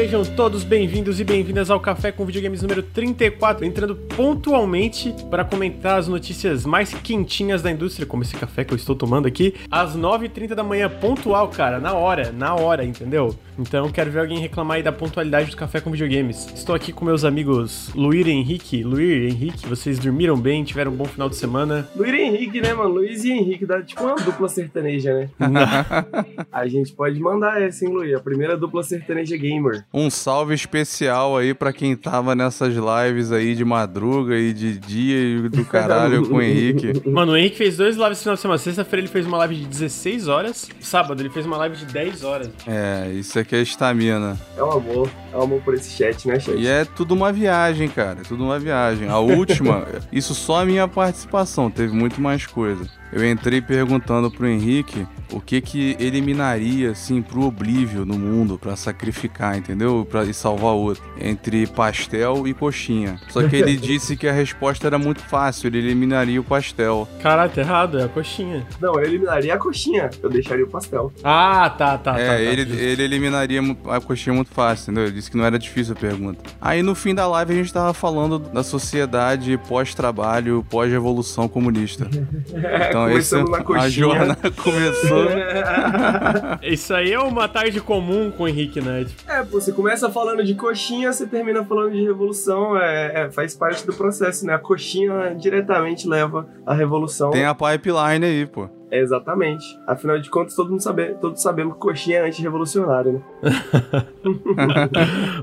Sejam todos bem-vindos e bem-vindas ao Café com Videogames número 34, entrando pontualmente para comentar as notícias mais quentinhas da indústria, como esse café que eu estou tomando aqui, às 9h30 da manhã, pontual, cara, na hora, na hora, entendeu? Então quero ver alguém reclamar aí da pontualidade do Café com Videogames. Estou aqui com meus amigos Luir e Henrique. Luir e Henrique, vocês dormiram bem, tiveram um bom final de semana? Luir e Henrique, né, mano? Luiz e Henrique, dá tipo uma dupla sertaneja, né? a gente pode mandar essa, hein, Luir? A primeira dupla sertaneja gamer. Um salve especial aí pra quem tava nessas lives aí de madruga e de dia e do caralho com o Henrique. Mano, o Henrique fez dois lives no final de semana. Sexta-feira ele fez uma live de 16 horas. Sábado ele fez uma live de 10 horas. É, isso aqui é estamina. É um amor. É um amor por esse chat, né, chat? E é tudo uma viagem, cara. É tudo uma viagem. A última, isso só a minha participação, teve muito mais coisa. Eu entrei perguntando pro Henrique o que que eliminaria, assim, pro Oblívio no mundo pra sacrificar, entendeu? Pra e salvar o outro. Entre pastel e coxinha. Só que ele disse que a resposta era muito fácil, ele eliminaria o pastel. Caralho, tá errado, é a coxinha. Não, eu eliminaria a coxinha. Eu deixaria o pastel. Ah, tá, tá, é, tá. tá, ele, justo. ele eliminaria a coxinha muito fácil, entendeu? Ele disse que não era difícil a pergunta. Aí no fim da live a gente tava falando da sociedade pós-trabalho, pós-revolução comunista. Então esse, Começando na a coxinha. jornada começou. Isso aí é uma tarde comum com o Henrique, né? Tipo, É, pô, você começa falando de coxinha, você termina falando de revolução, é, é, faz parte do processo, né? A coxinha diretamente leva à revolução. Tem a pipeline aí, pô. É, exatamente. Afinal de contas, todo mundo sabe, todos sabemos que coxinha é antirrevolucionário, né?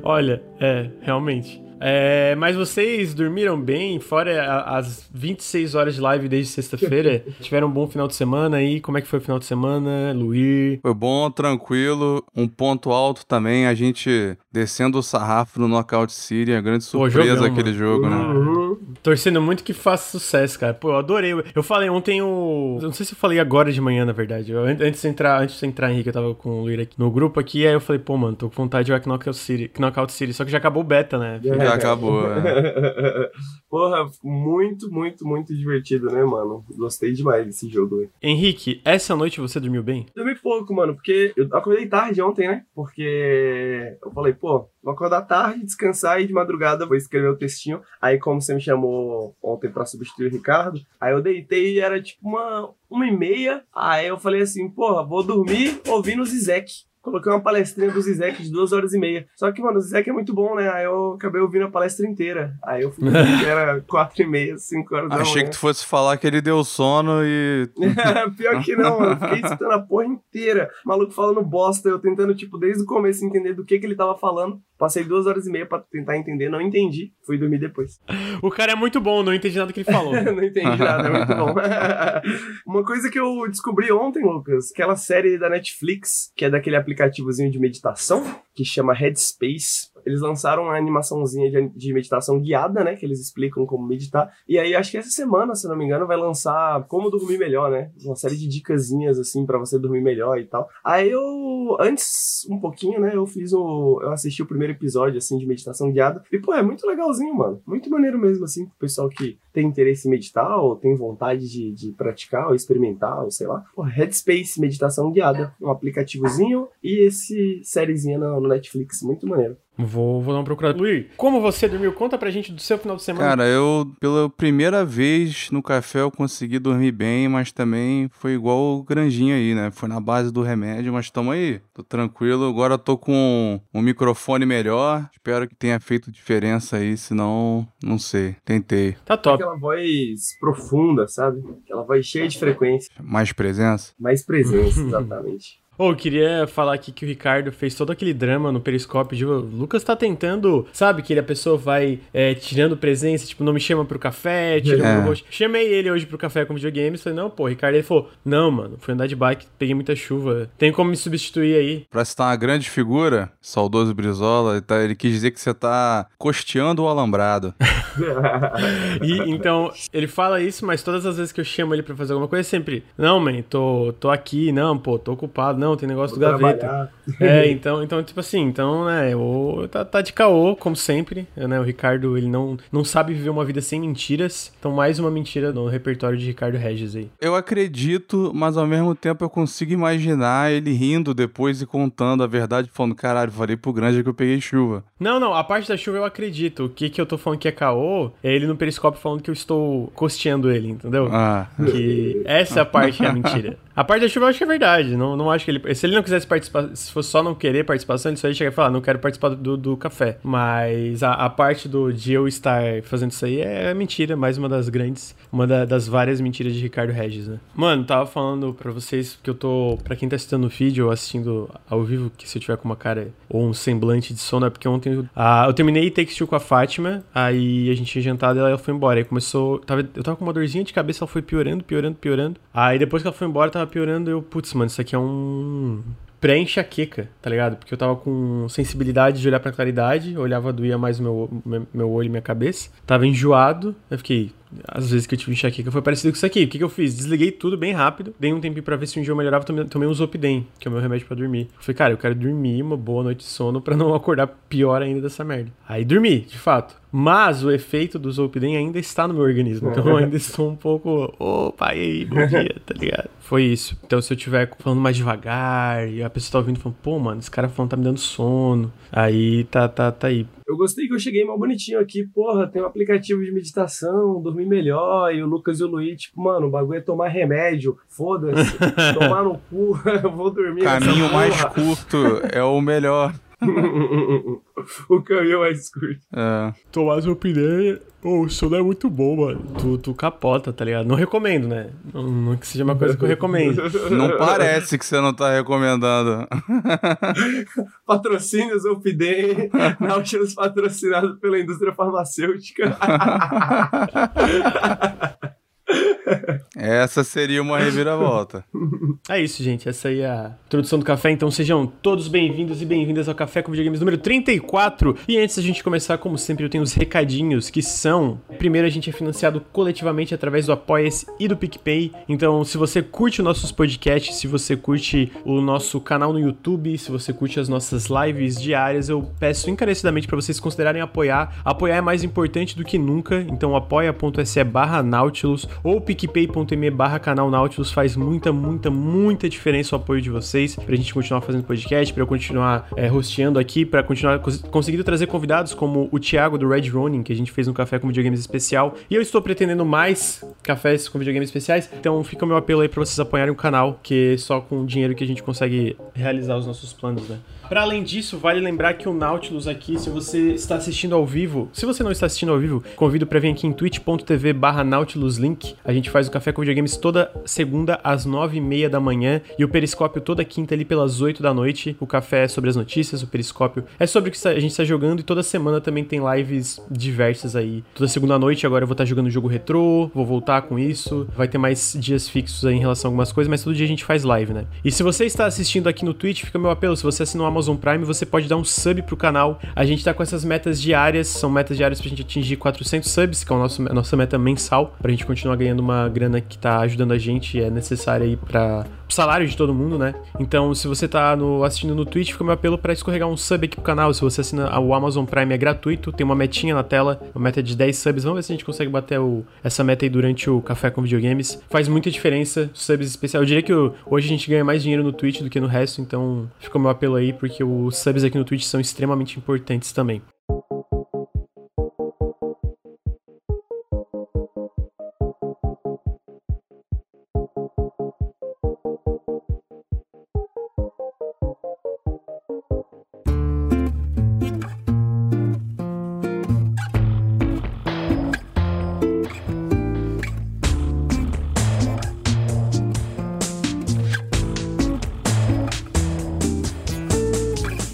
Olha, é, realmente. É, mas vocês dormiram bem, fora as 26 horas de live desde sexta-feira? Tiveram um bom final de semana aí? Como é que foi o final de semana, Luir? Foi bom, tranquilo. Um ponto alto também, a gente descendo o sarrafo no Knockout City. A grande Pô, surpresa jogão, aquele mano. jogo, né? Uhum. Torcendo muito que faça sucesso, cara. Pô, eu adorei. Eu falei ontem o. eu Não sei se eu falei agora de manhã, na verdade. Eu- an- antes de entrar, antes de entrar, Henrique, eu tava com o Luir aqui no grupo aqui, aí eu falei, pô, mano, tô com vontade de jogar Knockout City. Knockout City. Só que já acabou o beta, né? Já acabou. é. Porra, muito, muito, muito divertido, né, mano? Gostei demais desse jogo, velho. Henrique, essa noite você dormiu bem? Dormi pouco, mano, porque eu acordei tarde ontem, né? Porque eu falei, pô, vou acordar tarde, descansar e de madrugada vou escrever o textinho. Aí, como você me chamou ontem pra substituir o Ricardo, aí eu deitei e era tipo uma, uma e meia. Aí eu falei assim, porra, vou dormir ouvindo o Zizek. Coloquei uma palestrinha do Zizek de duas horas e meia. Só que, mano, o Zizek é muito bom, né? Aí eu acabei ouvindo a palestra inteira. Aí eu fui era quatro e meia, cinco horas da manhã. Achei que tu fosse falar que ele deu sono e. Pior que não, mano. Fiquei escutando a porra inteira. Maluco falando bosta, eu tentando, tipo, desde o começo entender do que que ele tava falando. Passei duas horas e meia pra tentar entender, não entendi. Fui dormir depois. O cara é muito bom, não entendi nada que ele falou. não entendi nada, é muito bom. Uma coisa que eu descobri ontem, Lucas, aquela série da Netflix, que é daquele aplicativozinho de meditação, que chama Headspace. Eles lançaram uma animaçãozinha de, de meditação guiada, né? Que eles explicam como meditar. E aí, acho que essa semana, se não me engano, vai lançar como dormir melhor, né? Uma série de dicasinhas, assim, pra você dormir melhor e tal. Aí eu, antes, um pouquinho, né? Eu fiz o. Eu assisti o primeiro episódio, assim, de meditação guiada. E, pô, é muito legalzinho, mano. Muito maneiro mesmo, assim, pro pessoal que tem interesse em meditar, ou tem vontade de, de praticar, ou experimentar, ou sei lá. Pô, Headspace Meditação Guiada. Um aplicativozinho e esse sériezinha no, no Netflix. Muito maneiro. Vou, vou dar uma procurada. Luir, como você dormiu? Conta pra gente do seu final de semana. Cara, eu, pela primeira vez no café, eu consegui dormir bem, mas também foi igual o Granjinho aí, né? Foi na base do remédio, mas tamo aí. Tô tranquilo. Agora eu tô com um microfone melhor. Espero que tenha feito diferença aí, senão, não sei. Tentei. Tá top. Aquela voz profunda, sabe? Aquela voz cheia de frequência. Mais presença? Mais presença, exatamente. Ô, eu queria falar aqui que o Ricardo fez todo aquele drama no Periscope de o Lucas tá tentando, sabe, que ele, a pessoa vai é, tirando presença, tipo, não me chama pro café, tira É. o meu rosto. Chamei ele hoje pro café com videogames, falei, não, pô, Ricardo, ele falou, não, mano, fui andar de bike, peguei muita chuva, tem como me substituir aí? Pra citar uma grande figura, saudoso Brizola, ele tá- ele quis dizer que você tá costeando o alambrado. E, então, ele fala isso, mas todas as vezes que eu chamo ele pra fazer alguma coisa, é sempre, não, man, tô, tô aqui, não, pô, tô ocupado, não, tem negócio Vou do gaveta. trabalhar. É, então, então, tipo assim, então, né, o, tá, tá de caô, como sempre, né, o Ricardo, ele não, não sabe viver uma vida sem mentiras, então mais uma mentira no repertório de Ricardo Regis aí. Eu acredito, mas ao mesmo tempo eu consigo imaginar ele rindo depois e contando a verdade, falando, caralho, falei pro grande que eu peguei chuva. Não, não, a parte da chuva eu acredito, o que que eu tô falando que é caô, é ele no periscópio falando que eu estou costeando ele, entendeu? Ah. Que essa parte é a mentira. A parte da chuva eu acho que é verdade. Não, não acho que ele. Se ele não quisesse participar, se fosse só não querer participação, ele só ia chegar e falar, não quero participar do, do café. Mas a, a, parte do de eu estar fazendo isso aí é mentira, mais uma das grandes, uma da, das várias mentiras de Ricardo Regis, né? Mano, tava falando pra vocês que eu tô. Pra quem tá assistindo o vídeo ou assistindo ao vivo, que se eu tiver com uma cara ou um semblante de sono, é porque ontem ah, eu terminei Take Two com a Fátima, aí a gente tinha jantado e ela foi embora. Aí começou. Tava, eu tava com uma dorzinha de cabeça, ela foi piorando, piorando, piorando. Aí depois que ela foi embora, tava piorando, eu, putz, mano, isso aqui é um pré-enxaqueca, tá ligado? Porque eu tava com sensibilidade de olhar pra claridade, olhava, doía mais meu, meu, olho e minha cabeça. Tava enjoado, eu fiquei, às vezes que eu tive enxaqueca foi parecido com isso aqui. O que, que eu fiz? Desliguei tudo bem rápido, dei um tempinho pra ver se um dia eu melhorava, tomei, tomei um Zopidem, que é o meu remédio para dormir. Eu falei, cara, eu quero dormir uma boa noite de sono para não acordar pior ainda dessa merda. Aí dormi, de fato. Mas o efeito do Zolpidem ainda está no meu organismo. Então eu ainda estou um pouco. Opa, e aí, bom dia, tá ligado? Foi isso. Então se eu estiver falando mais devagar e a pessoa tá ouvindo falando, pô, mano, esse cara falando tá me dando sono. Aí tá, tá, tá aí. Eu gostei que eu cheguei mal bonitinho aqui, porra, tem um aplicativo de meditação, dormir melhor, e o Lucas e o Luiz, tipo, mano, o bagulho é tomar remédio, foda-se, tomar no cu, eu vou dormir. Caminho mais curto é o melhor. o caminho mais curto. É. Tomás opinião, pô, o sono é muito bom, mano. Tu, tu capota, tá ligado? Não recomendo, né? Não, não que seja uma coisa que eu recomendo. Não parece que você não tá recomendando. Patrocínios Opidem, Nautilus patrocinado pela indústria farmacêutica. Essa seria uma reviravolta. É isso, gente. Essa aí é a introdução do café. Então sejam todos bem-vindos e bem-vindas ao Café com Videogames número 34. E antes da gente começar, como sempre, eu tenho os recadinhos que são: primeiro, a gente é financiado coletivamente através do Apoia-se e do PicPay. Então, se você curte os nossos podcasts, se você curte o nosso canal no YouTube, se você curte as nossas lives diárias, eu peço encarecidamente para vocês considerarem apoiar. Apoiar é mais importante do que nunca. Então, apoia.se barra Nautilus ou picpay.me barra canal Nautilus faz muita, muita, muita diferença o apoio de vocês pra gente continuar fazendo podcast, pra eu continuar é, hosteando aqui, pra continuar cons conseguindo trazer convidados como o Thiago do Red Ronin, que a gente fez um café com videogames especial. E eu estou pretendendo mais cafés com videogames especiais, então fica o meu apelo aí pra vocês apoiarem o canal, que só com o dinheiro que a gente consegue realizar os nossos planos, né? Para além disso, vale lembrar que o Nautilus aqui, se você está assistindo ao vivo, se você não está assistindo ao vivo, convido para vir aqui em twitch.tv barra nautiluslink. A gente faz o Café com Videogames toda segunda às nove e meia da manhã e o Periscópio toda quinta ali pelas oito da noite. O Café é sobre as notícias, o Periscópio é sobre o que a gente está jogando e toda semana também tem lives diversas aí. Toda segunda noite agora eu vou estar tá jogando jogo retrô, vou voltar com isso. Vai ter mais dias fixos aí em relação a algumas coisas, mas todo dia a gente faz live, né? E se você está assistindo aqui no Twitch, fica meu apelo, se você assinou o Amazon Prime, você pode dar um sub pro canal. A gente tá com essas metas diárias, são metas diárias pra gente atingir 400 subs, que é a nossa, nossa meta mensal, pra gente continuar ganhando uma grana que tá ajudando a gente, é necessária aí pra salário de todo mundo, né? Então, se você tá no, assistindo no Twitch, fica meu apelo para escorregar um sub aqui pro canal. Se você assina o Amazon Prime, é gratuito, tem uma metinha na tela, uma meta de 10 subs. Vamos ver se a gente consegue bater o, essa meta aí durante o Café com Videogames. Faz muita diferença, subs especial. Eu diria que hoje a gente ganha mais dinheiro no Twitch do que no resto, então fica meu apelo aí, porque os subs aqui no Twitch são extremamente importantes também.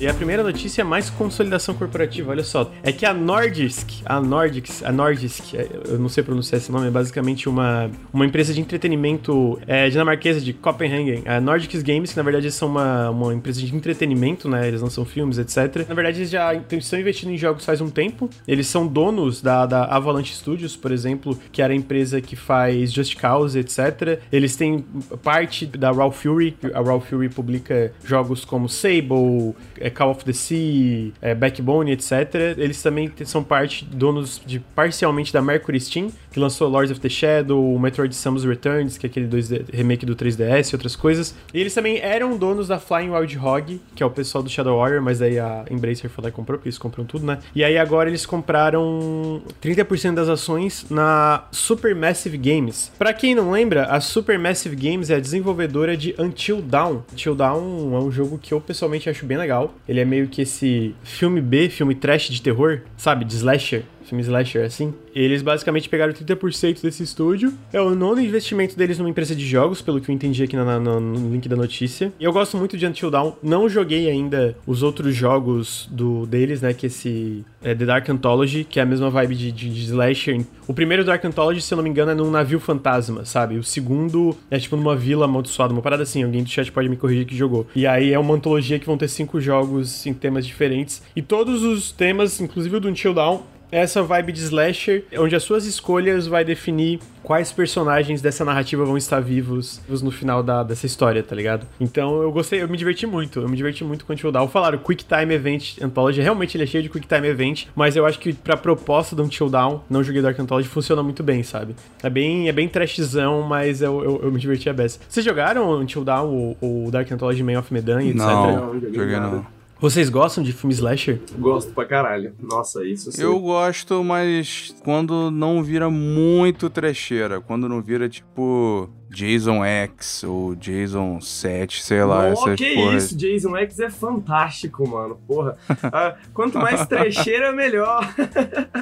E a primeira notícia é mais consolidação corporativa, olha só. É que a Nordisk, a Nordisk, a Nordisk, é, eu não sei pronunciar esse nome, é basicamente uma, uma empresa de entretenimento é, dinamarquesa de Copenhagen. A Nordisk Games, que na verdade são uma, uma empresa de entretenimento, né? Eles lançam filmes, etc. Na verdade, eles já estão investindo em jogos faz um tempo. Eles são donos da, da Avalanche Studios, por exemplo, que era a empresa que faz Just Cause, etc. Eles têm parte da Raw Fury. A Raw Fury publica jogos como Sable, é, Call of the Sea, é, Backbone, etc. Eles também são parte, donos de parcialmente da Mercury Steam, que lançou Lords of the Shadow, Metroid Samus Returns, que é aquele 2D, remake do 3DS e outras coisas. E eles também eram donos da Flying Wild Hog, que é o pessoal do Shadow Warrior, mas aí a Embracer foi lá e comprou, porque eles compram tudo, né? E aí agora eles compraram 30% das ações na Supermassive Games. Para quem não lembra, a Supermassive Games é a desenvolvedora de Until Dawn. Until Dawn é um jogo que eu pessoalmente acho bem legal. Ele é meio que esse filme B, filme trash de terror, sabe? De slasher filme slasher assim. Eles basicamente pegaram 30% desse estúdio. É o nono investimento deles numa empresa de jogos, pelo que eu entendi aqui na, na, no link da notícia. E eu gosto muito de Until Dawn. Não joguei ainda os outros jogos do deles, né? Que esse é The Dark Anthology, que é a mesma vibe de, de, de slasher. O primeiro Dark Anthology, se eu não me engano, é num navio fantasma, sabe? O segundo é tipo numa vila amaldiçoada, uma parada assim. Alguém do chat pode me corrigir que jogou. E aí é uma antologia que vão ter cinco jogos em temas diferentes. E todos os temas, inclusive o do Until Dawn, essa vibe de slasher, onde as suas escolhas vai definir quais personagens dessa narrativa vão estar vivos, no final da, dessa história, tá ligado? Então eu gostei, eu me diverti muito, eu me diverti muito com o Until Dawn. Falaram, Quick Time Event Anthology, realmente ele é cheio de Quick Time Event, mas eu acho que pra proposta do Until Dawn, não joguei Dark Anthology, funciona muito bem, sabe? É bem, é bem trashzão, mas eu, eu, eu me diverti a beça. Vocês jogaram Until Dawn, o, o Dark Anthology Man of Medan, etc? Não, não joguei não. Vocês gostam de filme slasher? Gosto pra caralho. Nossa, isso sim. Eu gosto, mas quando não vira muito trecheira. Quando não vira, tipo, Jason X ou Jason 7, sei lá. Oh, essas que porra. isso, Jason X é fantástico, mano. Porra. Ah, quanto mais trecheira, melhor.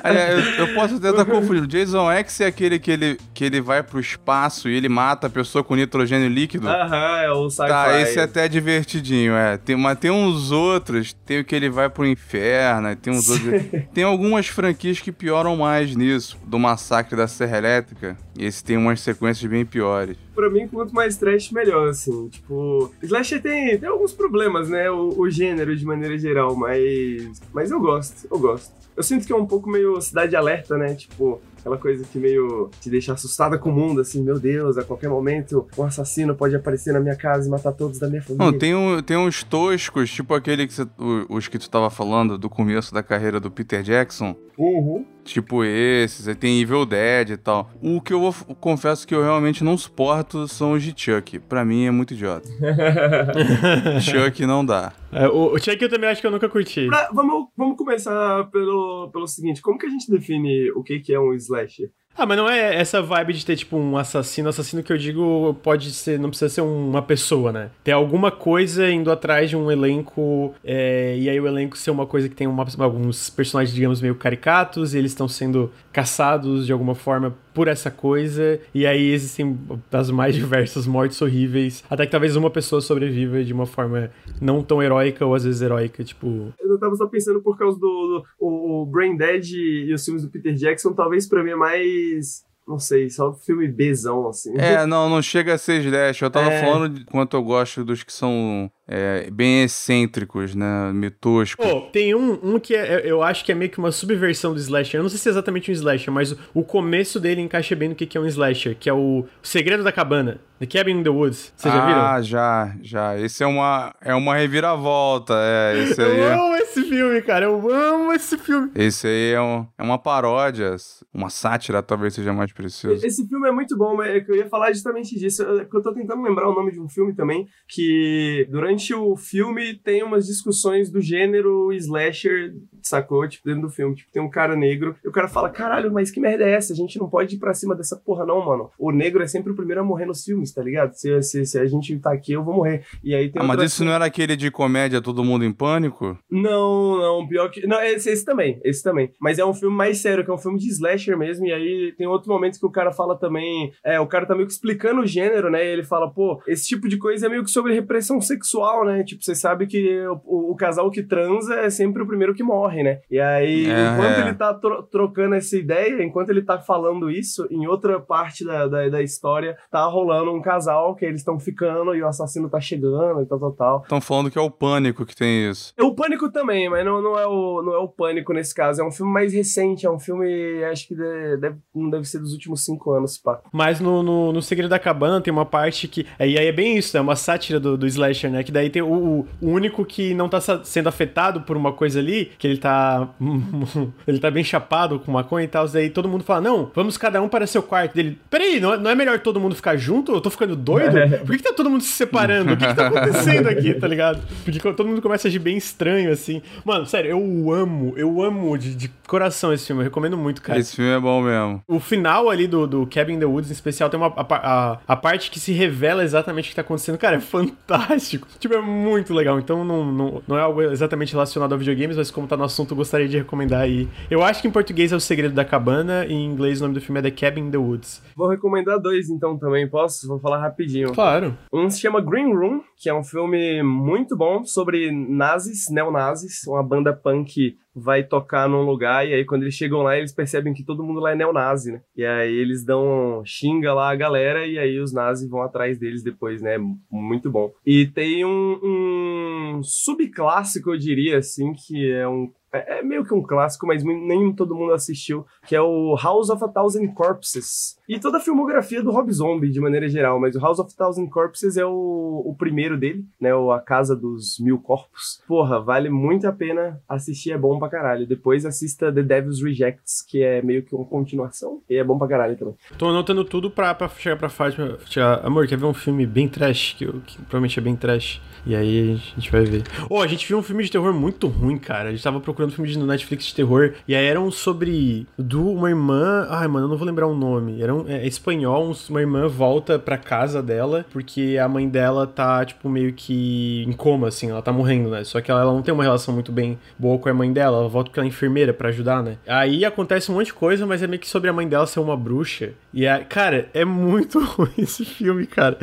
É, eu, eu, posso até estar confundindo. Jason X é aquele que ele, que ele vai pro espaço e ele mata a pessoa com nitrogênio líquido. Aham, é o sci-fi. Tá, esse é até divertidinho, é. Tem, mas tem uns outros, tem o que ele vai pro inferno, tem uns outros. Tem algumas franquias que pioram mais nisso. Do massacre da Serra Elétrica. E esse tem umas sequências bem piores pra mim, quanto mais trash, melhor, assim. Tipo, Slasher tem, tem alguns problemas, né? O, o, gênero, de maneira geral, mas... Mas eu gosto, eu gosto. Eu sinto que é um pouco meio cidade alerta, né? Tipo, aquela coisa que meio te deixa assustada com o mundo, assim, meu Deus, a qualquer momento um assassino pode aparecer na minha casa e matar todos da minha família. Não, tem, um, tem uns toscos, tipo aquele que você, os que tu tava falando do começo da carreira do Peter Jackson. Uhum. Tipo esses, aí tem Evil Dead e tal. O que eu vou, confesso que eu realmente não suporto são os de Chuck. Pra mim é muito idiota. Chuck não dá. É, o, o Chuck eu também acho que eu nunca curti. Pra, vamos, vamos começar pelo, pelo seguinte: como que a gente define o que, que é um slasher? Ah, mas não é essa vibe de ter, tipo, um assassino. Assassino que eu digo pode ser, não precisa ser uma pessoa, né? Tem alguma coisa indo atrás de um elenco, é, e aí o elenco ser uma coisa que tem uma, alguns personagens, digamos, meio caricatos, e eles estão sendo caçados de alguma forma por essa coisa, e aí existem as mais diversas mortes horríveis, até que talvez uma pessoa sobreviva de uma forma não tão heróica ou às vezes heróica, tipo. Eu tava só pensando por causa do, do o, o Brain Dead e os filmes do Peter Jackson, talvez para mim é mais não sei, só filme Bzão, assim. É, não, não chega a ser slash. Eu tava é... falando de quanto eu gosto dos que são é, bem excêntricos, né? Meio toscos. Pô, tem um, um que é, eu acho que é meio que uma subversão do slasher. Eu não sei se é exatamente um slasher, mas o começo dele encaixa bem no que é um slasher, que é o Segredo da Cabana. The Cabin in the Woods. Vocês já viram? Ah, já, já. Esse é uma, é uma reviravolta. É, esse aí eu é... amo esse filme, cara. Eu amo esse filme. Esse aí é, um, é uma paródia, uma sátira, talvez seja mais preciso. Esse filme é muito bom, mas eu ia falar justamente disso. Eu, eu tô tentando lembrar o nome de um filme também, que durante o filme tem umas discussões do gênero slasher, sacou? Tipo, dentro do filme. Tipo, tem um cara negro, e o cara fala, caralho, mas que merda é essa? A gente não pode ir pra cima dessa porra não, mano. O negro é sempre o primeiro a morrer nos filmes videogames, tá ligado? Se, se, se a gente tá aqui, eu vou morrer. E aí tem Ah, mas isso não era aquele de comédia Todo Mundo em Pânico? Não, não, pior que. Não, esse, esse também, esse também. Mas é um filme mais sério, que é um filme de slasher mesmo. E aí tem outro momento que o cara fala também. É, o cara tá meio que explicando o gênero, né? E ele fala, pô, esse tipo de coisa é meio que sobre repressão sexual, né? Tipo, você sabe que o, o casal que transa é sempre o primeiro que morre, né? E aí, É, enquanto é. ele tá tro- trocando essa ideia, enquanto ele tá falando isso, em outra parte da, da, da história, tá rolando um casal que eles estão ficando e o assassino tá chegando e tal, tal, tal. Estão falando que é o Pânico que tem isso. É o Pânico também, mas não, não, é o, não é o Pânico nesse caso. É um filme mais recente, é um filme, acho que de- deve- não deve ser dos últimos cinco anos, pá. Mas no, no, no Segredo da Cabana tem uma parte que. é, E aí é bem isso, é uma sátira do, do slasher, né? Que daí tem o, o, único que não tá sendo afetado por uma coisa ali, que ele tá. ele tá bem chapado com maconha e tal. Daí todo mundo fala: Não, vamos cada um para seu quarto. Dele, peraí, não, é- não é melhor todo mundo ficar junto? Eu tô ficando doido? Por que, que tá todo mundo se separando? O que, que tá acontecendo aqui, tá ligado? Porque todo mundo começa a agir bem estranho, assim. Mano, sério, eu amo, eu amo de, de coração esse filme. Eu recomendo muito, cara. Esse filme é bom mesmo. O final ali do, do Cabin in the Woods, em especial, tem uma, a, a, a parte que se revela exatamente o que tá acontecendo. Cara, é fantástico. Tipo, é muito legal. Então, não, não, não é algo exatamente relacionado a videogames, mas como tá no assunto, eu gostaria de recomendar aí. Eu acho que em português é O Segredo da Cabana e em inglês o nome do filme é The Cabin in the Woods. Vou recomendar dois então também, posso? Vou falar rapidinho. Claro. Um se chama Green Room, que é um filme muito bom sobre nazis, neonazis, uma banda punk vai tocar num lugar e aí quando eles chegam lá eles percebem que todo mundo lá é neonazi, né? E aí eles dão xinga lá a galera e aí os nazis vão atrás deles depois, né? Muito bom. E tem um, um subclássico, eu diria assim, que é um é é meio que um clássico, mas nem todo mundo assistiu, que é o House of a Thousand Corpses. E toda a filmografia do Rob Zombie, de maneira geral, mas o House of a Thousand Corpses é o, o primeiro dele, né? O A Casa dos Mil Corpos. Porra, vale muito a pena assistir, é bom pra caralho. Depois assista The Devil's Rejects, que é meio que uma continuação, e é bom pra caralho também. Tô anotando tudo pra, pra chegar pra Fátima. Amor, quer ver um filme bem trash? Que, que provavelmente é bem trash. E aí a gente vai ver. Oh, a gente viu um filme de terror muito ruim, cara. A gente tava procurando filme de no Netflix de terror. E aí era um sobre. Do uma irmã. Ai, mano, eu não vou lembrar o nome. Era um, é, espanhol. um- uma irmã volta pra casa dela. Porque a mãe dela tá, tipo, meio que em coma, assim. Ela tá morrendo, né? Só que ela, ela não tem uma relação muito bem boa com a mãe dela. Ela volta porque ela é enfermeira pra ajudar, né? Aí acontece um monte de coisa, mas é meio que sobre a mãe dela ser uma bruxa. E aí, cara, é muito ruim esse filme, cara.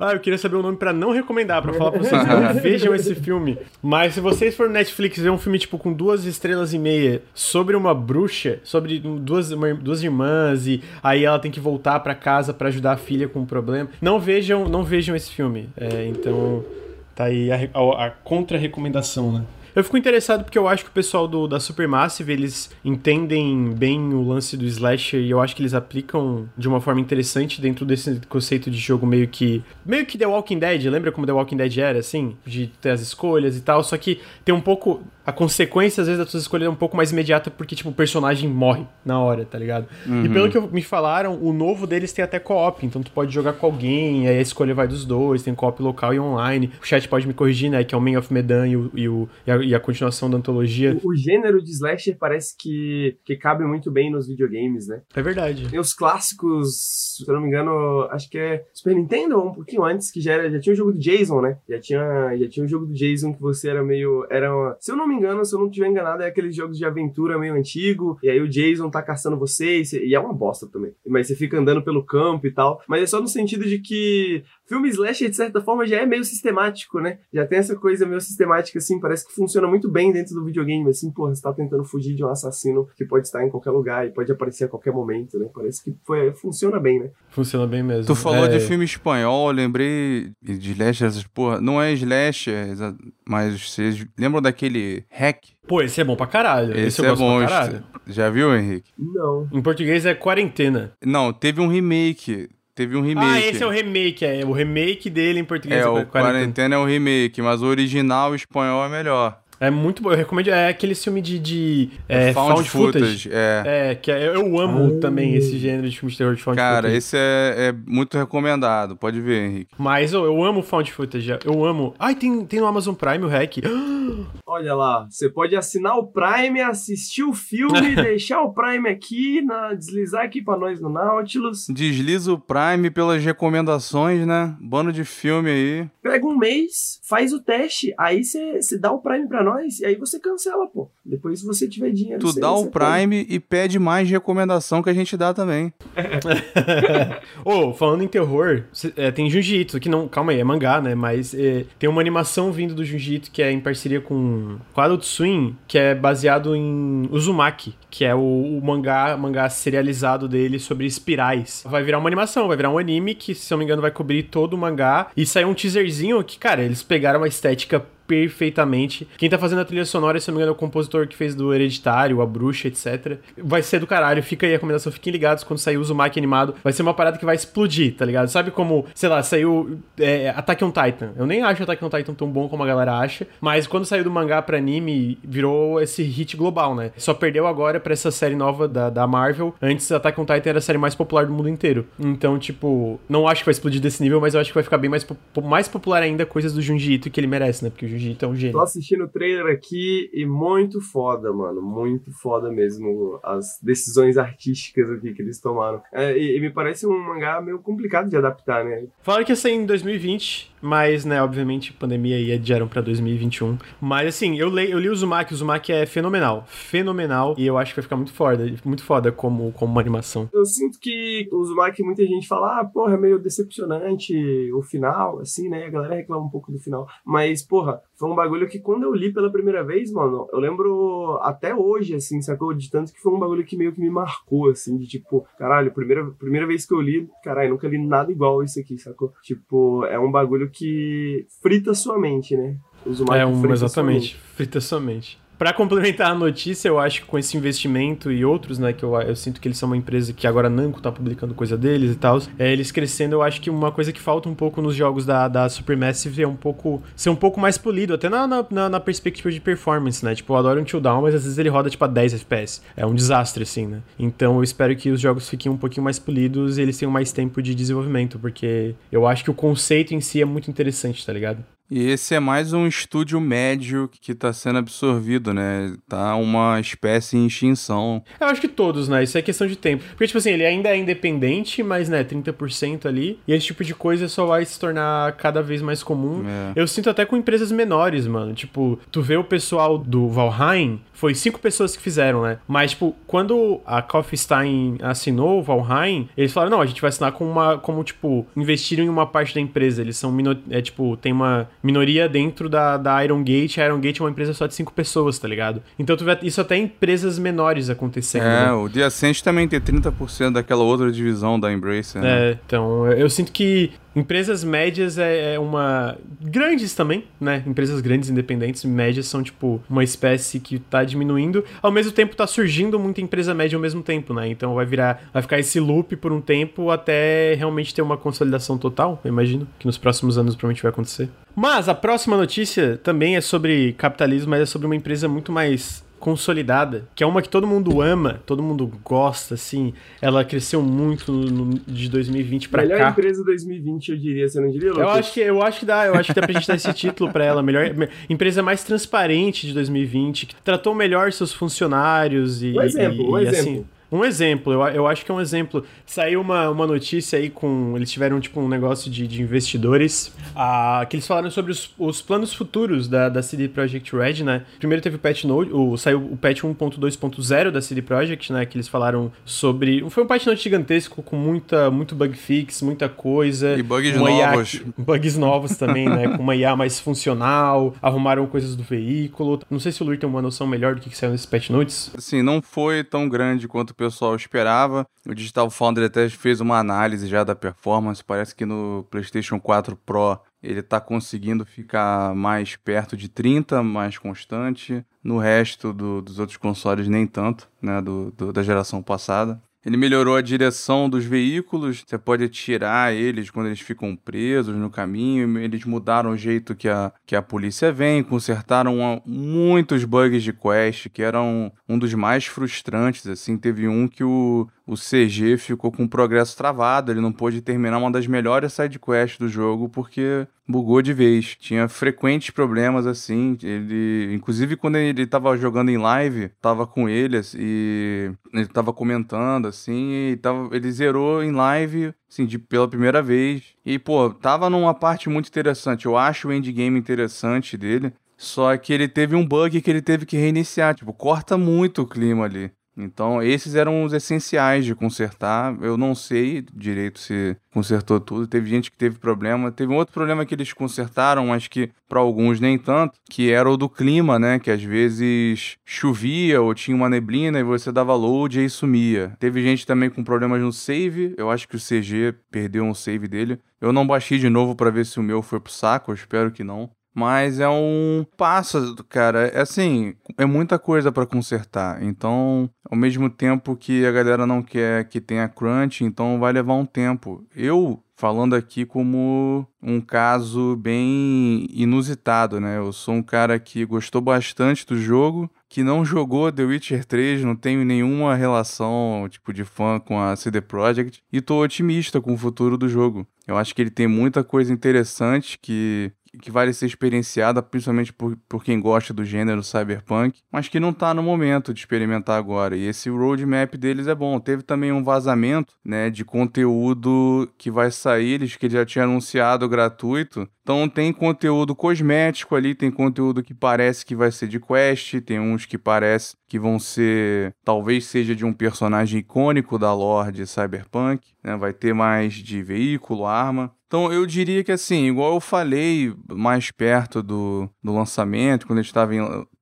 Ah, eu queria saber o nome pra não recomendar, pra falar pra vocês, não vejam esse filme. Mas se vocês forem no Netflix ver um filme, tipo, com duas estrelas e meia, sobre uma bruxa, sobre duas, uma- duas irmãs, e aí ela tem que voltar pra casa pra ajudar a filha com um problema, não vejam, não vejam esse filme. É, então, tá aí a, a- a contra-recomendação, né? Eu fico interessado porque eu acho que o pessoal do, da Supermassive, eles entendem bem o lance do slasher e eu acho que eles aplicam de uma forma interessante dentro desse conceito de jogo meio que... Meio que The Walking Dead, lembra como The Walking Dead era, assim? De ter as escolhas e tal, só que tem um pouco... A consequência, às vezes, das suas escolhas é um pouco mais imediata porque, tipo, o personagem morre na hora, tá ligado? E pelo que me falaram, o novo deles tem até co-op, então tu pode jogar com alguém, aí a escolha vai dos dois, tem co-op local e online. O chat pode me corrigir, né, que é o Man of Medan e, o, e, o- e a, e a continuação da antologia. O, o gênero de slasher parece que, que cabe muito bem nos videogames, né? É verdade. Tem os clássicos, se eu não me engano, acho que é Super Nintendo, ou um pouquinho antes, que já, era, já tinha o jogo do Jason, né? Já tinha, já tinha o jogo do Jason que você era meio. Era uma- se eu não me engano, se eu não estiver enganado, é aqueles jogos de aventura meio antigo, e aí o Jason tá caçando você, e, você- e é uma bosta também. Mas você fica andando pelo campo e tal. Mas é só no sentido de que filme slasher, de certa forma, já é meio sistemático, né? Já tem essa coisa meio sistemática, assim, parece que funciona muito bem dentro do videogame, assim, porra, você tá tentando fugir de um assassino que pode estar em qualquer lugar e pode aparecer a qualquer momento, né? Parece que foi, funciona bem, né? Funciona bem mesmo. Tu falou É, de filme espanhol, eu lembrei de slasher, porra. Não é slasher, mas vocês lembram daquele hack? Pô, esse é bom pra caralho. Esse, Esse eu é gosto bom. pra caralho. Já viu, Henrique? Não. Em português é quarentena. Não, teve um remake. Teve um remake. Ah, esse é o remake, é. O remake dele em português É, é, o quarentena. Quarentena é o remake, mas o original espanhol é melhor. É muito bom. Eu recomendo. É aquele filme de. de é, found, footage. É. É, que é- eu amo também esse gênero de filme de terror de found Cara, footage. esse é, é muito recomendado. Pode ver, Henrique. Mas ô, eu amo found footage. Eu amo. Ai, tem, tem no Amazon Prime o hack. Olha lá, você pode assinar o Prime, assistir o filme, deixar o Prime aqui, na, deslizar aqui pra nós no Nautilus. Desliza o Prime pelas recomendações, né? Bando de filme aí. Pega um mês, faz o teste, aí você dá o Prime pra nós e aí você cancela, pô. Depois, se você tiver dinheiro, Tu cê- dá o cê Prime e pede mais recomendação que a gente dá também. Ô, falando em terror, cê- é, tem Jiu-Jitsu, que não. Calma aí, é mangá, né? Mas é, tem uma animação vindo do Jiu-Jitsu que é em parceria com, Adult Swim, que é baseado em Uzumaki, que é o, o mangá, mangá serializado dele sobre espirais. Vai virar uma animação, vai virar um anime que, se eu não me engano, vai cobrir todo o mangá. E saiu um teaserzinho que, cara, eles pegaram a estética perfeitamente. Quem tá fazendo a trilha sonora, se não me engano, é o compositor que fez do Hereditário, A Bruxa, etc. Vai ser do caralho. Fica aí a recomendação, fiquem ligados quando sair o Uzumaki animado. Vai ser uma parada que vai explodir, tá ligado? Sabe como, sei lá, saiu é, Attack on Titan. Eu nem acho Attack on Titan tão bom como a galera acha, mas quando saiu do mangá pra anime, virou esse hit global, né? Só perdeu agora pra essa série nova da, da Marvel. Antes, Attack on Titan era a série mais popular do mundo inteiro. Então, tipo, não acho que vai explodir desse nível, mas eu acho que vai ficar bem mais, mais popular ainda coisas do Junji Ito que ele merece, né? Porque o Ito é um Tô gênio. assistindo o trailer aqui e muito foda, mano. Muito foda mesmo as decisões artísticas aqui que eles tomaram. É, e, e me parece um mangá meio complicado de adaptar, né? Falaram que ia sair em 2020, mas, né, obviamente, pandemia aí adiaram pra 2021. Mas, assim, eu, leio, eu li o Uzumaki, o Uzumaki é fenomenal. Fenomenal. E eu acho que vai ficar muito foda, muito foda como, como uma animação. Eu sinto que o Uzumaki, muita gente fala, ah, porra, é meio decepcionante o final, assim, né? A galera reclama um pouco do final. Mas, porra, foi um bagulho que quando eu li pela primeira vez, mano, eu lembro até hoje, assim, sacou? De tanto que foi um bagulho que meio que me marcou, assim, de tipo, caralho, primeira, primeira vez que eu li, caralho, nunca li nada igual isso aqui, sacou? Tipo, é um bagulho que frita sua mente, né? É um, frita sua exatamente, mente. frita somente. Pra complementar a notícia, eu acho que com esse investimento e outros, né, que eu, eu sinto que eles são uma empresa que agora a Namco tá publicando coisa deles e tal, é, eles crescendo, eu acho que uma coisa que falta um pouco nos jogos da, da Supermassive é um pouco, ser um pouco mais polido, até na, na, na- perspectiva de performance, né, tipo, eu adoro um Down, mas às vezes ele roda, tipo, a 10 FPS, é um desastre, assim, né, então eu espero que os jogos fiquem um pouquinho mais polidos e eles tenham mais tempo de desenvolvimento, porque eu acho que o conceito em si é muito interessante, tá ligado? E esse é mais um estúdio médio que tá sendo absorvido, né? Tá uma espécie em extinção. Eu acho que todos, né? Isso é questão de tempo. Porque, tipo assim, ele ainda é independente, mas, né, 30% ali. E esse tipo de coisa só vai se tornar cada vez mais comum. É. Eu sinto até com empresas menores, mano. Tipo, tu vê o pessoal do Valheim, foi cinco pessoas que fizeram, né? Mas, tipo, quando a Coffee Stein assinou o Valheim, eles falaram, não, a gente vai assinar com uma, como, tipo, investiram em uma parte da empresa. Eles são, é, tipo, tem uma minoria dentro da, da Iron Gate. A Iron Gate é uma empresa só de cinco pessoas, tá ligado? Então, tu vê isso até em empresas menores acontecendo, É, né? o Ascent também tem 30% daquela outra divisão da Embracer, né? É, então, eu sinto que empresas médias é, é uma. Grandes também, né? Empresas grandes, independentes, médias são, tipo, uma espécie que tá diminuindo. Ao mesmo tempo, tá surgindo muita empresa média ao mesmo tempo, né? Então vai virar. Vai ficar esse loop por um tempo até realmente ter uma consolidação total. Eu imagino que nos próximos anos provavelmente vai acontecer. Mas a próxima notícia também é sobre capitalismo, mas é sobre uma empresa muito mais consolidada, que é uma que todo mundo ama, todo mundo gosta, assim. Ela cresceu muito no- no- de 2020 pra Melhor cá. empresa 2020, eu diria, você não diria, Eu Lucas? acho que eu acho que dá, eu acho que dá pra gente dar esse título pra ela, melhor me- empresa mais transparente de 2020, que tratou melhor seus funcionários e Um exemplo, e- um e, exemplo. assim, um exemplo, eu, eu acho que é um exemplo. Saiu uma, uma notícia aí com. Eles tiveram tipo um negócio de, de investidores. ah, que eles falaram sobre os, os planos futuros da, da CD Projekt Red, né? Primeiro teve o patch note, o, saiu o patch 1.2.0 da CD Projekt, né? Que eles falaram sobre. Foi um patch note gigantesco com muita, muito bug fix, muita coisa. E bugs IA novos. que- bugs novos também, né? Com uma IA mais funcional, arrumaram coisas do veículo. Não sei se o Luir tem uma noção melhor do que, que saiu nesse patch notes. Assim, não foi tão grande quanto pessoal esperava. O Digital Foundry até fez uma análise já da performance. Parece que no PlayStation 4 Pro ele tá conseguindo ficar mais perto de 30, mais constante. No resto do- dos outros consoles, nem tanto, né? do- do- da geração passada. Ele melhorou a direção dos veículos, você pode tirar eles quando eles ficam presos no caminho. Eles mudaram o jeito que a, que a polícia vem, consertaram muitos bugs de quest que eram um dos mais frustrantes. Assim, teve um que o, o CG ficou com o progresso travado, ele não pôde terminar uma das melhores sidequests do jogo porque bugou de vez. Tinha frequentes problemas assim. Ele, inclusive quando ele tava jogando em live, tava com ele e ele tava comentando assim, e tava, ele zerou em live assim, de, pela primeira vez. E pô, tava numa parte muito interessante. Eu acho o endgame interessante dele. Só que ele teve um bug que ele teve que reiniciar. Tipo, corta muito o clima ali. Então, esses eram os essenciais de consertar. Eu não sei direito se consertou tudo. Teve gente que teve problema. Teve um outro problema que eles consertaram, mas que para alguns nem tanto, que era o do clima, né? Que às vezes chovia ou tinha uma neblina e você dava load e aí sumia. Teve gente também com problemas no save. Eu acho que o CG perdeu um save dele. Eu não baixei de novo para ver se o meu foi pro saco. Eu espero que não. Mas é um passo, cara. É assim, é muita coisa para consertar. Então, ao mesmo tempo que a galera não quer que tenha crunch, então vai levar um tempo. Eu falando aqui como um caso bem inusitado, né? Eu sou um cara que gostou bastante do jogo, que não jogou The Witcher 3, não tenho nenhuma relação, tipo, de fã com a CD Projekt, e tô otimista com o futuro do jogo. Eu acho que ele tem muita coisa interessante que que vale ser experienciada, principalmente por, por quem gosta do gênero cyberpunk, mas que não está no momento de experimentar agora. E esse roadmap deles é bom. Teve também um vazamento né, de conteúdo que vai sair, eles que já tinha anunciado gratuito. Então tem conteúdo cosmético ali, tem conteúdo que parece que vai ser de quest, tem uns que parece que vão ser, talvez seja de um personagem icônico da lore de Cyberpunk, né? Vai ter mais de veículo, arma. Então eu diria que assim, igual eu falei mais perto do, do lançamento, quando a gente estava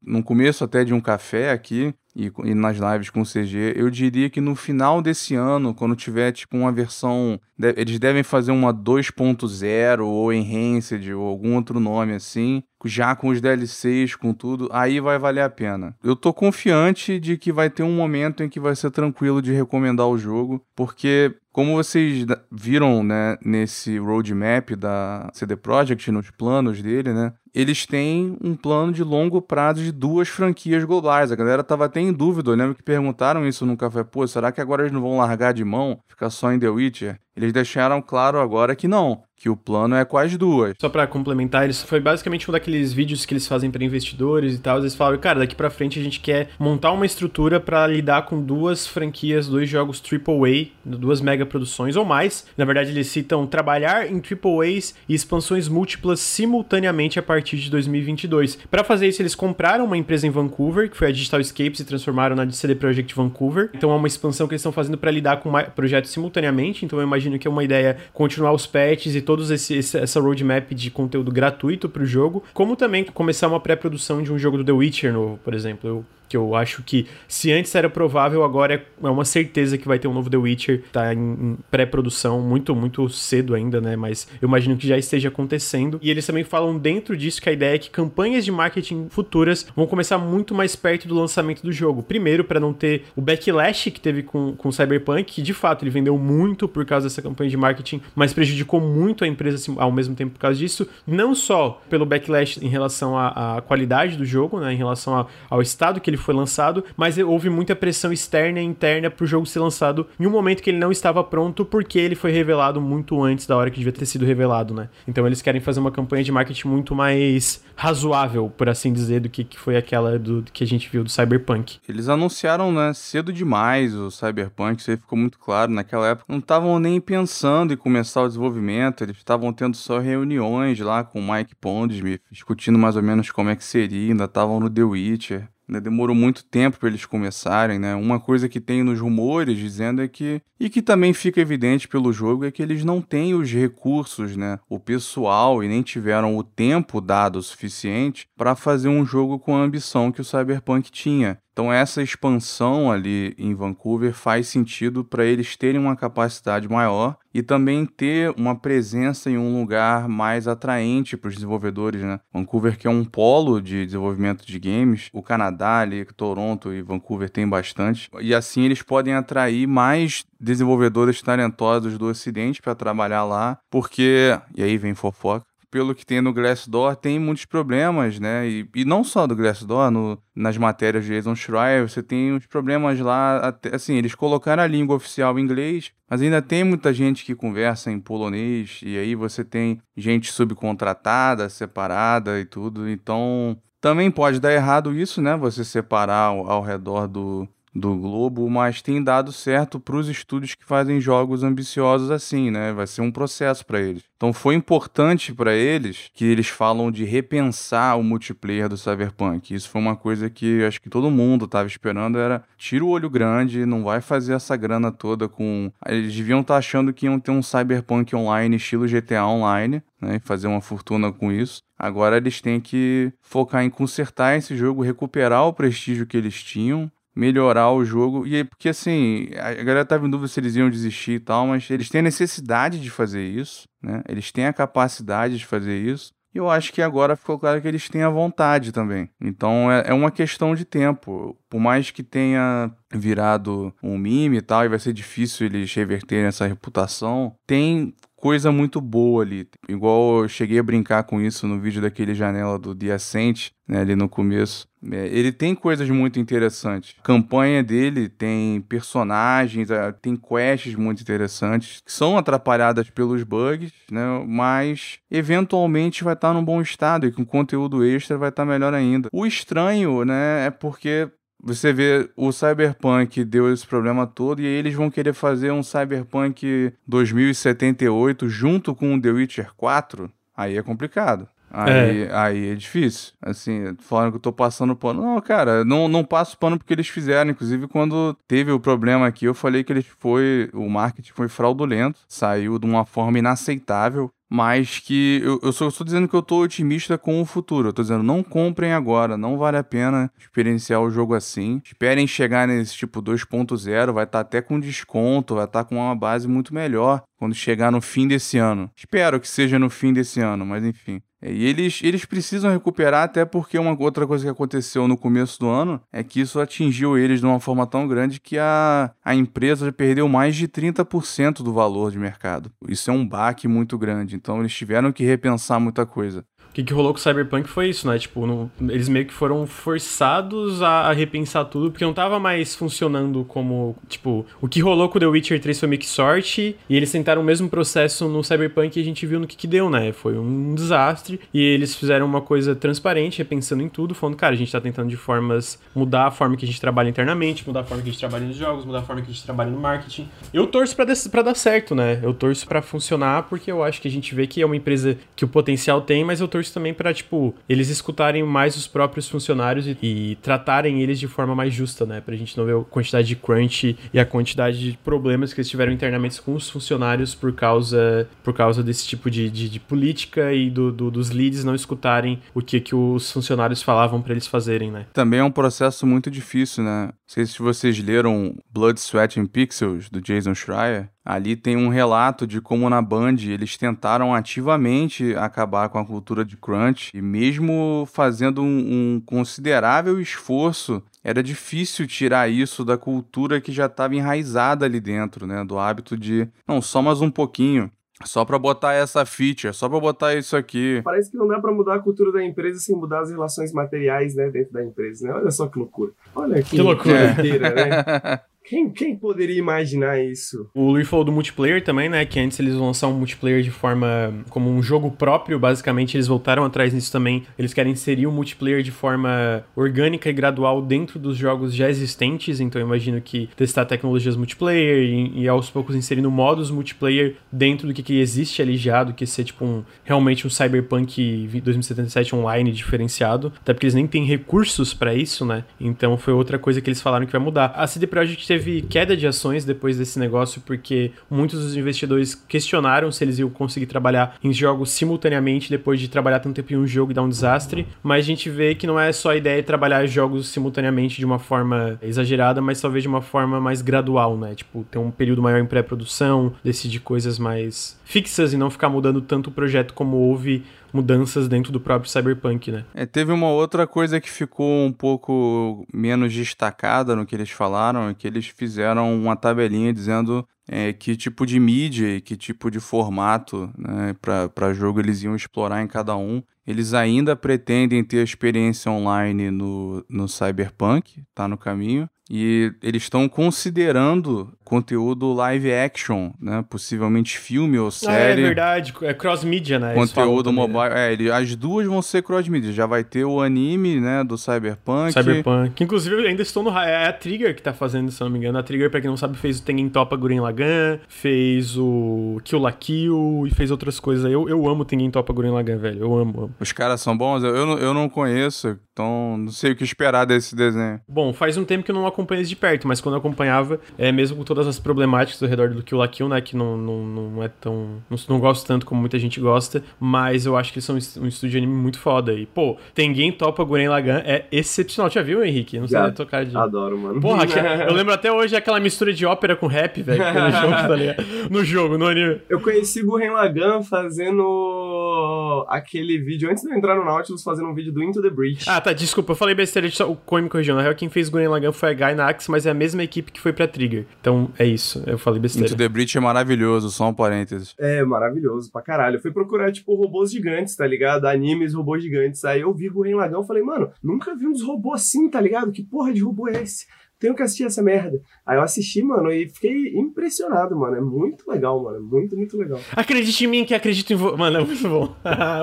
no começo até de um café aqui, e, e, nas lives com o CG, eu diria que no final desse ano, quando tiver tipo uma versão, de, eles devem fazer uma 2.0 ou Enhanced ou algum outro nome assim, já com os DLCs, com tudo, aí vai valer a pena. Eu tô confiante de que vai ter um momento em que vai ser tranquilo de recomendar o jogo, porque como vocês viram, né, nesse roadmap da CD Projekt, nos planos dele, né, eles têm um plano de longo prazo de duas franquias globais. A galera tava até em dúvida, eu lembro que perguntaram isso no café, pô, será que agora eles não vão largar de mão, ficar só em The Witcher? Eles deixaram claro agora que não, que o plano é com as duas. Só para complementar, isso foi basicamente um daqueles vídeos que eles fazem para investidores e tal. Eles falaram, cara, daqui para frente a gente quer montar uma estrutura para lidar com duas franquias, dois jogos AAA, duas mega produções ou mais. Na verdade, eles citam trabalhar em AAAs e expansões múltiplas simultaneamente a partir de 2022. Para fazer isso, eles compraram uma empresa em Vancouver, que foi a Digital Escapes, e transformaram na CD Projekt Vancouver. Então é uma expansão que eles estão fazendo para lidar com projetos simultaneamente. Então eu imagino que é uma ideia continuar os patches e todos esse, esse essa roadmap de conteúdo gratuito para o jogo, como também começar uma pré-produção de um jogo do The Witcher novo, por exemplo. Eu que eu acho que se antes era provável, agora é, é uma certeza que vai ter um novo The Witcher. Tá em, pré-produção, muito, muito cedo ainda, né? Mas eu imagino que já esteja acontecendo. E eles também falam dentro disso que a ideia é que campanhas de marketing futuras vão começar muito mais perto do lançamento do jogo. Primeiro, para não ter o backlash que teve com, com Cyberpunk, que de fato ele vendeu muito por causa dessa campanha de marketing, mas prejudicou muito a empresa assim, ao mesmo tempo por causa disso. Não só pelo backlash em relação à, à qualidade do jogo, né? Em relação ao estado que ele ele foi lançado, mas houve muita pressão externa e interna para o jogo ser lançado em um momento que ele não estava pronto, porque ele foi revelado muito antes da hora que devia ter sido revelado, né? Então eles querem fazer uma campanha de marketing muito mais razoável, por assim dizer, do que, que foi aquela do, do que a gente viu do Cyberpunk. Eles anunciaram, né, cedo demais o Cyberpunk, isso aí ficou muito claro. Naquela época não estavam nem pensando em começar o desenvolvimento, eles estavam tendo só reuniões lá com o Mike Pondsmith, discutindo mais ou menos como é que seria, ainda estavam no The Witcher. Né, demorou muito tempo para eles começarem, né? Uma coisa que tem nos rumores dizendo é que e que também fica evidente pelo jogo é que eles não têm os recursos, né? O pessoal e nem tiveram o tempo dado o suficiente para fazer um jogo com a ambição que o Cyberpunk tinha. Então essa expansão ali em Vancouver faz sentido para eles terem uma capacidade maior e também ter uma presença em um lugar mais atraente para os desenvolvedores, né? Vancouver que é um polo de desenvolvimento de games, o Canadá ali, Toronto e Vancouver tem bastante, e assim eles podem atrair mais desenvolvedores talentosos do Ocidente para trabalhar lá, porque e aí vem fofoca pelo que tem no Glassdoor, tem muitos problemas, né? E, e não só do Glassdoor, no, nas matérias de Jason Schreier, você tem uns problemas lá, até, assim, eles colocaram a língua oficial em inglês, mas ainda tem muita gente que conversa em polonês, e aí você tem gente subcontratada, separada e tudo, então também pode dar errado isso, né? Você separar ao, ao redor do, do globo, mas tem dado certo para os estúdios que fazem jogos ambiciosos assim, né? Vai ser um processo para eles. Então foi importante para eles que eles falam de repensar o multiplayer do Cyberpunk. Isso foi uma coisa que acho que todo mundo estava esperando era tira o olho grande, não vai fazer essa grana toda com eles deviam estar tá achando que iam ter um Cyberpunk online estilo GTA online, né, e fazer uma fortuna com isso. Agora eles têm que focar em consertar esse jogo, recuperar o prestígio que eles tinham melhorar o jogo. E porque assim, a galera tava em dúvida se eles iam desistir e tal, mas eles têm a necessidade de fazer isso, né? Eles têm a capacidade de fazer isso. E eu acho que agora ficou claro que eles têm a vontade também. Então é, é uma questão de tempo. Por mais que tenha virado um meme e tal, e vai ser difícil eles reverterem essa reputação, tem coisa muito boa ali. Igual eu cheguei a brincar com isso no vídeo daquele janela do Ascent, né, ali no começo. É, ele tem coisas muito interessantes. A campanha dele tem personagens, tem quests muito interessantes, que são atrapalhadas pelos bugs, né, mas eventualmente vai estar num bom estado e com conteúdo extra vai estar melhor ainda. O estranho, né, é porque você vê o Cyberpunk deu esse problema todo e aí eles vão querer fazer um Cyberpunk 2078 junto com o The Witcher 4, aí é complicado. Aí é. aí é difícil. Assim, falando que eu tô passando pano. Não, cara, não, não passo pano porque eles fizeram. Inclusive, quando teve o problema aqui, eu falei que eles foi. O marketing foi fraudulento. Saiu de uma forma inaceitável mas que eu, eu só estou dizendo que eu estou otimista com o futuro. Eu tô dizendo, não comprem agora, não vale a pena experienciar o jogo assim. Esperem chegar nesse tipo 2.0, vai estar tá até com desconto, vai estar tá com uma base muito melhor quando chegar no fim desse ano. Espero que seja no fim desse ano, mas enfim. É, e eles, eles precisam recuperar, até porque uma outra coisa que aconteceu no começo do ano é que isso atingiu eles de uma forma tão grande que a, a empresa perdeu mais de 30% do valor de mercado. Isso é um baque muito grande, então eles tiveram que repensar muita coisa que, que rolou com o Cyberpunk foi isso, né? Tipo, eles meio que foram forçados a, a, repensar tudo, porque não tava mais funcionando como. Tipo, o que rolou com The Witcher 3 foi meio que sorte, e eles tentaram o mesmo processo no Cyberpunk e a gente viu no que, que deu, né? Foi um desastre, e eles fizeram uma coisa transparente, repensando em tudo, falando, cara, a gente tá tentando de formas mudar a forma que a gente trabalha internamente, mudar a forma que a gente trabalha nos jogos, mudar a forma que a gente trabalha no marketing. Eu torço pra, pra dar certo, né? Eu torço para funcionar, porque eu acho que a gente vê que é uma empresa que o potencial tem, mas eu torço também para tipo, eles escutarem mais os próprios funcionários e, e, tratarem eles de forma mais justa, né? Pra gente não ver a quantidade de crunch e a quantidade de problemas que eles tiveram internamente com os funcionários por causa, por causa desse tipo de, de, de política e do, do, dos leads não escutarem o que, que os funcionários falavam para eles fazerem, né? Também é um processo muito difícil, né? Não sei se vocês leram Blood, Sweat and Pixels, do Jason Schreier. Ali tem um relato de como na Band eles tentaram ativamente acabar com a cultura de crunch e mesmo fazendo um, um considerável esforço, era difícil tirar isso da cultura que já estava enraizada ali dentro, né, do hábito de, não, só mais um pouquinho. Só para botar essa feature, só para botar isso aqui. Parece que não dá para mudar a cultura da empresa sem mudar as relações materiais, né, dentro da empresa, né? Olha só que loucura. Olha que, que loucura inteira, né? Quem, quem poderia imaginar isso? O falou do multiplayer também, né? Que antes eles vão lançar um multiplayer de forma como um jogo próprio, basicamente eles voltaram atrás nisso também. Eles querem inserir o multiplayer de forma orgânica e gradual dentro dos jogos já existentes, então eu imagino que testar tecnologias multiplayer e, e aos poucos inserindo modos multiplayer dentro do que, que existe ali já, do que ser tipo um realmente um Cyberpunk 2077 online diferenciado, até porque eles nem têm recursos para isso, né? Então foi outra coisa que eles falaram que vai mudar. A CD Projekt teve teve queda de ações depois desse negócio, porque muitos dos investidores questionaram se eles iam conseguir trabalhar em jogos simultaneamente depois de trabalhar tanto tempo em um jogo e dar um desastre. Mas a gente vê que não é só a ideia de trabalhar jogos simultaneamente de uma forma exagerada, mas talvez de uma forma mais gradual, né? Tipo, ter um período maior em pré-produção, decidir coisas mais fixas e não ficar mudando tanto o projeto como houve mudanças dentro do próprio Cyberpunk, né? É, teve uma outra coisa que ficou um pouco menos destacada no que eles falaram, é que eles fizeram uma tabelinha dizendo é, que tipo de mídia e que tipo de formato né, para jogo eles iam explorar em cada um. Eles ainda pretendem ter a experiência online no, no Cyberpunk, tá no caminho. E eles estão considerando conteúdo live action, né? Possivelmente filme ou série. Ah, é verdade, é cross-mídia, né? Conteúdo né? mobile. É, ele, as duas vão ser cross-mídia. Já vai ter o anime, né, do Cyberpunk. Cyberpunk. Inclusive, ainda estou no. É a Trigger que tá fazendo, se não me engano. A Trigger, pra quem não sabe, fez o Tengen Topa Gurren Lagann, fez o Kill la Kill e fez outras coisas aí. Eu, eu amo Tengen Topa Gurren Lagann, velho. Eu amo, amo. Os caras são bons? Eu, eu, não, eu não conheço, então não sei o que esperar desse desenho. Bom, faz um tempo que eu não acompanho eles de perto, mas quando eu acompanhava, é mesmo com todas as problemáticas ao redor do Kill la Kill, né? Que não, não, não é tão. Não, não gosto tanto como muita gente gosta, mas eu acho que eles são um estúdio de anime muito foda. E, pô, Tengen Topa Guren Lagan é excepcional. Já viu, Henrique? Não sei se tocar de. Adoro, mano. Porra, que, eu lembro até hoje aquela mistura de ópera com rap, velho. No jogo, tá ligado? No jogo, no anime. Eu conheci Guren Lagan fazendo aquele vídeo, antes de eu entrar no Nautilus, fazendo um vídeo do Into the Breach. Ah, tá, desculpa, eu falei besteira, o Coin me corrigiu. Na real, quem fez Guren Lagan foi a Gainax, mas é a mesma equipe que foi pra Trigger. Então, é isso. Eu falei besteira. Into the Breach é maravilhoso, só um parênteses. É, maravilhoso pra caralho. Eu fui procurar, tipo, robôs gigantes, tá ligado? Animes, robôs gigantes. Aí eu vi Guren Lagan e falei, mano, nunca vi uns robôs assim, tá ligado? Que porra de robô é esse? Tenho que assistir essa merda. Aí eu assisti, mano, e fiquei impressionado, mano. É muito legal, mano. É muito, muito legal. Acredite em mim que acredito em você. Mano, é muito bom.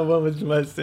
Vamos demais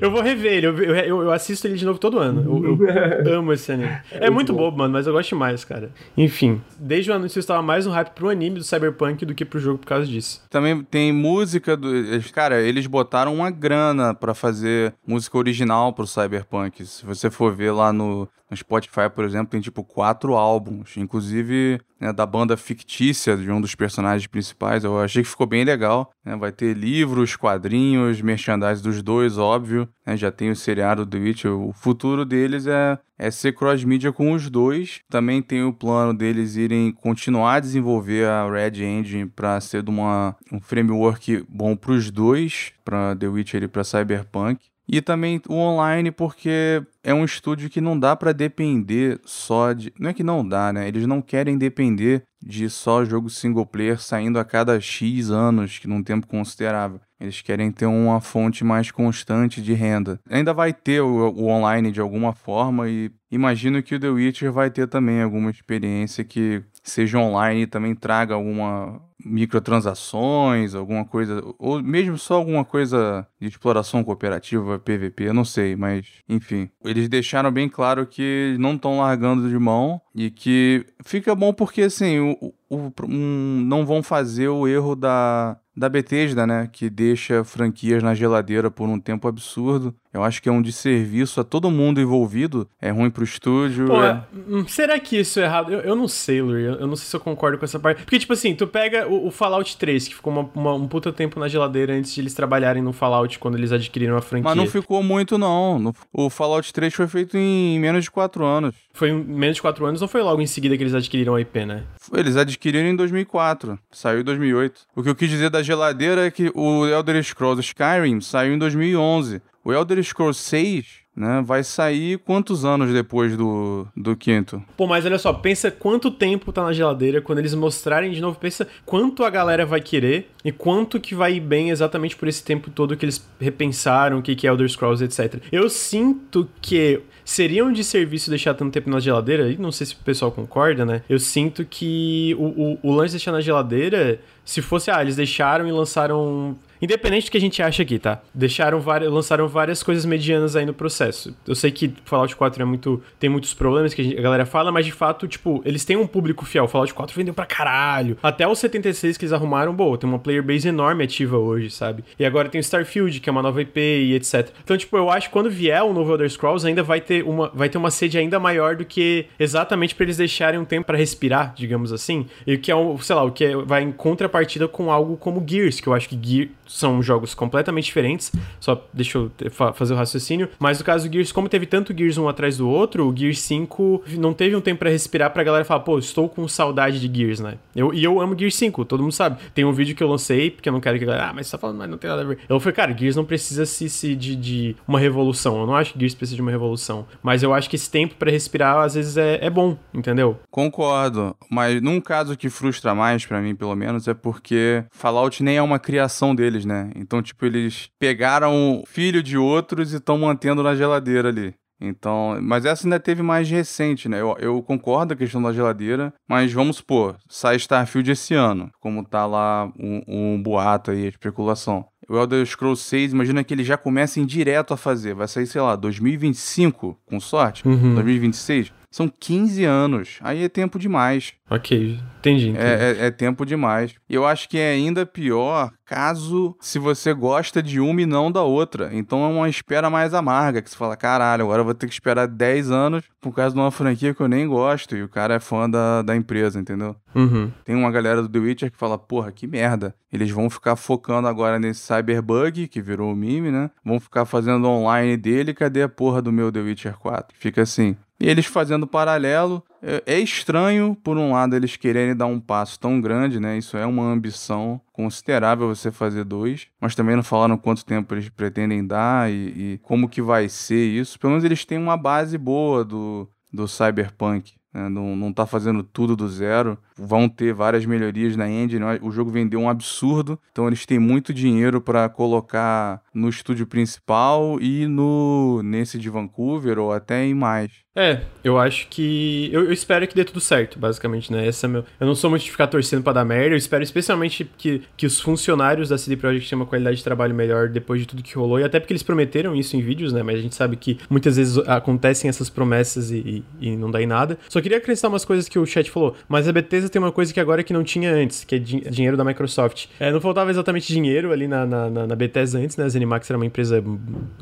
Eu vou rever ele. Eu, eu, eu, assisto ele de novo todo ano. Eu, eu amo esse anime. É, é muito, muito bobo, mano, mas eu gosto mais, cara. Enfim, desde o anúncio eu estava mais no hype pro anime do Cyberpunk do que pro jogo por causa disso. Também tem música do. Cara, eles botaram uma grana para fazer música original pro Cyberpunk. Se você for ver lá no, no Spotify, por exemplo, tem tipo quatro álbuns, inclusive né, da banda fictícia de um dos personagens principais. Eu achei que ficou bem legal. Né? Vai ter livros, quadrinhos, merchandise dos dois, óbvio. Né? Já tem o seriado do Witch. O futuro deles é, é ser cross-mídia com os dois. Também tem o plano deles irem continuar a desenvolver a Red Engine para ser de uma, um framework bom para os dois, para The Witcher e para Cyberpunk. E também o online, porque é um estúdio que não dá para depender só de. Não é que não dá, né? Eles não querem depender de só jogo single player saindo a cada X anos, que num tempo considerável. Eles querem ter uma fonte mais constante de renda. Ainda vai ter o, o online de alguma forma e imagino que o The Witcher vai ter também alguma experiência que seja online e também traga alguma microtransações, alguma coisa, ou mesmo só alguma coisa de exploração cooperativa, PVP, eu não sei, mas enfim. Eles deixaram bem claro que não estão largando de mão e que fica bom porque assim, o, o, um, não vão fazer o erro da, da Bethesda, né? Que deixa franquias na geladeira por um tempo absurdo. Eu acho que é um desserviço a todo mundo envolvido. É ruim pro estúdio. Pô, é... Hum, será que isso é errado? Eu, eu não sei, Lury. Eu, eu, não sei se eu concordo com essa parte. Porque, tipo assim, tu pega o, o Fallout 3, que ficou uma, uma, um puta tempo na geladeira antes de eles trabalharem no Fallout quando eles adquiriram a franquia. Mas não ficou muito, não. O Fallout 3 foi feito em menos de 4 anos. Foi em menos de 4 anos ou foi logo em seguida que eles adquiriram a IP, né? Eles adquiriram em 2004. Saiu em 2008. O que eu quis dizer da geladeira é que o Elder Scrolls Skyrim saiu em 2011. O Elder Scrolls 6 né? Vai sair quantos anos depois do, do quinto? Pô, mas olha só, pensa quanto tempo tá na geladeira, quando eles mostrarem de novo, pensa quanto a galera vai querer e quanto que vai ir bem exatamente por esse tempo todo que eles repensaram o que, que é Elder Scrolls, etc. Eu sinto que seria um desserviço deixar tanto tempo na geladeira, e não sei se o pessoal concorda, né? Eu sinto que o, o, o lance de deixar na geladeira, se fosse, ah, eles deixaram e lançaram Independente do que a gente acha aqui, tá? Deixaram várias, lançaram várias coisas medianas aí no processo. Eu sei que Fallout 4 é muito, tem muitos problemas que a, gente, a galera fala, mas de fato, tipo, eles têm um público fiel. Fallout 4 vendeu pra caralho. Até os 76 que eles arrumaram, boa, tem uma player base enorme ativa hoje, sabe? E agora tem o Starfield, que é uma nova IP e etc. Então, tipo, eu acho que quando vier o novo Elder Scrolls, ainda vai ter uma, vai ter uma sede ainda maior do que exatamente para eles deixarem um tempo para respirar, digamos assim. E que é, um, sei lá, o que é, vai em contrapartida com algo como Gears, que eu acho que Gears são jogos completamente diferentes. Só deixa eu fazer o raciocínio. Mas no caso do Gears, como teve tanto Gears um atrás do outro, o Gears 5 não teve um tempo para respirar pra galera falar, pô, estou com saudade de Gears, né? Eu, e eu amo Gears 5, todo mundo sabe. Tem um vídeo que eu lancei, porque eu não quero que a galera, ah, mas você tá falando, mas não tem nada a ver. Eu falei, cara, Gears não precisa se, se de, de uma revolução. Eu não acho que Gears precisa de uma revolução. Mas eu acho que esse tempo para respirar, às vezes, é, é bom, entendeu? Concordo. Mas num caso que frustra mais, para mim, pelo menos, é porque Fallout nem é uma criação deles, né? Então, tipo, eles pegaram filho de outros e estão mantendo na geladeira ali. Então, mas essa ainda teve mais recente, né? Eu, eu concordo com a questão da geladeira, mas vamos supor, sai Starfield esse ano, como tá lá um, um boato aí, a especulação. O Elder Scrolls 6, imagina que eles já comecem direto a fazer. Vai sair, sei lá, 2025, com sorte, uhum. 2026. São 15 anos. Aí é tempo demais. Ok, entendi. entendi. É, é, é, tempo demais. E eu acho que é ainda pior caso se você gosta de uma e não da outra. Então é uma espera mais amarga, que você fala, caralho, agora eu vou ter que esperar 10 anos por causa de uma franquia que eu nem gosto. E o cara é fã da, da empresa, entendeu? Uhum. Tem uma galera do The Witcher que fala, porra, que merda. Eles vão ficar focando agora nesse Cyberbug, que virou o meme, né? Vão ficar fazendo online dele, cadê a porra do meu The Witcher 4? Fica assim. E eles fazendo paralelo. É, é estranho, por um lado, eles quererem dar um passo tão grande, né? Isso é uma ambição considerável você fazer dois, mas também não falaram quanto tempo eles pretendem dar e, e como que vai ser isso. Pelo menos eles têm uma base boa do, do Cyberpunk. Né? Não, não tá fazendo tudo do zero. Vão ter várias melhorias na engine. O jogo vendeu um absurdo, então eles têm muito dinheiro para colocar no estúdio principal e no nesse de Vancouver ou até em mais. É, eu acho que. Eu, eu, espero que dê tudo certo, basicamente, né? Esse é meu. Eu não sou muito de ficar torcendo pra dar merda. Eu espero especialmente que, que os funcionários da CD Projekt tenham uma qualidade de trabalho melhor depois de tudo que rolou. E até porque eles prometeram isso em vídeos, né? Mas a gente sabe que muitas vezes acontecem essas promessas e, e, e não dá em nada. Só queria acrescentar umas coisas que o chat falou. Mas a Tem uma coisa que agora que não tinha antes, que é din dinheiro da Microsoft. É, não faltava exatamente dinheiro ali na, na, na, Bethesda antes, né? A ZeniMax era uma empresa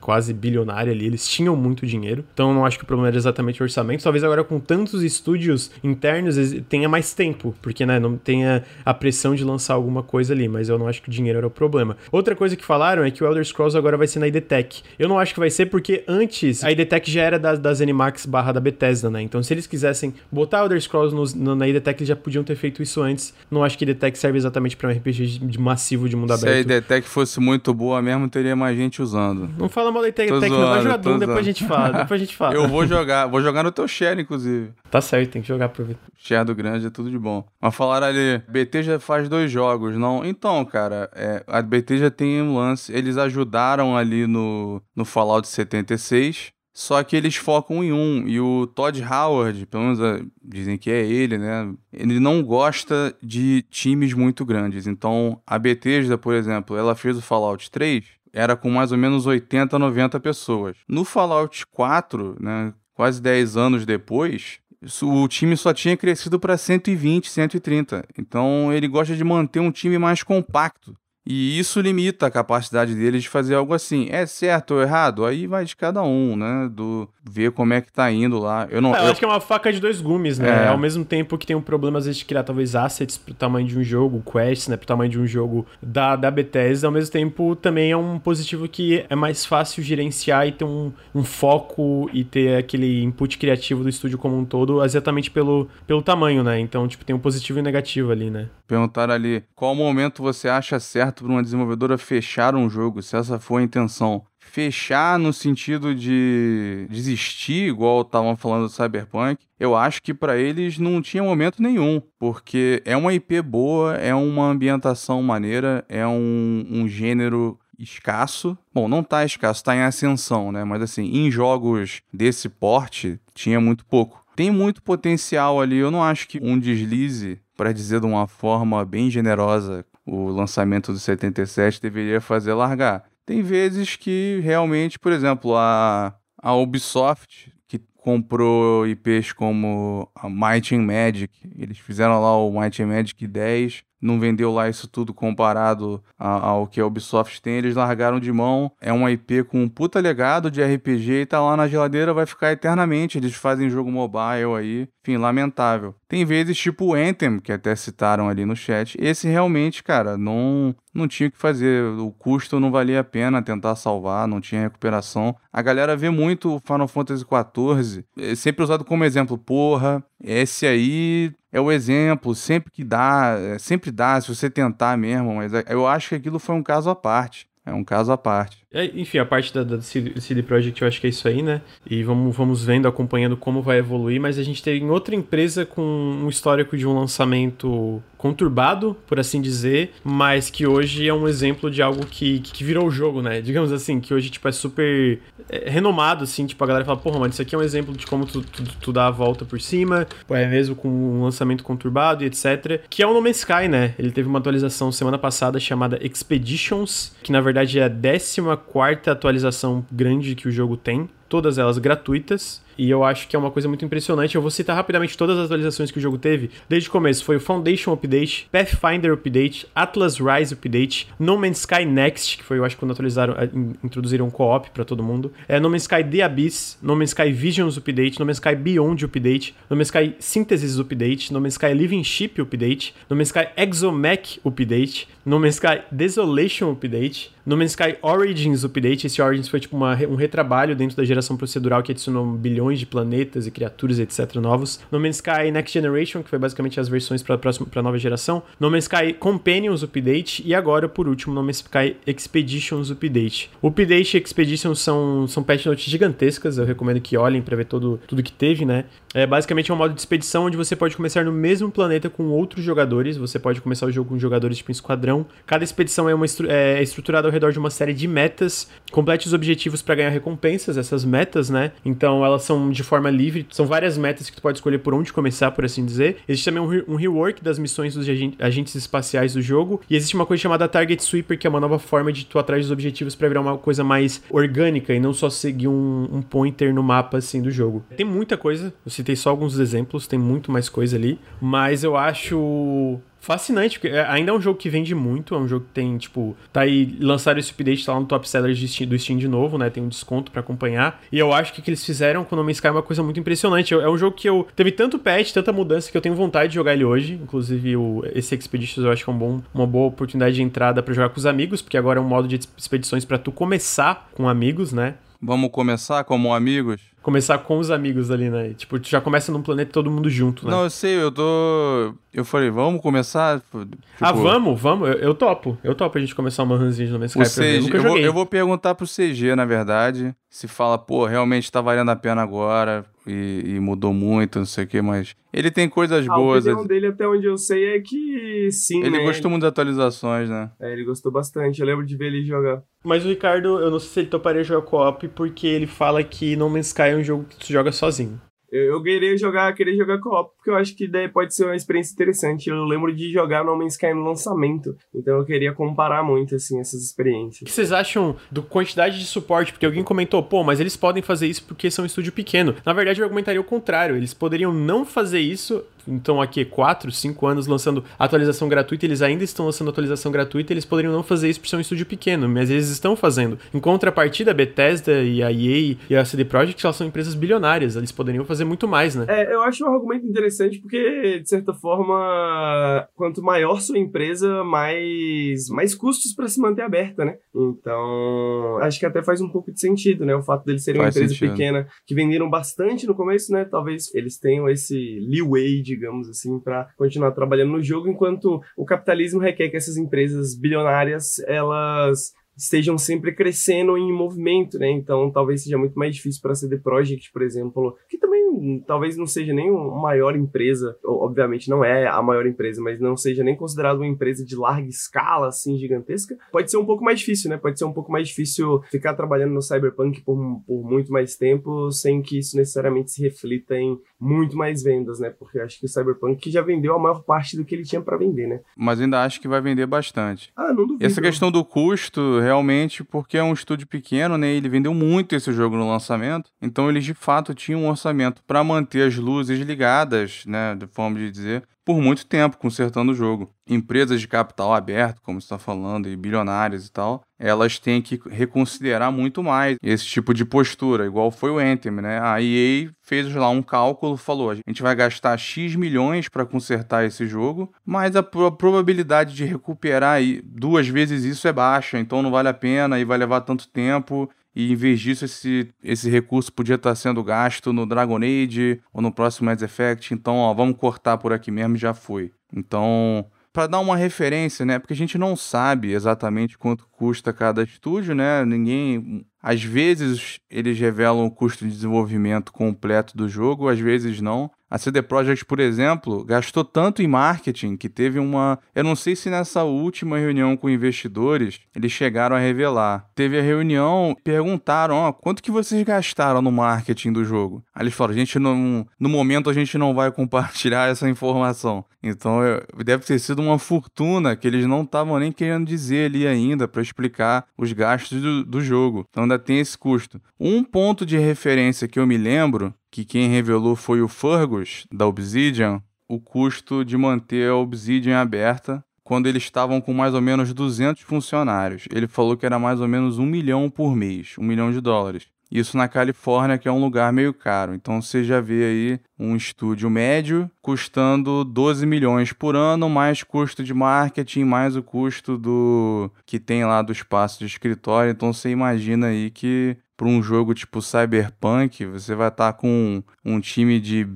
quase bilionária ali. Eles tinham muito dinheiro. Então não acho que o problema era exatamente o orçamento. Talvez agora com tantos estúdios internos tenha mais tempo, porque né, não tenha a pressão de lançar alguma coisa ali, mas eu não acho que o dinheiro era o problema. Outra coisa que falaram é que o Elder Scrolls agora vai ser na IDTech. Eu não acho que vai ser porque antes a IDTech já era da, da ZeniMax barra da Bethesda, né? Então se eles quisessem botar Elder Scrolls no, no, na IDTech, eles já podiam ter feito isso antes. Não acho que IDTech serve exatamente para um RPG de, massivo de mundo se aberto. Se a IDTech fosse muito boa mesmo, teria mais gente usando. Não fala mal da IDTech, não. Vai jogar Doom, depois a gente fala. Depois a gente fala. Eu vou jogar, vou jogar no teu share, inclusive. Tá certo, tem que jogar pra ver. Share do grande é tudo de bom. Mas falaram ali, BT já faz dois jogos, não? Então, cara, é, a BT já tem um lance. Eles ajudaram ali no, no Fallout 76. Só que eles focam em um. E o Todd Howard, pelo menos é, dizem que é ele, né? Ele não gosta de times muito grandes. Então, a Bethesda, por exemplo, ela fez o Fallout 3 era com mais ou menos 80, 90 pessoas. No Fallout 4, né, quase 10 anos depois, o time só tinha crescido para 120, 130. Então ele gosta de manter um time mais compacto. E isso limita a capacidade deles de fazer algo assim. É certo ou errado? Aí vai de cada um, né? Do ver como é que tá indo lá. Eu não. É, eu, eu acho que é uma faca de dois gumes, né? É. Ao mesmo tempo que tem um problema, às vezes, de criar talvez assets pro tamanho de um jogo, quests, né? Pro tamanho de um jogo da, da Bethesda, ao mesmo tempo também é um positivo que é mais fácil gerenciar e ter um, um foco e ter aquele input criativo do estúdio como um todo, exatamente pelo, pelo tamanho, né? Então, tipo, tem um positivo e um negativo ali, né? Perguntaram ali, qual momento você acha certo para uma desenvolvedora fechar um jogo, se essa for a intenção. Fechar no sentido de desistir, igual estavam falando do Cyberpunk, eu acho que para eles não tinha momento nenhum, porque é uma IP boa, é uma ambientação maneira, é um, um gênero escasso. Bom, não tá escasso, tá em ascensão, né? Mas assim, em jogos desse porte, tinha muito pouco. Tem muito potencial ali, eu não acho que um deslize, para dizer de uma forma bem generosa, o lançamento do 77 deveria fazer largar. Tem vezes que realmente, por exemplo, a, a Ubisoft, que comprou IPs como a Might and Magic, eles fizeram lá o Might and Magic 10, não vendeu lá isso tudo comparado ao que a Ubisoft tem, eles largaram de mão. É um IP com um puta legado de RPG e tá lá na geladeira, vai ficar eternamente. Eles fazem jogo mobile aí. Enfim, lamentável. Tem vezes tipo o Anthem, que até citaram ali no chat. Esse realmente, cara, não não tinha o que fazer. O custo não valia a pena tentar salvar, não tinha recuperação. A galera vê muito o Final Fantasy XIV, é sempre usado como exemplo. Porra, esse aí é o exemplo, sempre que dá, é, sempre dá se você tentar mesmo, mas é, eu acho que aquilo foi um caso à parte. É um caso à parte. É, enfim, a parte da, da CD Projekt eu acho que é isso aí, né? E vamos, vamos vendo, acompanhando como vai evoluir, mas a gente tem outra empresa com um histórico de um lançamento conturbado, por assim dizer, mas que hoje é um exemplo de algo que, que virou o jogo, né? Digamos assim, que hoje, tipo, é super é, renomado, assim, tipo, a galera fala, porra, mano, isso aqui é um exemplo de como tu, tu, tu dá a volta por cima, é mesmo com um lançamento conturbado e etc. Que é o No Man's Sky, né? Ele teve uma atualização semana passada chamada Expeditions, que na verdade é a décima quarta atualização grande que o jogo tem, todas elas gratuitas. E eu acho que é uma coisa muito impressionante. Eu vou citar rapidamente todas as atualizações que o jogo teve. Desde o começo foi o Foundation Update, Pathfinder Update, Atlas Rise Update, No Man's Sky Next, que foi eu acho quando atualizaram, eh, introduziram co-op para todo mundo. É, no Man's Sky The Abyss, No Man's Sky Visions Update, No Man's Sky Beyond Update, No Man's Sky Synthesis Update, No Man's Sky Living Ship Update, No Man's Sky Exomech Update, No Man's Sky Desolation Update, No Man's Sky Origins Update. Esse Origins foi tipo uma, um retrabalho dentro da geração procedural que adicionou bilhões de planetas e criaturas, etc, novos. No Man's Sky Next Generation, que foi basicamente as versões para a nova geração. No Man's Sky Companions Update e agora, por último, No Man's Sky Expeditions Update. O Update e Expeditions são, são patch notes gigantescas, eu recomendo que olhem para ver todo, tudo que teve, né? É basicamente é um modo de expedição onde você pode começar no mesmo planeta com outros jogadores, você pode começar o jogo com jogadores tipo em esquadrão. Cada expedição é, uma é estruturada ao redor de uma série de metas, complete os objetivos para ganhar recompensas, essas metas, né? Então elas são de forma livre, são várias metas que tu pode escolher por onde começar, por assim dizer. Existe também um, re um rework das missões dos agentes espaciais do jogo, e existe uma coisa chamada Target Sweeper, que é uma nova forma de tu atrás dos objetivos para virar uma coisa mais orgânica e não só seguir um, um pointer no mapa, assim, do jogo. Tem muita coisa, eu citei só alguns exemplos, tem muito mais coisa ali, mas eu acho fascinante, porque é, ainda é um jogo que vende muito, é um jogo que tem, tipo, tá aí, lançaram esse update, tá lá no top sellers do Steam de novo, né, tem um desconto para acompanhar, e eu acho que o que eles fizeram com o No Man's Sky é uma coisa muito impressionante, é um jogo que eu, teve tanto patch, tanta mudança, que eu tenho vontade de jogar ele hoje, inclusive o, esse Expeditions eu acho que é um bom, uma boa oportunidade de entrada para jogar com os amigos, porque agora é um modo de expedições para tu começar com amigos, né, Vamos começar como amigos? Começar com os amigos ali, né? Tipo, tu já começa num planeta todo mundo junto, né? Não, eu sei, eu tô. Eu falei, vamos começar? Tipo... Ah, vamos, vamos. Eu, eu, topo. Eu topo a gente começar uma ranzinha no Skype. CG, eu, nunca eu, vou, eu vou perguntar pro CG, na verdade, se fala, pô, realmente tá valendo a pena agora e, e mudou muito, não sei o que, mas ele tem coisas ah, boas. A opinião dele, até onde eu sei, é que sim, Ele né? gostou muito das atualizações, né? É, ele gostou bastante. Eu lembro de ver ele jogar. Mas o Ricardo, eu não sei se ele toparia jogar co-op, porque ele fala que No Man's Sky é um jogo que tu joga sozinho. Eu, eu queria jogar, queria jogar co-op, porque eu acho que daí pode ser uma experiência interessante. Eu lembro de jogar No Man's Sky no lançamento, então eu queria comparar muito, assim, essas experiências. O que vocês acham do quantidade de suporte? Porque alguém comentou, pô, mas eles podem fazer isso porque são um estúdio pequeno. Na verdade, eu argumentaria o contrário. Eles poderiam não fazer isso então aqui 4, 5 anos lançando atualização gratuita, eles ainda estão lançando atualização gratuita, eles poderiam não fazer isso por ser um estúdio pequeno, mas eles estão fazendo. Em contrapartida, a Bethesda e a EA e a CD Projekt, elas são empresas bilionárias, eles poderiam fazer muito mais, né? É, eu acho um argumento interessante porque, de certa forma, quanto maior sua empresa, mais, mais custos para se manter aberta, né? Então, acho que até faz um pouco de sentido, né? O fato deles serem faz uma empresa sentido. pequena, que venderam bastante no começo, né? Talvez eles tenham esse leeway digamos assim, para continuar trabalhando no jogo, enquanto o capitalismo requer que essas empresas bilionárias elas estejam sempre crescendo em movimento, né? Então talvez seja muito mais difícil para a CD Projekt, por exemplo, que também talvez não seja nem uma maior empresa, obviamente não é a maior empresa, mas não seja nem considerada uma empresa de larga escala, assim, gigantesca, pode ser um pouco mais difícil, né? Pode ser um pouco mais difícil ficar trabalhando no Cyberpunk por, por muito mais tempo, sem que isso necessariamente se reflita em muito mais vendas, né? Porque acho que o Cyberpunk já vendeu a maior parte do que ele tinha para vender, né? Mas ainda acho que vai vender bastante. Ah, não duvido. Essa questão do custo, realmente, porque é um estúdio pequeno, né? Ele vendeu muito esse jogo no lançamento, então eles de fato tinham um orçamento para manter as luzes ligadas, né? De forma de dizer. Por muito tempo consertando o jogo. Empresas de capital aberto, como você está falando, e bilionárias e tal, elas têm que reconsiderar muito mais esse tipo de postura, igual foi o Anthem, né? A EA fez lá um cálculo, falou: a gente vai gastar X milhões para consertar esse jogo, mas a probabilidade de recuperar duas vezes isso é baixa, então não vale a pena e vai levar tanto tempo. E em vez disso, esse, esse recurso podia estar sendo gasto no Dragon Age ou no próximo Mass Effect. Então, ó, vamos cortar por aqui mesmo já foi. Então, para dar uma referência, né? Porque a gente não sabe exatamente quanto custa cada estúdio, né? Ninguém. Às vezes eles revelam o custo de desenvolvimento completo do jogo, às vezes não. A CD Projekt, por exemplo, gastou tanto em marketing que teve uma. Eu não sei se nessa última reunião com investidores eles chegaram a revelar. Teve a reunião, perguntaram: ó, quanto que vocês gastaram no marketing do jogo? Aí eles falaram: gente não. No momento a gente não vai compartilhar essa informação. Então deve ter sido uma fortuna que eles não estavam nem querendo dizer ali ainda para explicar os gastos do, do jogo. Então ainda tem esse custo. Um ponto de referência que eu me lembro que quem revelou foi o Fergus, da Obsidian, o custo de manter a Obsidian aberta quando eles estavam com mais ou menos 200 funcionários. Ele falou que era mais ou menos um milhão por mês, um milhão de dólares. Isso na Califórnia, que é um lugar meio caro. Então você já vê aí um estúdio médio custando 12 milhões por ano, mais custo de marketing, mais o custo do que tem lá do espaço de escritório. Então você imagina aí que para um jogo tipo Cyberpunk, você vai estar tá com um time de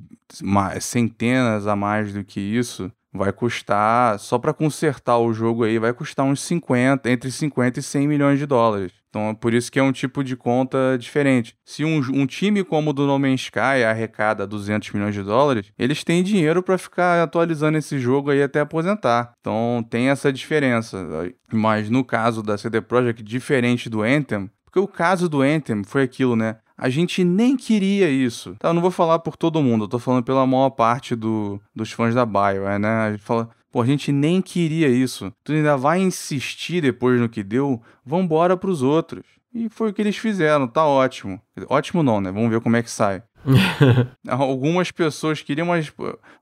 centenas a mais do que isso. Vai custar, só para consertar o jogo aí, vai custar uns 50, entre 50 e 100 milhões de dólares. Então é por isso que é um tipo de conta diferente. Se um, um time como o do No Man's Sky arrecada 200 milhões de dólares, eles têm dinheiro para ficar atualizando esse jogo aí até aposentar. Então tem essa diferença. Mas no caso da CD Projekt, diferente do Anthem, porque o caso do Anthem foi aquilo, né? A gente nem queria isso. Tá, eu não vou falar por todo mundo, eu tô falando pela maior parte do, dos fãs da Bio, né? A gente fala, pô, a gente nem queria isso. Tu ainda vai insistir depois no que deu? Vambora pros outros. E foi o que eles fizeram, tá ótimo. Ótimo não, né? Vamos ver como é que sai. Algumas pessoas queriam, mas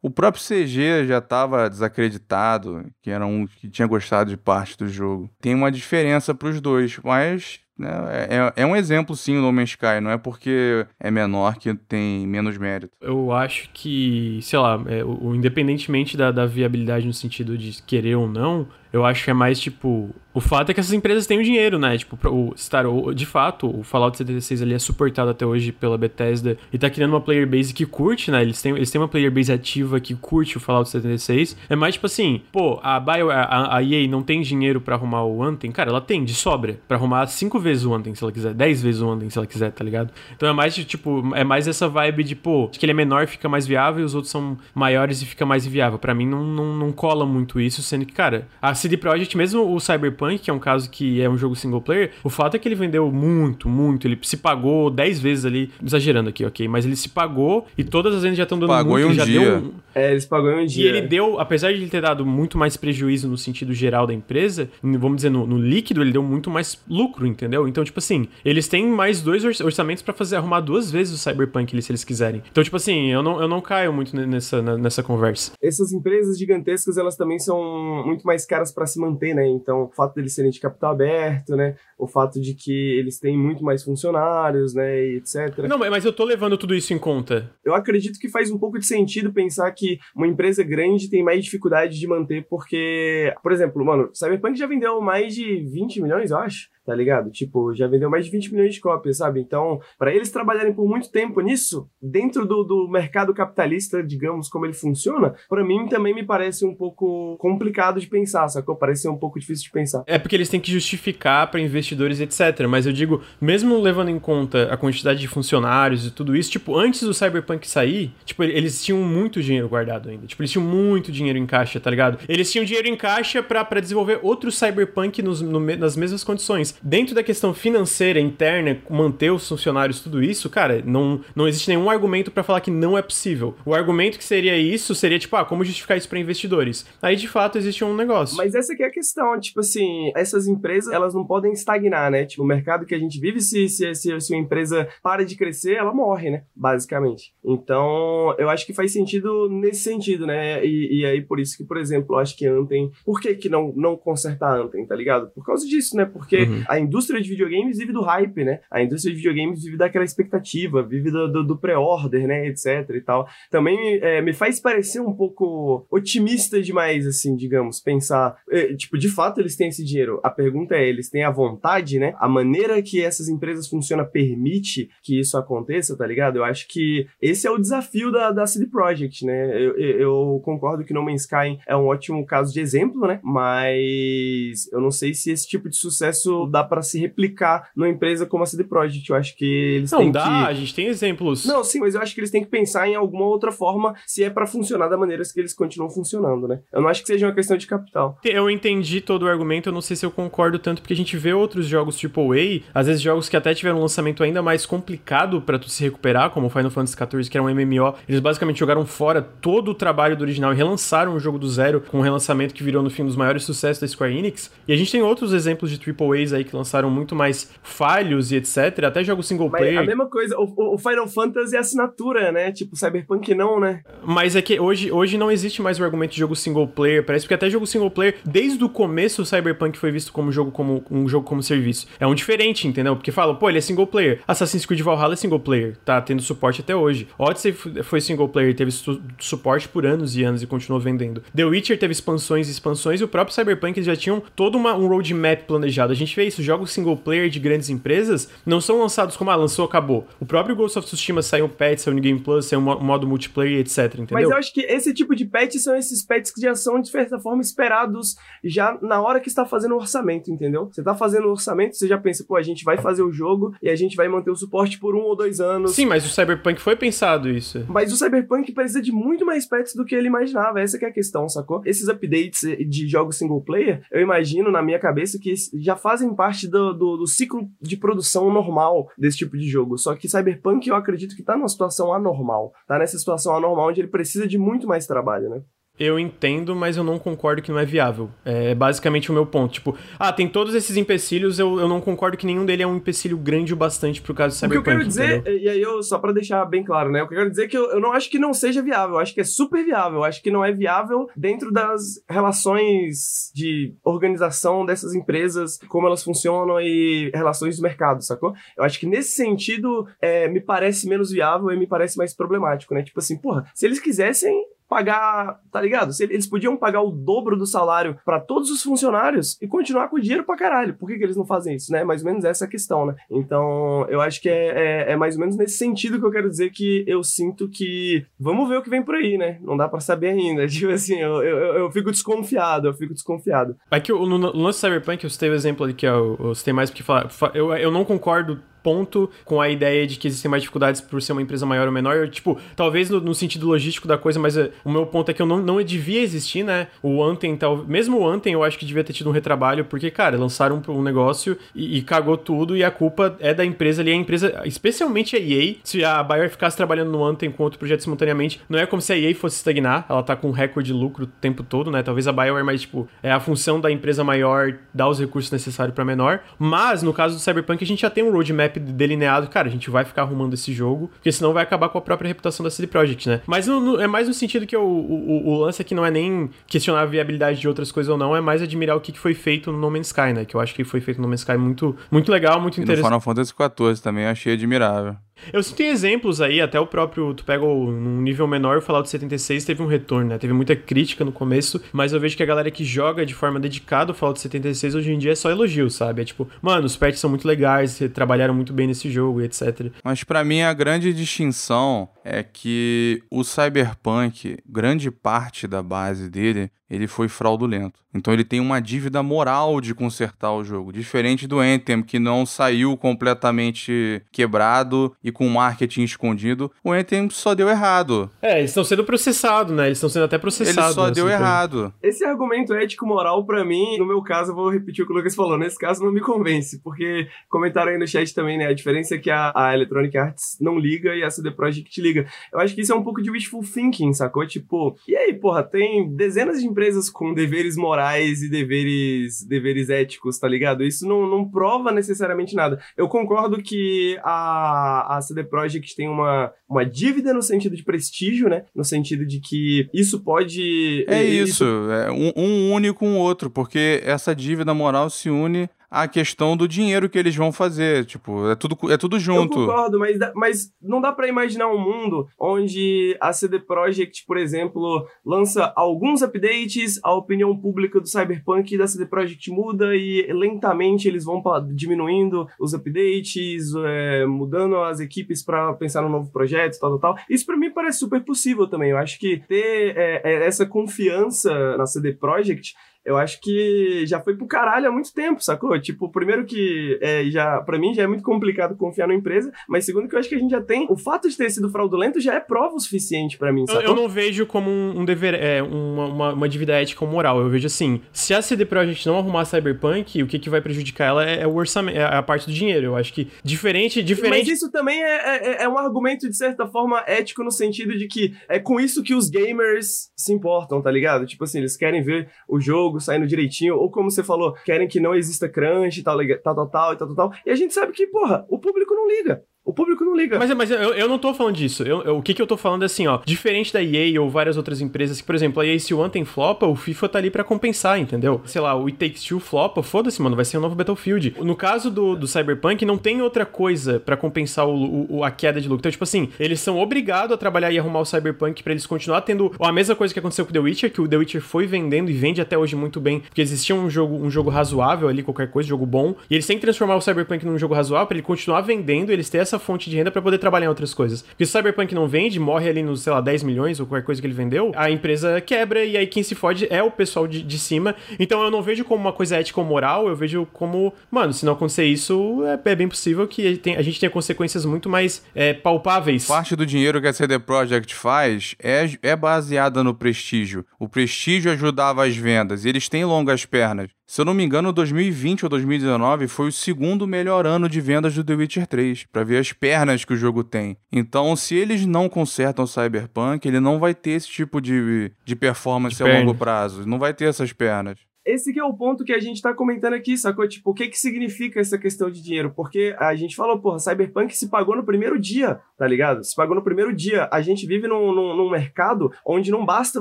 o próprio CG já estava desacreditado, que era um que tinha gostado de parte do jogo. Tem uma diferença para os dois, mas? É, é, é um exemplo, sim, o No Man's Sky. Não é porque é menor que tem menos mérito. Eu acho que, sei lá, é, o, independentemente da, da viabilidade no sentido de querer ou não, eu acho que é mais tipo. O fato é que essas empresas têm o dinheiro, né? Tipo, o Star de fato, o Fallout 76 ali é suportado até hoje pela Bethesda e tá criando uma player base que curte, né? Eles têm, eles têm uma player base ativa que curte o Fallout 76. É mais tipo assim, pô, a, Bio, a, a EA não tem dinheiro para arrumar o Anthem? Cara, ela tem, de sobra, para arrumar cinco vezes o Anthem, se ela quiser, dez vezes o Anthem, se ela quiser, tá ligado? Então é mais de, tipo, é mais essa vibe de, pô, que ele é menor fica mais viável e os outros são maiores e fica mais inviável. para mim não, não, não cola muito isso, sendo que, cara, a CD Projekt, mesmo o Cyberpunk, que é um caso que é um jogo single player, o fato é que ele vendeu muito, muito. Ele se pagou 10 vezes ali, exagerando aqui, ok? Mas ele se pagou e todas as vendas já estão dando pagou muito. Em um já dia. deu um... É, eles pagou em um dia. E ele deu, apesar de ele ter dado muito mais prejuízo no sentido geral da empresa, vamos dizer, no, no líquido, ele deu muito mais lucro, entendeu? Então, tipo assim, eles têm mais dois orçamentos para fazer arrumar duas vezes o Cyberpunk se eles quiserem. Então, tipo assim, eu não, eu não caio muito nessa, nessa conversa. Essas empresas gigantescas, elas também são muito mais caras para se manter, né? Então, o fato deles serem de capital aberto, né? O fato de que eles têm muito mais funcionários, né? E etc. Não, mas eu tô levando tudo isso em conta. Eu acredito que faz um pouco de sentido pensar que uma empresa grande tem mais dificuldade de manter, porque, por exemplo, mano, Cyberpunk já vendeu mais de 20 milhões, eu acho tá ligado? Tipo, já vendeu mais de 20 milhões de cópias, sabe? Então, para eles trabalharem por muito tempo nisso, dentro do, do mercado capitalista, digamos, como ele funciona, para mim também me parece um pouco complicado de pensar, sacou? Parece ser um pouco difícil de pensar. É porque eles têm que justificar para investidores, etc. Mas eu digo, mesmo levando em conta a quantidade de funcionários e tudo isso, tipo, antes do Cyberpunk sair, tipo, eles tinham muito dinheiro guardado ainda. Tipo, eles tinham muito dinheiro em caixa, tá ligado? Eles tinham dinheiro em caixa para desenvolver outro Cyberpunk nos, no, nas mesmas condições dentro da, que, questão financeira, interna, manter os funcionários, tudo isso, cara, não, não existe nenhum argumento para falar que não é possível. O argumento que seria isso seria, tipo, ah, como justificar isso para investidores? Aí, de fato, existe um negócio. Mas essa que é a questão, tipo assim, essas empresas, elas não podem estagnar, né? Tipo, o mercado que a gente vive, se, se, se, se uma empresa para de crescer, ela morre, né? Basicamente. Então, eu acho que faz sentido nesse sentido, né? E, e aí, por isso que, por exemplo, eu acho que Anthem... Por que que não, não consertar Anthem, tá ligado? Por causa disso, né? Porque uhum. A indústria de videogames vive do hype, né? A indústria de videogames vive daquela expectativa, vive do, do, do pré-order, né? Etc e tal. Também é, me faz parecer um pouco otimista demais, assim, digamos. Pensar, é, tipo, de fato eles têm esse dinheiro. A pergunta é, eles têm a vontade, né? A maneira que essas empresas funcionam permite que isso aconteça, tá ligado? Eu acho que esse é o desafio da, da CD Projekt, né? Eu, eu, eu concordo que No Man's Sky é um ótimo caso de exemplo, né? Mas eu não sei se esse tipo de sucesso dá para se replicar numa empresa como a CD Projekt. Eu acho que eles não têm dá, que... a gente tem exemplos. Não, sim, mas eu acho que eles têm que pensar em alguma outra forma se é para funcionar da maneira que eles continuam funcionando, né? Eu não acho que seja uma questão de capital. Eu entendi todo o argumento, eu não sei se eu concordo tanto, porque a gente vê outros jogos AAA, às vezes jogos que até tiveram um lançamento ainda mais complicado para tu se recuperar, como Final Fantasy XIV, que era um MMO. Eles basicamente jogaram fora todo o trabalho do original e relançaram o jogo do zero com um relançamento que virou no fim um dos maiores sucessos da Square Enix. E a gente tem outros exemplos de AAAs aí que lançaram muito mais falhos e etc. Até jogos single player. Mas a mesma coisa, o, o Final Fantasy é assinatura, né? Tipo, Cyberpunk não, né? Mas é que hoje, hoje não existe mais o argumento de jogo single player. Parece que até jogo single player, desde o começo, o Cyberpunk foi visto como jogo como um jogo como serviço. É um diferente, entendeu? Porque fala, pô, ele é single player. Assassin's Creed Valhalla é single player. Tá tendo suporte até hoje. Odyssey foi single player, teve su suporte por anos e anos e continuou vendendo. The Witcher teve expansões e expansões e o próprio Cyberpunk já tinham todo uma, um roadmap planejado. A gente vê isso, jogos single player de grandes empresas não são lançados como, ah, lançou, acabou. O próprio Ghost of Tsushima saiu um patch, saiu no Game Plus, saiu um modo multiplayer, etc, entendeu? Mas eu acho que esse tipo de patch são esses patches que já são, de certa forma, esperados já na hora que está fazendo o orçamento, entendeu? Você está fazendo o orçamento, você já pensa, pô, a gente vai fazer o jogo e a gente vai manter o suporte por um ou dois anos. Sim, mas o Cyberpunk foi pensado isso. Mas o Cyberpunk precisa de muito mais patches do que ele imaginava, essa é a questão, sacou? Esses updates de jogos single player, eu imagino na minha cabeça que já fazem parte do, do, do ciclo de produção normal desse tipo de jogo. Só que Cyberpunk eu acredito que tá numa situação anormal. Tá nessa situação anormal onde ele precisa de muito mais trabalho, né? Eu entendo, mas eu não concordo que não é viável. É basicamente o meu ponto. Tipo, ah, tem todos esses empecilhos, eu, eu não concordo que nenhum dele é um empecilho grande o bastante pro caso do Cyberpunk. O que eu quero dizer, entendeu? e aí eu, só pra deixar bem claro, né? O que eu quero dizer é que eu, eu não acho que não seja viável, eu acho que é super viável. Eu acho que não é viável dentro das relações de organização dessas empresas, como elas funcionam e relações do mercado, sacou? Eu acho que nesse sentido, é, me parece menos viável e me parece mais problemático, né? Tipo assim, porra, se eles quisessem, pagar, tá ligado? Eles podiam pagar o dobro do salário para todos os funcionários e continuar com dinheiro pra caralho. Por que, que eles não fazem isso, né? Mais ou menos essa é a questão, né? Então, eu acho que é, é, é, mais ou menos nesse sentido que eu quero dizer que eu sinto que vamos ver o que vem por aí, né? Não dá para saber ainda. Tipo assim, eu, eu, eu, fico desconfiado, eu fico desconfiado. Aqui, no, no lance Cyberpunk, eu citei o exemplo ali que é o, eu citei mais porque falar, eu, eu não concordo ponto com a ideia de que existem mais dificuldades por ser uma empresa maior ou menor. Tipo, talvez no, no, sentido logístico da coisa, mas uh, o meu ponto é que eu não, não devia existir, né? O Anthem, tal, mesmo o Anthem, eu acho que devia ter tido um retrabalho, porque, cara, lançaram um, um negócio e, e, cagou tudo, e a culpa é da empresa ali, a empresa, especialmente a EA, se a Bayer ficasse trabalhando no Anthem com outro projeto simultaneamente, não é como se a EA fosse estagnar, ela tá com um recorde de lucro o tempo todo, né? Talvez a Bayer, mais, tipo, é a função da empresa maior dar os recursos necessários para menor, mas no caso do Cyberpunk a gente já tem um roadmap delineado, cara, a gente vai ficar arrumando esse jogo, porque senão vai acabar com a própria reputação da CD Projekt, né? Mas no, no, é mais no sentido que o, o, o, lance aqui não é nem questionar a viabilidade de outras coisas ou não, é mais admirar o que, que foi feito no No Man's Sky, né? Que eu acho que foi feito no No Man's Sky muito, muito legal, muito interessante. No Final Fantasy XIV também achei admirável. Eu sinto exemplos aí, até o próprio, tu pega um nível menor, o Fallout 76 teve um retorno, né? Teve muita crítica no começo, mas eu vejo que a galera que joga de forma dedicada o Fallout 76 hoje em dia é só elogio, sabe? É tipo, mano, os patches são muito legais, trabalharam muito bem nesse jogo e etc. Mas para mim a grande distinção é que o Cyberpunk, grande parte da base dele, ele foi fraudulento. Então ele tem uma dívida moral de consertar o jogo, diferente do Anthem, que não saiu completamente quebrado e com marketing escondido. O Anthem só deu errado. É, eles estão sendo processados, né? Eles estão sendo até processados. Ele só deu assim, errado. Esse argumento ético-moral, para mim, no meu caso, eu vou repetir o que o Lucas falou, nesse caso não me convence, porque comentaram aí no chat também, né? A diferença é que a, a Electronic Arts não liga e a CD Projekt liga. Eu acho que isso é um pouco de wishful thinking, sacou? Tipo, e aí, porra, tem dezenas de empresas com deveres morais e deveres, deveres éticos, tá ligado? Isso não, não prova necessariamente nada. Eu concordo que a, a CD Projekt tem uma, uma dívida no sentido de prestígio, né? No sentido de que isso pode. É isso, isso é um, um une com o outro, porque essa dívida moral se une a questão do dinheiro que eles vão fazer. Tipo, é tudo, é tudo junto. Eu concordo, mas, mas não dá para imaginar um mundo onde a CD Projekt, por exemplo, lança alguns updates, a opinião pública do Cyberpunk da CD Projekt muda e lentamente eles vão diminuindo os updates, é, mudando as equipes para pensar no novo projeto, tal, tal, tal. Isso para mim parece super possível também. Eu acho que ter é, é, essa confiança na CD Projekt eu acho que já foi pro caralho há muito tempo, sacou? Tipo, primeiro que é, já, para mim já é muito complicado confiar na empresa, mas segundo que eu acho que a gente já tem, o fato de ter sido fraudulento já é prova o suficiente para mim, sacou? Eu, eu, não vejo como um, um dever, é, uma, uma, uma, dívida ética ou moral, eu vejo assim, se a CD Projekt não arrumar Cyberpunk, o que, que vai prejudicar ela é, é o orçamento, é a parte do dinheiro, eu acho que diferente, diferente... Mas isso também é, é, é um argumento, de certa forma, ético no sentido de que é com isso que os gamers se importam, tá ligado? Tipo assim, eles querem ver o jogo jogo saindo direitinho, ou como você falou, querem que não exista crunch tal, tal, tal, tal, tal, tal. E a gente sabe que, porra, o público não liga. O público não liga. Mas, mas eu, eu não tô falando disso. Eu, eu, o que, que eu tô falando é assim, ó. Diferente da EA ou várias outras empresas, que, por exemplo, a EA se o Anthem flopa, o FIFA tá ali para compensar, entendeu? Sei lá, o It Takes Two flopa, foda-se, mano, vai ser um novo Battlefield. No caso do, do Cyberpunk, não tem outra coisa para compensar o, o, a queda de lucro. Então, tipo assim, eles são obrigados a trabalhar e arrumar o Cyberpunk para eles continuar tendo a mesma coisa que aconteceu com o The Witcher, que o The Witcher foi vendendo e vende até hoje muito bem, porque existia um jogo, um jogo razoável ali, qualquer coisa, jogo bom, e eles têm que transformar o Cyberpunk num jogo razoável para ele continuar vendendo, eles ter essa fonte de renda para poder trabalhar em outras coisas. Porque se o Cyberpunk não vende, morre ali nos, sei lá, 10 milhões ou qualquer coisa que ele vendeu, a empresa quebra e aí quem se fode é o pessoal de, de cima. Então eu não vejo como uma coisa ética ou moral, eu vejo como, mano, se não acontecer isso, é, é bem possível que a gente tenha consequências muito mais é, palpáveis. Parte do dinheiro que a CD Projekt faz é, é baseada no prestígio. O prestígio ajudava as vendas e eles têm longas pernas. Se eu não me engano, 2020 ou 2019 foi o segundo melhor ano de vendas do The Witcher 3, para ver as pernas que o jogo tem. Então, se eles não consertam o Cyberpunk, ele não vai ter esse tipo de, de performance de a longo prazo, não vai ter essas pernas esse que é o ponto que a gente tá comentando aqui, sacou? Tipo, o que que significa essa questão de dinheiro? Porque a gente falou, porra, Cyberpunk se pagou no primeiro dia, tá ligado? Se pagou no primeiro dia. A gente vive num, num, num mercado onde não basta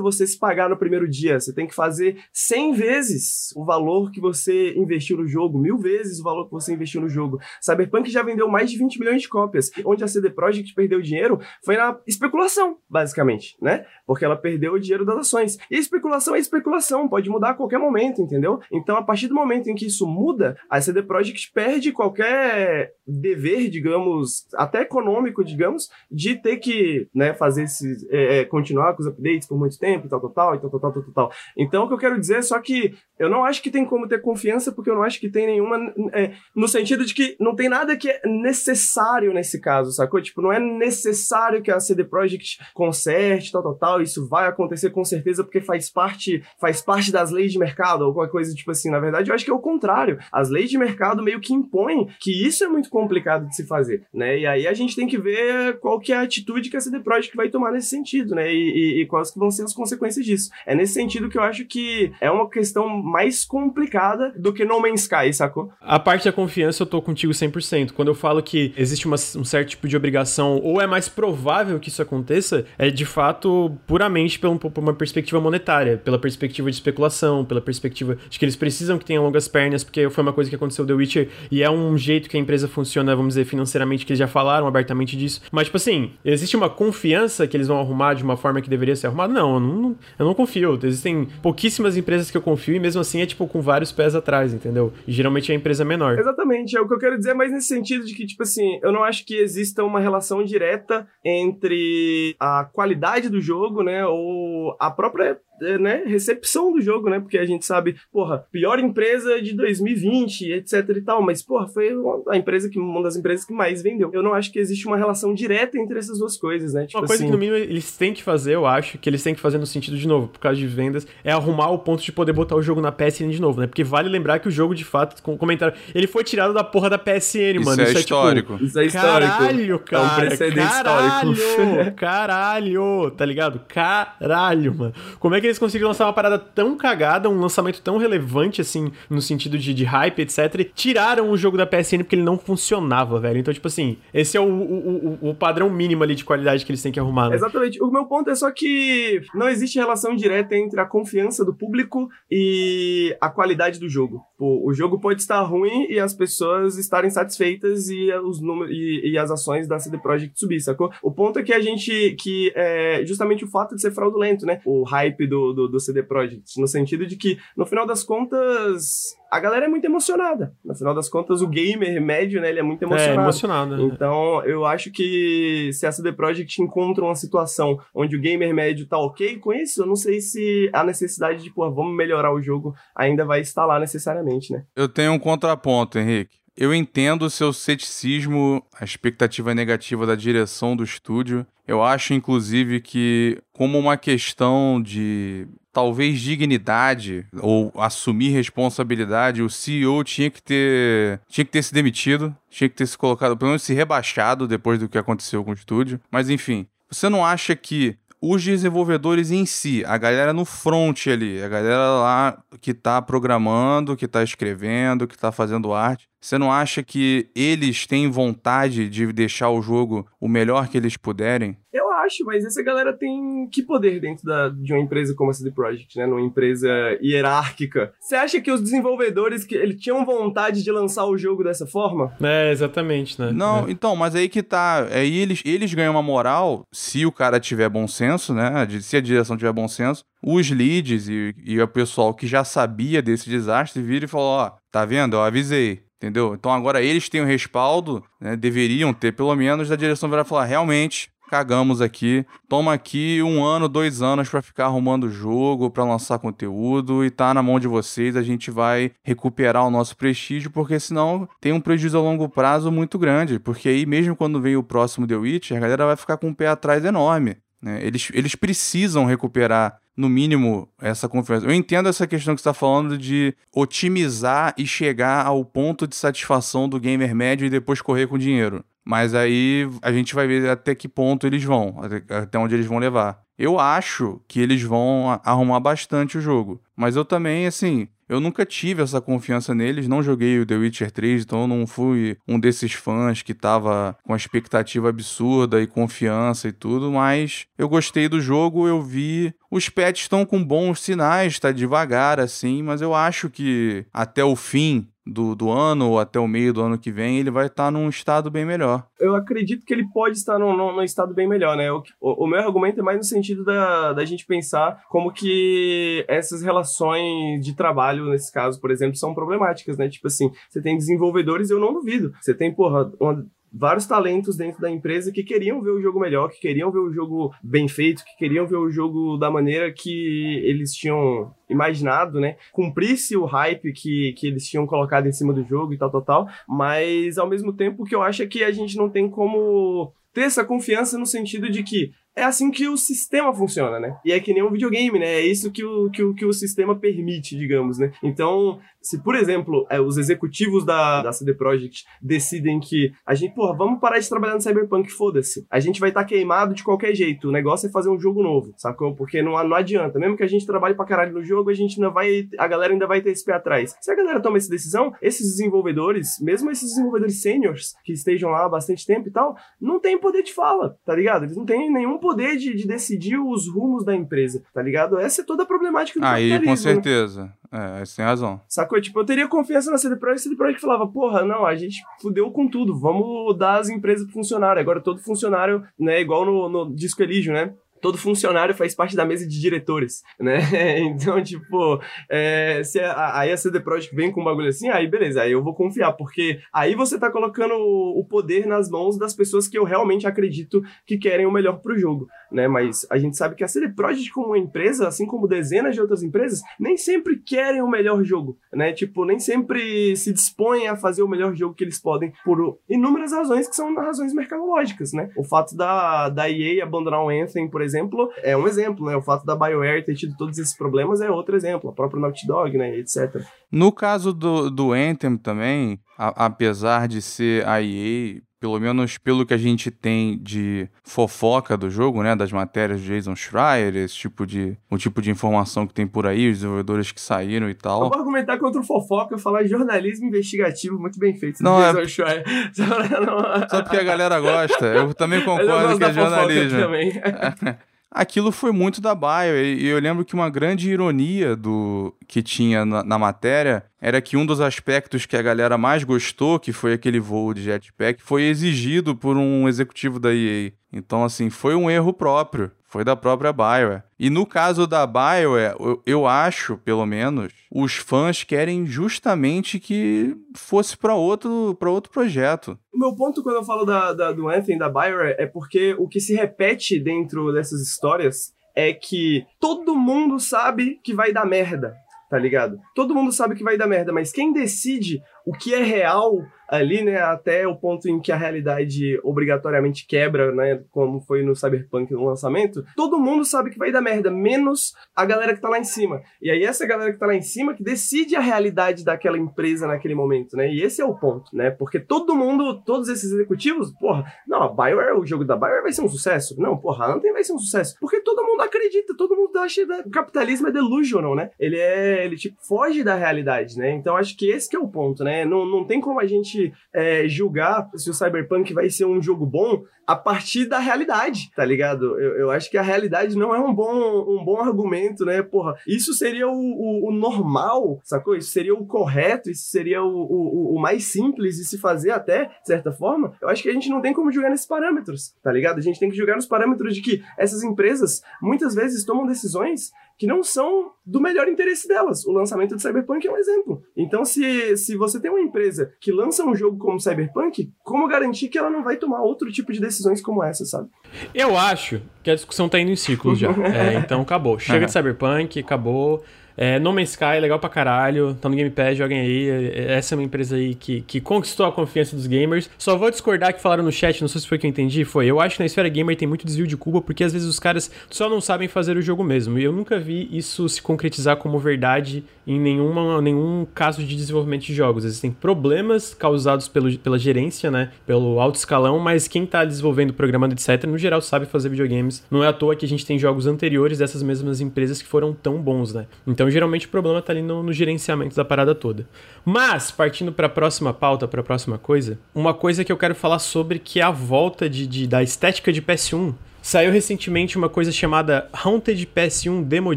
você se pagar no primeiro dia, você tem que fazer 100 vezes o valor que você investiu no jogo, mil vezes o valor que você investiu no jogo. Cyberpunk já vendeu mais de 20 milhões de cópias. Onde a CD Projekt perdeu dinheiro foi na especulação, basicamente, né? Porque ela perdeu o dinheiro das ações. E especulação é especulação, pode mudar a qualquer momento momento, entendeu? Então, a partir do momento em que isso muda, a CD Projekt perde qualquer dever, digamos, até econômico, digamos, de ter que né, fazer esse. É, é, continuar com os updates por muito tempo, tal, tal, tal, tal, tal, tal, tal, tal. Então, o que eu quero dizer é só que eu não acho que tem como ter confiança, porque eu não acho que tem nenhuma. É, no sentido de que não tem nada que é necessário nesse caso, sacou? Tipo, não é necessário que a CD Projekt conserte, tal, tal, tal. Isso vai acontecer com certeza, porque faz parte, faz parte das leis de mercado ou qualquer coisa tipo assim. Na verdade, eu acho que é o contrário. As leis de mercado meio que impõem que isso é muito complicado de se fazer, né? E aí a gente tem que ver qual que é a atitude que a CD Projekt vai tomar nesse sentido, né? E, e, e quais que vão ser as consequências disso. É nesse sentido que eu acho que é uma questão mais complicada do que No Man's Sky, sacou? A parte da confiança eu tô contigo 100%. Quando eu falo que existe uma, um certo tipo de obrigação ou é mais provável que isso aconteça, é de fato puramente por uma perspectiva monetária, pela perspectiva de especulação, pela perspectiva perspectiva de que eles precisam que tenha longas pernas, porque foi uma coisa que aconteceu The Witcher e é um jeito que a empresa funciona, vamos dizer, financeiramente, que eles já falaram abertamente disso. Mas, tipo assim, existe uma confiança que eles vão arrumar de uma forma que deveria ser arrumada? Não, eu não, eu não confio. Existem pouquíssimas empresas que eu confio e mesmo assim é, tipo, com vários pés atrás, entendeu? E geralmente é a empresa menor. Exatamente, é o que eu quero dizer, mas nesse sentido de que, tipo assim, eu não acho que exista uma relação direta entre a qualidade do jogo, né, ou a própria é, né, recepção do jogo, né? Porque a gente sabe, porra, pior empresa de 2020, etc e tal, mas, porra, foi a empresa que, uma das empresas que mais vendeu. Eu não acho que existe uma relação direta entre essas duas coisas, né? Tipo uma coisa assim... que, no mínimo, eles têm que fazer, eu acho, que eles têm que fazer no sentido, de novo, por causa de vendas, é arrumar o ponto de poder botar o jogo na PSN de novo, né? Porque vale lembrar que o jogo, de fato, com comentário, ele foi tirado da porra da PSN, Isso mano. É Isso é, histórico. É, tipo, Isso é histórico. Caralho, cara. É um precedente caralho, histórico. Caralho, tá ligado? Caralho, mano. Como é que eles conseguiram lançar uma parada tão cagada, um lançamento tão relevante, assim, no sentido de, de hype, etc. Tiraram o jogo da PSN porque ele não funcionava, velho. Então, tipo assim, esse é o, o, o, o padrão mínimo ali de qualidade que eles têm que arrumar. Né? Exatamente. O meu ponto é só que não existe relação direta entre a confiança do público e a qualidade do jogo. O, o jogo pode estar ruim e as pessoas estarem satisfeitas e os números e, e, as ações da CD Projekt subir, sacou? O ponto é que a gente que é justamente o fato de ser fraudulento, né? O hype do, do, do CD Projekt, no sentido de que no final das contas a galera é muito emocionada. No final das contas, o gamer médio, né, ele é muito é, emocionado. É, emocionado. Então, eu acho que se a CD Projekt encontra uma situação onde o gamer médio tá ok com isso, eu não sei se a necessidade de, pô, vamos melhorar o jogo ainda vai estar lá necessariamente, né? Eu tenho um contraponto, Henrique. Eu entendo o seu ceticismo, a expectativa negativa da direção do estúdio. Eu acho, inclusive, que, como uma questão de talvez dignidade ou assumir responsabilidade, o CEO tinha que ter tinha que ter se demitido, tinha que ter se colocado, pelo menos se rebaixado depois do que aconteceu com o estúdio. Mas enfim, você não acha que os desenvolvedores em si, a galera no front ali, a galera lá que tá programando, que tá escrevendo, que tá fazendo arte, você não acha que eles têm vontade de deixar o jogo o melhor que eles puderem? Eu acho, mas essa galera tem que poder dentro da, de uma empresa como a CD Projekt, né? Numa empresa hierárquica. Você acha que os desenvolvedores que eles tinham vontade de lançar o jogo dessa forma? É, exatamente, né? Não, é. então, mas aí que tá. Aí eles, eles ganham uma moral se o cara tiver bom senso, né? Se a direção tiver bom senso. Os leads e, e o pessoal que já sabia desse desastre viram e falou: ó, tá vendo? Eu avisei entendeu? Então agora eles têm o respaldo, né, deveriam ter pelo menos, da direção virar falar, realmente, cagamos aqui, toma aqui um ano, dois anos para ficar arrumando o jogo, para lançar conteúdo e tá na mão de vocês, a gente vai recuperar o nosso prestígio, porque senão tem um prejuízo a longo prazo muito grande, porque aí mesmo quando vem o próximo The Witcher, a galera vai ficar com um pé atrás enorme. Né? Eles, eles precisam recuperar no mínimo, essa confiança. Eu entendo essa questão que você está falando de otimizar e chegar ao ponto de satisfação do gamer médio e depois correr com dinheiro. Mas aí a gente vai ver até que ponto eles vão, até onde eles vão levar. Eu acho que eles vão arrumar bastante o jogo. Mas eu também, assim, eu nunca tive essa confiança neles, não joguei o The Witcher 3, então eu não fui um desses fãs que tava com a expectativa absurda e confiança e tudo, mas eu gostei do jogo, eu vi. Os pets estão com bons sinais, tá devagar assim, mas eu acho que até o fim do, do ano ou até o meio do ano que vem, ele vai estar tá num estado bem melhor. Eu acredito que ele pode estar num, num, num estado bem melhor, né? O, o, o, meu argumento é mais no sentido da, da gente pensar como que essas relações de trabalho, nesse caso, por exemplo, são problemáticas, né? Tipo assim, você tem desenvolvedores, eu não duvido. Você tem, porra, uma vários talentos dentro da empresa que queriam ver o jogo melhor, que queriam ver o jogo bem feito, que queriam ver o jogo da maneira que eles tinham imaginado, né? Cumprisse o hype que, que eles tinham colocado em cima do jogo e tal, tal, tal. Mas ao mesmo tempo que eu acho é que a gente não tem como ter essa confiança no sentido de que é assim que o sistema funciona, né? E é que nem um videogame, né? É isso que o, que o, que o sistema permite, digamos, né? Então, se, por exemplo, é, os executivos da, da CD Projekt decidem que a gente, porra, vamos parar de trabalhar no Cyberpunk, foda-se. A gente vai estar tá queimado de qualquer jeito. O negócio é fazer um jogo novo, sacou? Porque não, não adianta. Mesmo que a gente trabalhe pra caralho no jogo, a gente ainda vai. A galera ainda vai ter esse pé atrás. Se a galera toma essa decisão, esses desenvolvedores, mesmo esses desenvolvedores seniors que estejam lá há bastante tempo e tal, não tem poder de fala, tá ligado? Eles não têm nenhum poder de, de decidir os rumos da empresa, tá ligado? Essa é toda a problemática do Aí, com né? certeza. Né? É, você tem razão. Sacou? Tipo, eu teria confiança na CD Projekt, a CD Projekt falava, porra, não, a gente fudeu com tudo, vamos dar as empresas pro funcionário. Agora todo funcionário, né, igual no, no Disco Elysium, né? Todo funcionário faz parte da mesa de diretores, né? Então, tipo, é, se a, aí a CD Projekt vem com um bagulho assim, aí beleza, aí eu vou confiar, porque aí você tá colocando o, poder nas mãos das pessoas que eu realmente acredito que querem o melhor pro jogo, né? Mas a gente sabe que a CD Projekt como uma empresa, assim como dezenas de outras empresas, nem sempre querem o melhor jogo, né? Tipo, nem sempre se dispõem a fazer o melhor jogo que eles podem por inúmeras razões que são razões mercadológicas, né? O fato da, da EA abandonar o Anthem, por exemplo, é um exemplo, né? O fato da BioWare ter tido todos esses problemas é outro exemplo. A própria Naughty Dog, né? Etc. No caso do, do Anthem também, a, apesar de ser a EA pelo menos pelo que a gente tem de fofoca do jogo, né, das matérias de Jason Schreier, esse tipo de, o tipo de informação que tem por aí, os desenvolvedores que saíram e tal. Eu vou argumentar contra o fofoca falar jornalismo investigativo muito bem feito. Não, Jason é... Schreier. Só porque a galera gosta. Eu também concordo eu que é jornalismo. Também. aquilo foi muito da Bio. E eu lembro que uma grande ironia do que tinha na, na, matéria era que um dos aspectos que a galera mais gostou, que foi aquele voo de jetpack, foi exigido por um executivo da EA. Então, assim, foi um erro próprio. Foi da própria BioWare. E no caso da BioWare, eu, eu acho, pelo menos, os fãs querem justamente que fosse para outro, outro projeto. O meu ponto quando eu falo da, da, do Anthem da BioWare é porque o que se repete dentro dessas histórias é que todo mundo sabe que vai dar merda, tá ligado? Todo mundo sabe que vai dar merda, mas quem decide o que é real ali, né, até o ponto em que a realidade obrigatoriamente quebra, né, como foi no Cyberpunk no lançamento, todo mundo sabe que vai dar merda, menos a galera que tá lá em cima. E aí essa galera que tá lá em cima que decide a realidade daquela empresa naquele momento, né? E esse é o ponto, né? Porque todo mundo, todos esses executivos, porra, não, a BioWare, o jogo da BioWare vai ser um sucesso. Não, porra, a Anthem vai ser um sucesso. Porque todo mundo acredita, todo mundo acha que o capitalismo é delusional, né? Ele é, ele tipo foge da realidade, né? Então acho que esse que é o ponto, né? Não, não tem como a gente é, julgar se o Cyberpunk vai ser um jogo bom a partir da realidade, tá ligado? Eu, eu acho que a realidade não é um bom, um bom argumento, né? Porra, isso seria o, o, o normal, sacou? Isso seria o correto, isso seria o, o, o, mais simples de se fazer até, de certa forma. Eu acho que a gente não tem como julgar nesses parâmetros, tá ligado? A gente tem que julgar nos parâmetros de que essas empresas muitas vezes tomam decisões que não são do melhor interesse delas. O lançamento de Cyberpunk é um exemplo. Então, se, se você tem uma empresa que lança um jogo como Cyberpunk, como garantir que ela não vai tomar outro tipo de decisões como essa, sabe? Eu acho que a discussão tá indo em ciclos já. é, então, acabou. Chega de Cyberpunk, acabou. É, no Man's Sky, legal pra caralho. Tá no Game Pass, joguem aí. Essa é uma empresa aí que, que conquistou a confiança dos gamers. Só vou discordar que falaram no chat, não sei se foi que eu entendi. Foi, eu acho que na esfera gamer tem muito desvio de culpa, porque às vezes os caras só não sabem fazer o jogo mesmo. E eu nunca vi isso se concretizar como verdade em nenhuma, nenhum caso de desenvolvimento de jogos. Existem problemas causados pelo, pela gerência, né? Pelo alto escalão, mas quem tá desenvolvendo, programando, etc., no geral sabe fazer videogames. Não é à toa que a gente tem jogos anteriores dessas mesmas empresas que foram tão bons, né? Então então, geralmente, o problema está ali no, no, gerenciamento da parada toda. Mas, partindo para a próxima pauta, para a próxima coisa, uma coisa que eu quero falar sobre que é a volta de, de, da estética de PS1. Saiu recentemente uma coisa chamada Haunted PS1 Demo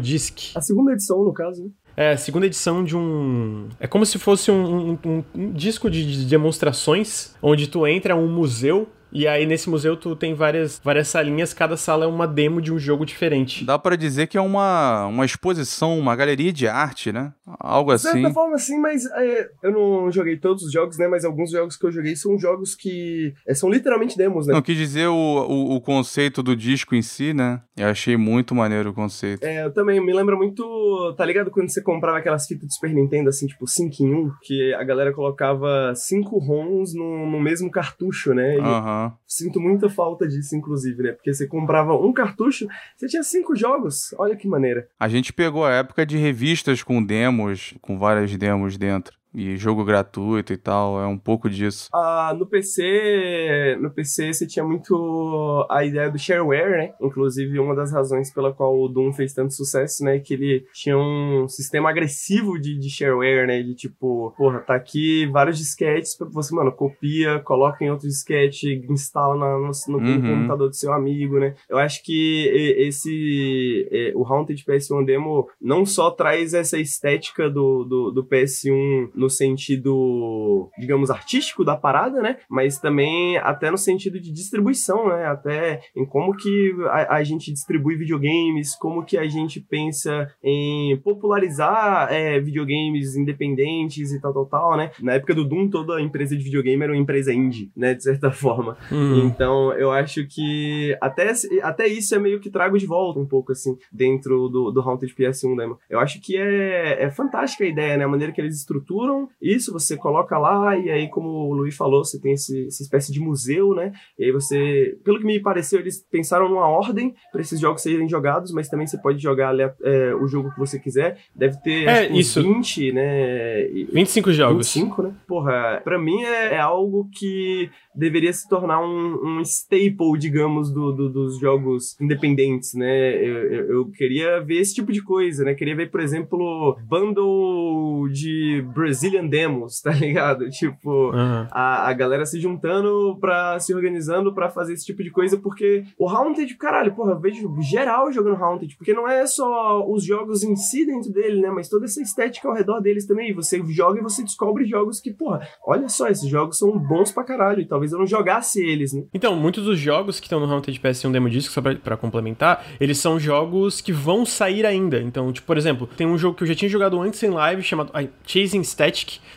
Disc. A segunda edição, no caso, né? É, a segunda edição de um. É como se fosse um, um, um, um disco de, de, demonstrações, onde tu entra um museu e aí nesse museu tu tem várias, várias salinhas, cada sala é uma demo de um jogo diferente. Dá para dizer que é uma, uma exposição, uma galeria de arte, né? Algo assim. De certa assim. forma sim, mas é, eu não joguei todos os jogos, né? Mas alguns jogos que eu joguei são jogos que é, são literalmente demos, né? Não, quis dizer o, o, o, conceito do disco em si, né? Eu achei muito maneiro o conceito. É, eu também me lembra muito, tá ligado quando você comprava aquelas fitas de Super Nintendo assim, tipo 5 em 1, que a galera colocava 5 ROMs no, no mesmo cartucho, né? Aham. Sinto muita falta disso, inclusive, né? Porque você comprava um cartucho, você tinha cinco jogos. Olha que maneira. A gente pegou a época de revistas com demos, com várias demos dentro e jogo gratuito e tal, é um pouco disso. Ah, no PC, no PC você tinha muito a ideia do shareware, né? Inclusive uma das razões pela qual o Doom fez tanto sucesso, né, que ele tinha um sistema agressivo de, de shareware, né, de tipo, porra, tá aqui vários disquetes para você, mano, copia, coloca em outro disquete, instala na, no, no uhum. computador do seu amigo, né? Eu acho que esse o Haunted PS1 Demo não só traz essa estética do, do, do PS1 no sentido, digamos, artístico da parada, né? Mas também até no sentido de distribuição, né? Até em como que a, a gente distribui videogames, como que a gente pensa em popularizar é, videogames independentes e tal, tal, tal, né? Na época do Doom, toda empresa de videogame era uma empresa indie, né? De certa forma. Uhum. Então, eu acho que até, até isso é meio que trago de volta um pouco, assim, dentro do, do Haunted PS1 Demo. Eu acho que é, é fantástica a ideia, né? A maneira que eles estruturam isso, você coloca lá e aí, como o Luiz falou, você tem esse, essa espécie de museu, né? E aí você, pelo que me pareceu, eles pensaram numa ordem para esses jogos serem jogados, mas também você pode jogar é, o jogo que você quiser. Deve ter é, isso. 20, né? 25 jogos. 25, né? Porra, pra mim é, é algo que deveria se tornar um, um staple, digamos, do, do, dos jogos independentes, né? Eu, eu, eu, queria ver esse tipo de coisa, né? Queria ver, por exemplo, bundle de Brazilian Demos, tá ligado? Tipo, uhum. a, a galera se juntando pra, se organizando pra fazer esse tipo de coisa, porque o Haunted, caralho, porra, eu vejo geral jogando Haunted, porque não é só os jogos em si dentro dele, né? Mas toda essa estética ao redor deles também. Você joga e você descobre jogos que, porra, olha só, esses jogos são bons pra caralho, e talvez eu não jogasse eles, né? Então, muitos dos jogos que estão no Haunted PS1 Demo Disc, só pra, pra, complementar, eles são jogos que vão sair ainda. Então, tipo, por exemplo, tem um jogo que eu já tinha jogado antes em live, chamado Chasing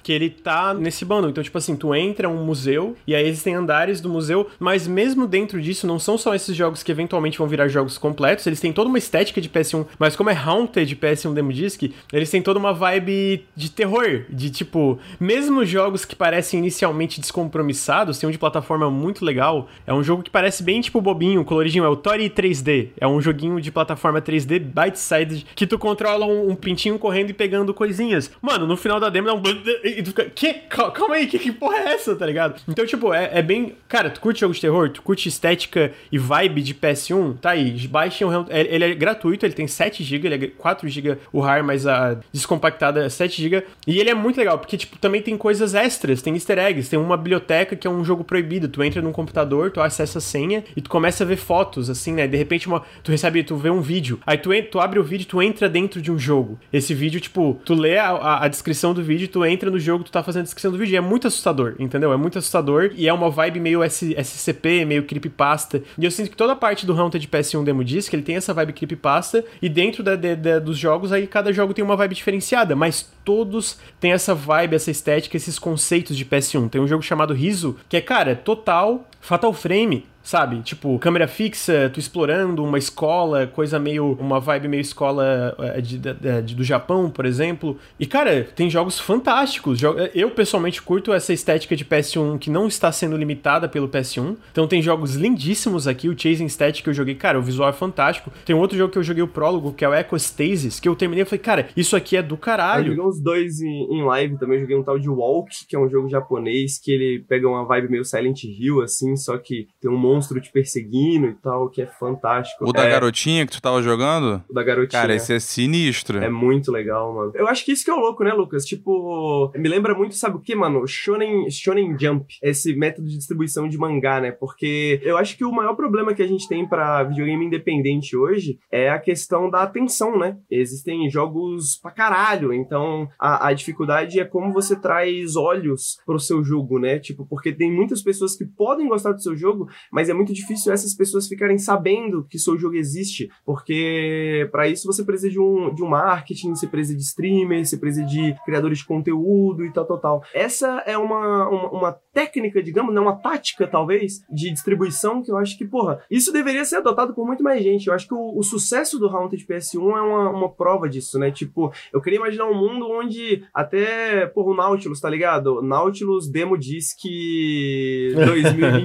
Que ele tá nesse bundle. Então, tipo assim, tu entra um museu, e aí existem andares do museu, mas mesmo dentro disso, não são só esses jogos que eventualmente vão virar jogos completos, eles têm toda uma estética de PS1, mas como é Haunted PS1 Demo Disc, eles têm toda uma vibe de terror, de tipo, mesmo jogos que parecem inicialmente descompromissados, tem um de plataforma muito legal. É um jogo que parece bem tipo bobinho, coloridinho. É o Tori 3D. É um joguinho de plataforma 3D bite-sized que tu controla um, um, pintinho correndo e pegando coisinhas. Mano, no final da demo dá um. E tu fica. Que? Calma aí, que, que porra é essa, tá ligado? Então, tipo, é, é bem. Cara, tu curte jogos de terror? Tu curte estética e vibe de PS1? Tá aí, baixem o. Ele é gratuito, ele tem 7GB, ele é 4GB o RAR, mas a descompactada é 7GB. E ele é muito legal, porque, tipo, também tem coisas extras, tem easter eggs, tem uma biblioteca que é um jogo proibido. Tu entra num computador, tu acessa a senha e tu começa a ver fotos, assim, né? De repente, uma, tu recebe, tu vê um vídeo. Aí tu, tu abre o vídeo tu entra dentro de um jogo. Esse vídeo, tipo, tu lê a, a, a, descrição do vídeo, tu entra no jogo, tu tá fazendo a descrição do vídeo. E é muito assustador, entendeu? É muito assustador e é uma vibe meio S, SCP, meio creepypasta. E eu sinto que toda a parte do Haunted PS1 Demo Disc, ele tem essa vibe creepypasta. E dentro da, dos jogos, aí cada jogo tem uma vibe diferenciada. Mas todos têm essa vibe, essa estética, esses conceitos de PS1. Tem um jogo chamado Riso, que é, cara, total Fatal Frame sabe? Tipo, câmera fixa, tu explorando uma escola, coisa meio. uma vibe meio escola é, de, de, de, do Japão, por exemplo. E, cara, tem jogos fantásticos. Eu, pessoalmente, curto essa estética de PS1 que não está sendo limitada pelo PS1. Então, tem jogos lindíssimos aqui. O Chasing Static que eu joguei, cara, o visual é fantástico. Tem outro jogo que eu joguei o prólogo, que é o Echo Stasis, que eu terminei e falei, cara, isso aqui é do caralho. Eu joguei uns dois em, em live também. Eu joguei um tal de Walk, que é um jogo japonês, que ele pega uma vibe meio Silent Hill, assim, só que tem um monstro te perseguindo e tal, que é fantástico. O é... da garotinha que tu tava jogando? O da garotinha. Cara, esse é sinistro. É muito legal, mano. Eu acho que isso que é o louco, né, Lucas? Tipo, me lembra muito, sabe o que, mano? Shonen, Shonen Jump. Esse método de distribuição de mangá, né? Porque eu acho que o maior problema que a gente tem para videogame independente hoje é a questão da atenção, né? Existem jogos pra caralho, então a, a dificuldade é como você traz olhos pro seu jogo, né? Tipo, porque tem muitas pessoas que podem gostar do seu jogo, mas é muito difícil essas pessoas ficarem sabendo que seu jogo existe, porque para isso você precisa de um, de um marketing, você precisa de streamers, você precisa de criadores de conteúdo e tal, tal, tal. Essa é uma, uma, uma técnica, digamos, né, uma tática, talvez, de distribuição que eu acho que, porra, isso deveria ser adotado por muito mais gente. Eu acho que o, o sucesso do Haunted PS1 é uma, uma prova disso, né? Tipo, eu queria imaginar um mundo onde até, porra, o Nautilus, tá ligado? Nautilus Demo Disc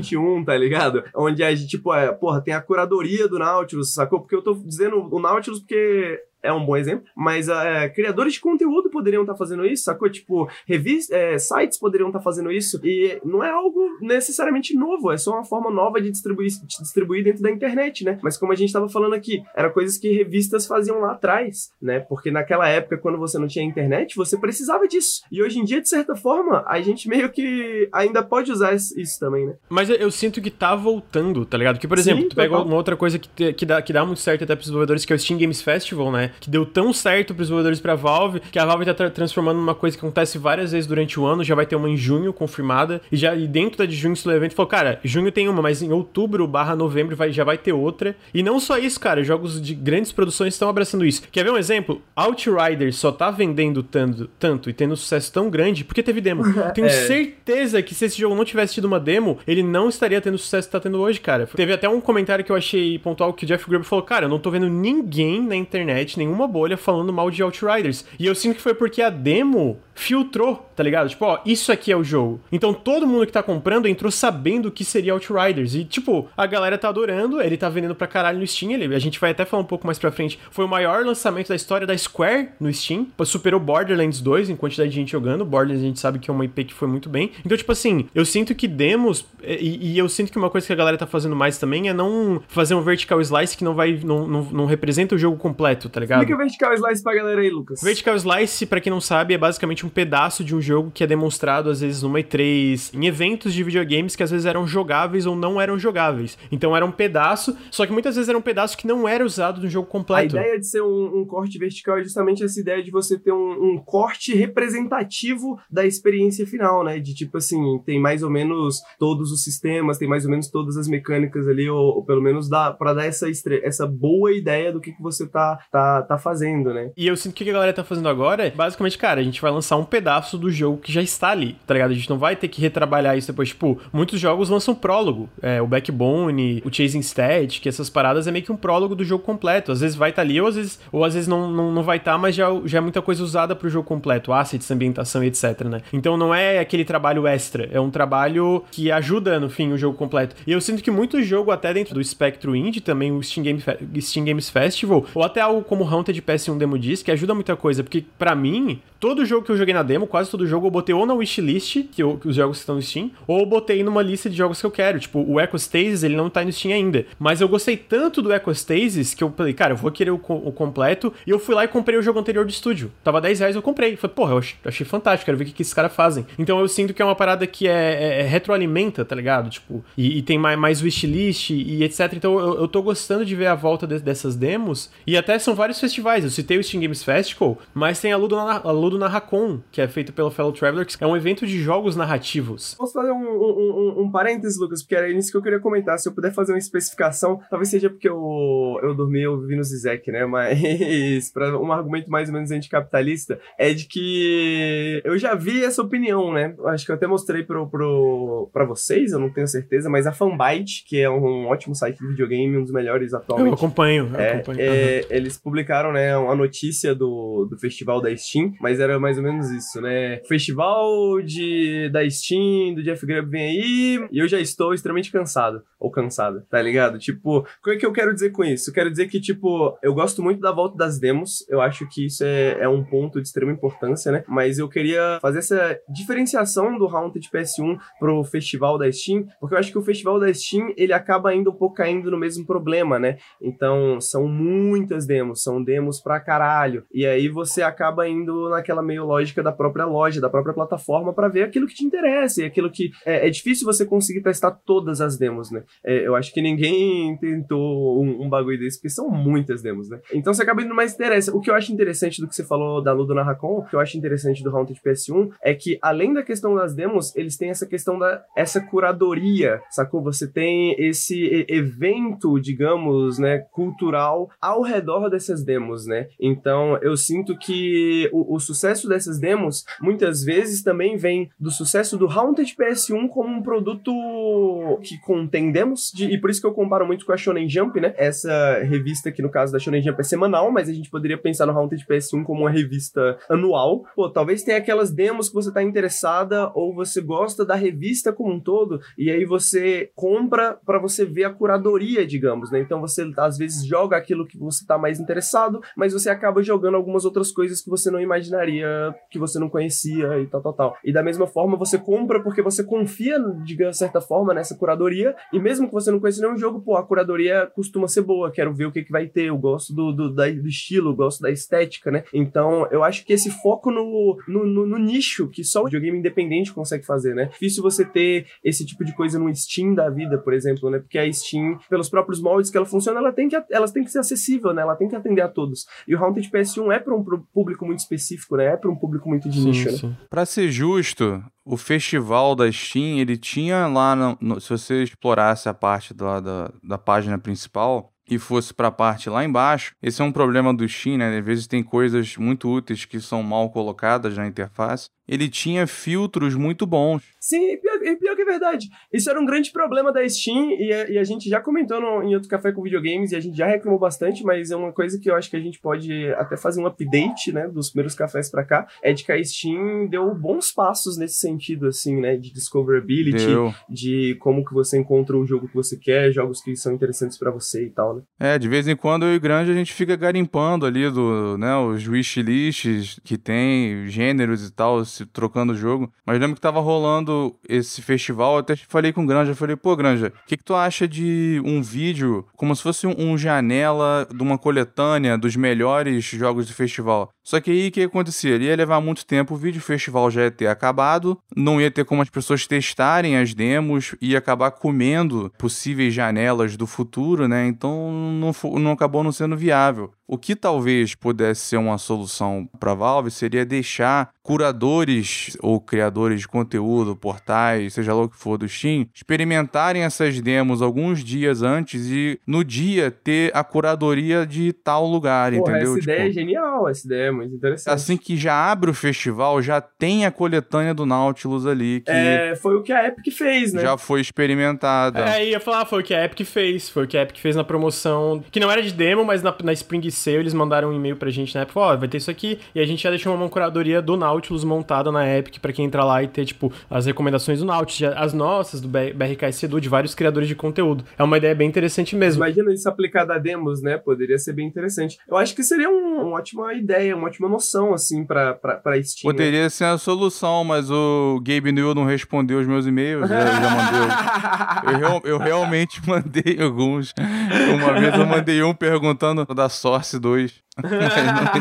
2021, tá ligado? Onde a gente, tipo, é, porra, tem a curadoria do Nautilus, sacou? Porque eu tô dizendo o Nautilus porque é um bom exemplo, mas é, criadores de conteúdo poderiam estar tá fazendo isso, sacou? Tipo, revistas, é, sites poderiam estar tá fazendo isso, e não é algo necessariamente novo, é só uma forma nova de distribuir, de distribuir dentro da internet, né? Mas como a gente estava falando aqui, era coisas que revistas faziam lá atrás, né? Porque naquela época, quando você não tinha internet, você precisava disso. E hoje em dia, de certa forma, a gente meio que ainda pode usar isso também, né? Mas eu, sinto que tá voltando, tá ligado? Que, por exemplo, Sim, tu pega uma outra coisa que, que, dá, que dá muito certo até pros desenvolvedores, que é o Steam Games Festival, né? Que deu tão certo pros desenvolvedores pra Valve, que a Valve tá tra transformando numa coisa que acontece várias vezes durante o ano, já vai ter uma em junho confirmada, e já e dentro da de junho do evento falou, cara, junho tem uma, mas em outubro barra novembro vai, já vai ter outra. E não só isso, cara, jogos de grandes produções estão abraçando isso. Quer ver um exemplo? Outriders só tá vendendo tanto, tanto e tendo um sucesso tão grande porque teve demo. Tenho é. certeza que se esse jogo não tivesse tido uma demo, ele não estaria tendo o sucesso que tá tendo hoje, cara. Teve até um comentário que eu achei pontual que o Jeff Grubb falou, cara, eu não tô vendo ninguém na internet, nenhuma bolha falando mal de Outriders. E eu sinto que foi porque a demo filtrou, tá ligado? Tipo, ó, isso aqui é o jogo. Então todo mundo que tá comprando entrou sabendo que seria Outriders. E, tipo, a galera tá adorando, ele tá vendendo pra caralho no Steam. Ele, a gente vai até falar um pouco mais pra frente. Foi o maior lançamento da história da Square no Steam. Superou Borderlands 2 em quantidade de gente jogando. Borderlands a gente sabe que é uma IP que foi muito bem. Então, tipo assim, eu sinto que demos. E, e eu sinto que uma coisa que a galera tá fazendo mais também é não fazer um vertical slice que não vai. não, não, não representa o jogo completo, tá ligado? Explica o vertical slice pra galera aí, Lucas. Vertical slice, pra quem não sabe, é basicamente um pedaço de um jogo que é demonstrado às vezes numa E3, em eventos de videogames que às vezes eram jogáveis ou não eram jogáveis. Então era um pedaço, só que muitas vezes era um pedaço que não era usado no jogo completo. A ideia de ser um, um corte vertical é justamente essa ideia de você ter um, um, corte representativo da experiência final, né? De tipo assim, tem mais ou menos todos os sistemas, tem mais ou menos todas as mecânicas ali, ou, ou pelo menos dá para dar essa, essa boa ideia do que, que você tá, tá, tá fazendo, né? E eu sinto que o que a galera tá fazendo agora é, basicamente, cara, a gente vai lançar um pedaço do jogo que já está ali, tá ligado? A gente não vai ter que retrabalhar isso depois. Tipo, muitos jogos lançam prólogo. É, o Backbone, o Chasing Static, essas paradas é meio que um prólogo do jogo completo. Às vezes vai estar tá ali, ou às vezes, ou às vezes não, não, não vai estar, tá, mas já, já é muita coisa usada pro jogo completo. Assets, ambientação e etc, né? Então não é aquele trabalho extra, é um trabalho que ajuda, no fim, o jogo completo. E eu sinto que muito jogo, até dentro do Spectro Indie, também o Steam, Game Steam Games Festival, ou até algo como Haunted PS1 Demo Disc, que ajuda muita coisa, porque para mim, todo jogo que eu na demo, quase todo jogo, eu botei ou na wishlist, que, eu, que os jogos que estão no Steam, ou eu botei numa lista de jogos que eu quero. Tipo, o Ecostasis, ele não tá no Steam ainda. Mas eu gostei tanto do Ecostasis que eu falei, cara, eu vou querer o, o completo. E eu fui lá e comprei o jogo anterior do estúdio. Tava 10 reais, eu comprei. Falei, porra, eu achei, achei fantástico, quero ver o que, que esses caras fazem. Então eu sinto que é uma parada que é, é, é retroalimenta, tá ligado? Tipo, e, e, tem mais, mais wishlist e etc. Então eu, eu tô gostando de ver a volta de, dessas demos. E até são vários festivais. Eu citei o Steam Games Festival, mas tem a Ludo, a Ludo Que é feito pelo Fellow Traveler, que é um evento de jogos narrativos. Posso fazer um, um, um, um parênteses, Lucas? Porque era isso que eu queria comentar. Se eu puder fazer uma especificação, talvez seja porque eu, eu dormi eu vivi no Zizek, né? Mas, para um argumento mais ou menos anticapitalista, é de que eu já vi essa opinião, né? Acho que eu até mostrei pro, pro, pra vocês, eu não tenho certeza, mas a Fanbyte, que é um ótimo site de videogame, um dos melhores atualmente. Eu acompanho, eu é, acompanho. É, uhum. Eles publicaram, né, uma notícia do, do festival da Steam, mas era mais ou menos isso, né? Festival de, da Steam, do Jeff Grubb vem aí, e eu já estou extremamente cansado, ou cansada, tá ligado? Tipo, o que, é que eu quero dizer com isso? Eu quero dizer que, tipo, eu gosto muito da volta das demos, eu acho que isso é, é um ponto de extrema importância, né? Mas eu queria fazer essa diferenciação do Haunted PS1 pro festival da Steam, porque eu acho que o festival da Steam, ele acaba indo um pouco caindo no mesmo problema, né? Então, são muitas demos, são demos pra caralho, e aí você acaba indo naquela meio lógica da própria loja, da própria plataforma, para ver aquilo que te interessa, e aquilo que... É, é difícil você conseguir testar todas as demos, né? É, eu acho que ninguém tentou um, um, bagulho desse, porque são muitas demos, né? Então você acaba indo mais interessa. O que eu acho interessante do que você falou da Ludo Narracon, o que eu acho interessante do Haunted PS1 é que, além da questão das demos, eles têm essa questão da essa curadoria, sacou? Você tem esse evento, digamos, né, cultural ao redor dessas demos, né? Então eu sinto que o, o sucesso dessas demos muitas vezes também vem do sucesso do Haunted PS1 como um produto que contém demos, de, e por isso que eu comparo muito com a Shonen Jump, né? Essa revista que no caso da Shonen Jump é semanal, mas a gente poderia pensar no Haunted PS1 como uma revista anual. Pô, talvez tenha aquelas demos que você tá interessada ou você gosta da revista como um todo, e aí você compra para você ver a curadoria, digamos, né? Então você às vezes joga aquilo que você tá mais interessado, mas você acaba jogando algumas outras coisas que você não imaginaria que você não conhecia e tal, tal, tal. E da mesma forma, você compra porque você confia, de certa forma, nessa curadoria, e mesmo que você não conheça nenhum jogo, pô, a curadoria costuma ser boa, quero ver o que, que vai ter, eu gosto do, do, da, do estilo, gosto da estética, né? Então, eu acho que esse foco no, no, no, no nicho, que só o videogame independente consegue fazer, né? Difícil você ter esse tipo de coisa no Steam da vida, por exemplo, né? Porque a Steam, pelos próprios moldes que ela funciona, ela tem que, ela tem que ser acessível, né? Ela tem que atender a todos. E o Haunted PS1 é para um público muito específico, né? É para um público muito de sim, nicho, né? sim. né? Para ser justo, o festival da Steam, ele tinha lá, no, no, se você explorasse a parte da, da, da página principal, e fosse para a parte lá embaixo, esse é um problema do Steam, né? Às vezes tem coisas muito úteis que são mal colocadas na interface ele tinha filtros muito bons. Sim, e pior, e pior, que é verdade. Isso era um grande problema da Steam e a, e a gente já comentou no, em outro café com videogames e a gente já reclamou bastante, mas é uma coisa que eu acho que a gente pode até fazer um update, né, dos primeiros cafés para cá, é de que a Steam deu bons passos nesse sentido, assim, né, de discoverability, deu. de como que você encontra o jogo que você quer, jogos que são interessantes para você e tal, né. É, de vez em quando eu e Grande a gente fica garimpando ali do, né, os wishlists que tem, gêneros e tal, trocando o jogo. Mas lembro que tava rolando esse festival, eu até falei com o Granja, falei, pô, Granja, o que, que tu acha de um vídeo como se fosse um, janela de uma coletânea dos melhores jogos do festival? Só que aí o que acontecia? Ele ia levar muito tempo, o vídeo festival já ia ter acabado, não ia ter como as pessoas testarem as demos, ia acabar comendo possíveis janelas do futuro, né? Então não, não acabou não sendo viável. O que talvez pudesse ser uma solução para Valve seria deixar curadores ou criadores de conteúdo, portais, seja lá o que for do Steam, experimentarem essas demos alguns dias antes e no dia ter a curadoria de tal lugar, Porra, entendeu? Essa tipo, ideia é genial, essa ideia é muito interessante. Assim que já abre o festival, já tem a coletânea do Nautilus ali. Que é, foi o que a Epic fez, né? Já foi experimentada. É, ia falar, foi o que a Epic fez. Foi o que a Epic fez na promoção, que não era de demo, mas na, na Spring Sale eles mandaram um e-mail pra gente na época, ó, oh, vai ter isso aqui. E a gente já deixou uma curadoria do Nautilus montada na Epic para quem entrar lá e ter, tipo, as recomendações do Nautilus, as nossas, do BRKS Edu, de vários criadores de conteúdo. É uma ideia bem interessante mesmo. Imagina isso aplicado a demos, né? Poderia ser bem interessante. Eu acho que seria um, uma ótima ideia, uma ótima noção, assim, pra, pra, pra Steam. Né? Poderia ser a solução, mas o Gabe New não respondeu os meus e-mails. Né? já mandei. Eu, eu realmente mandei alguns. Uma vez eu mandei um perguntando da Source 2. não,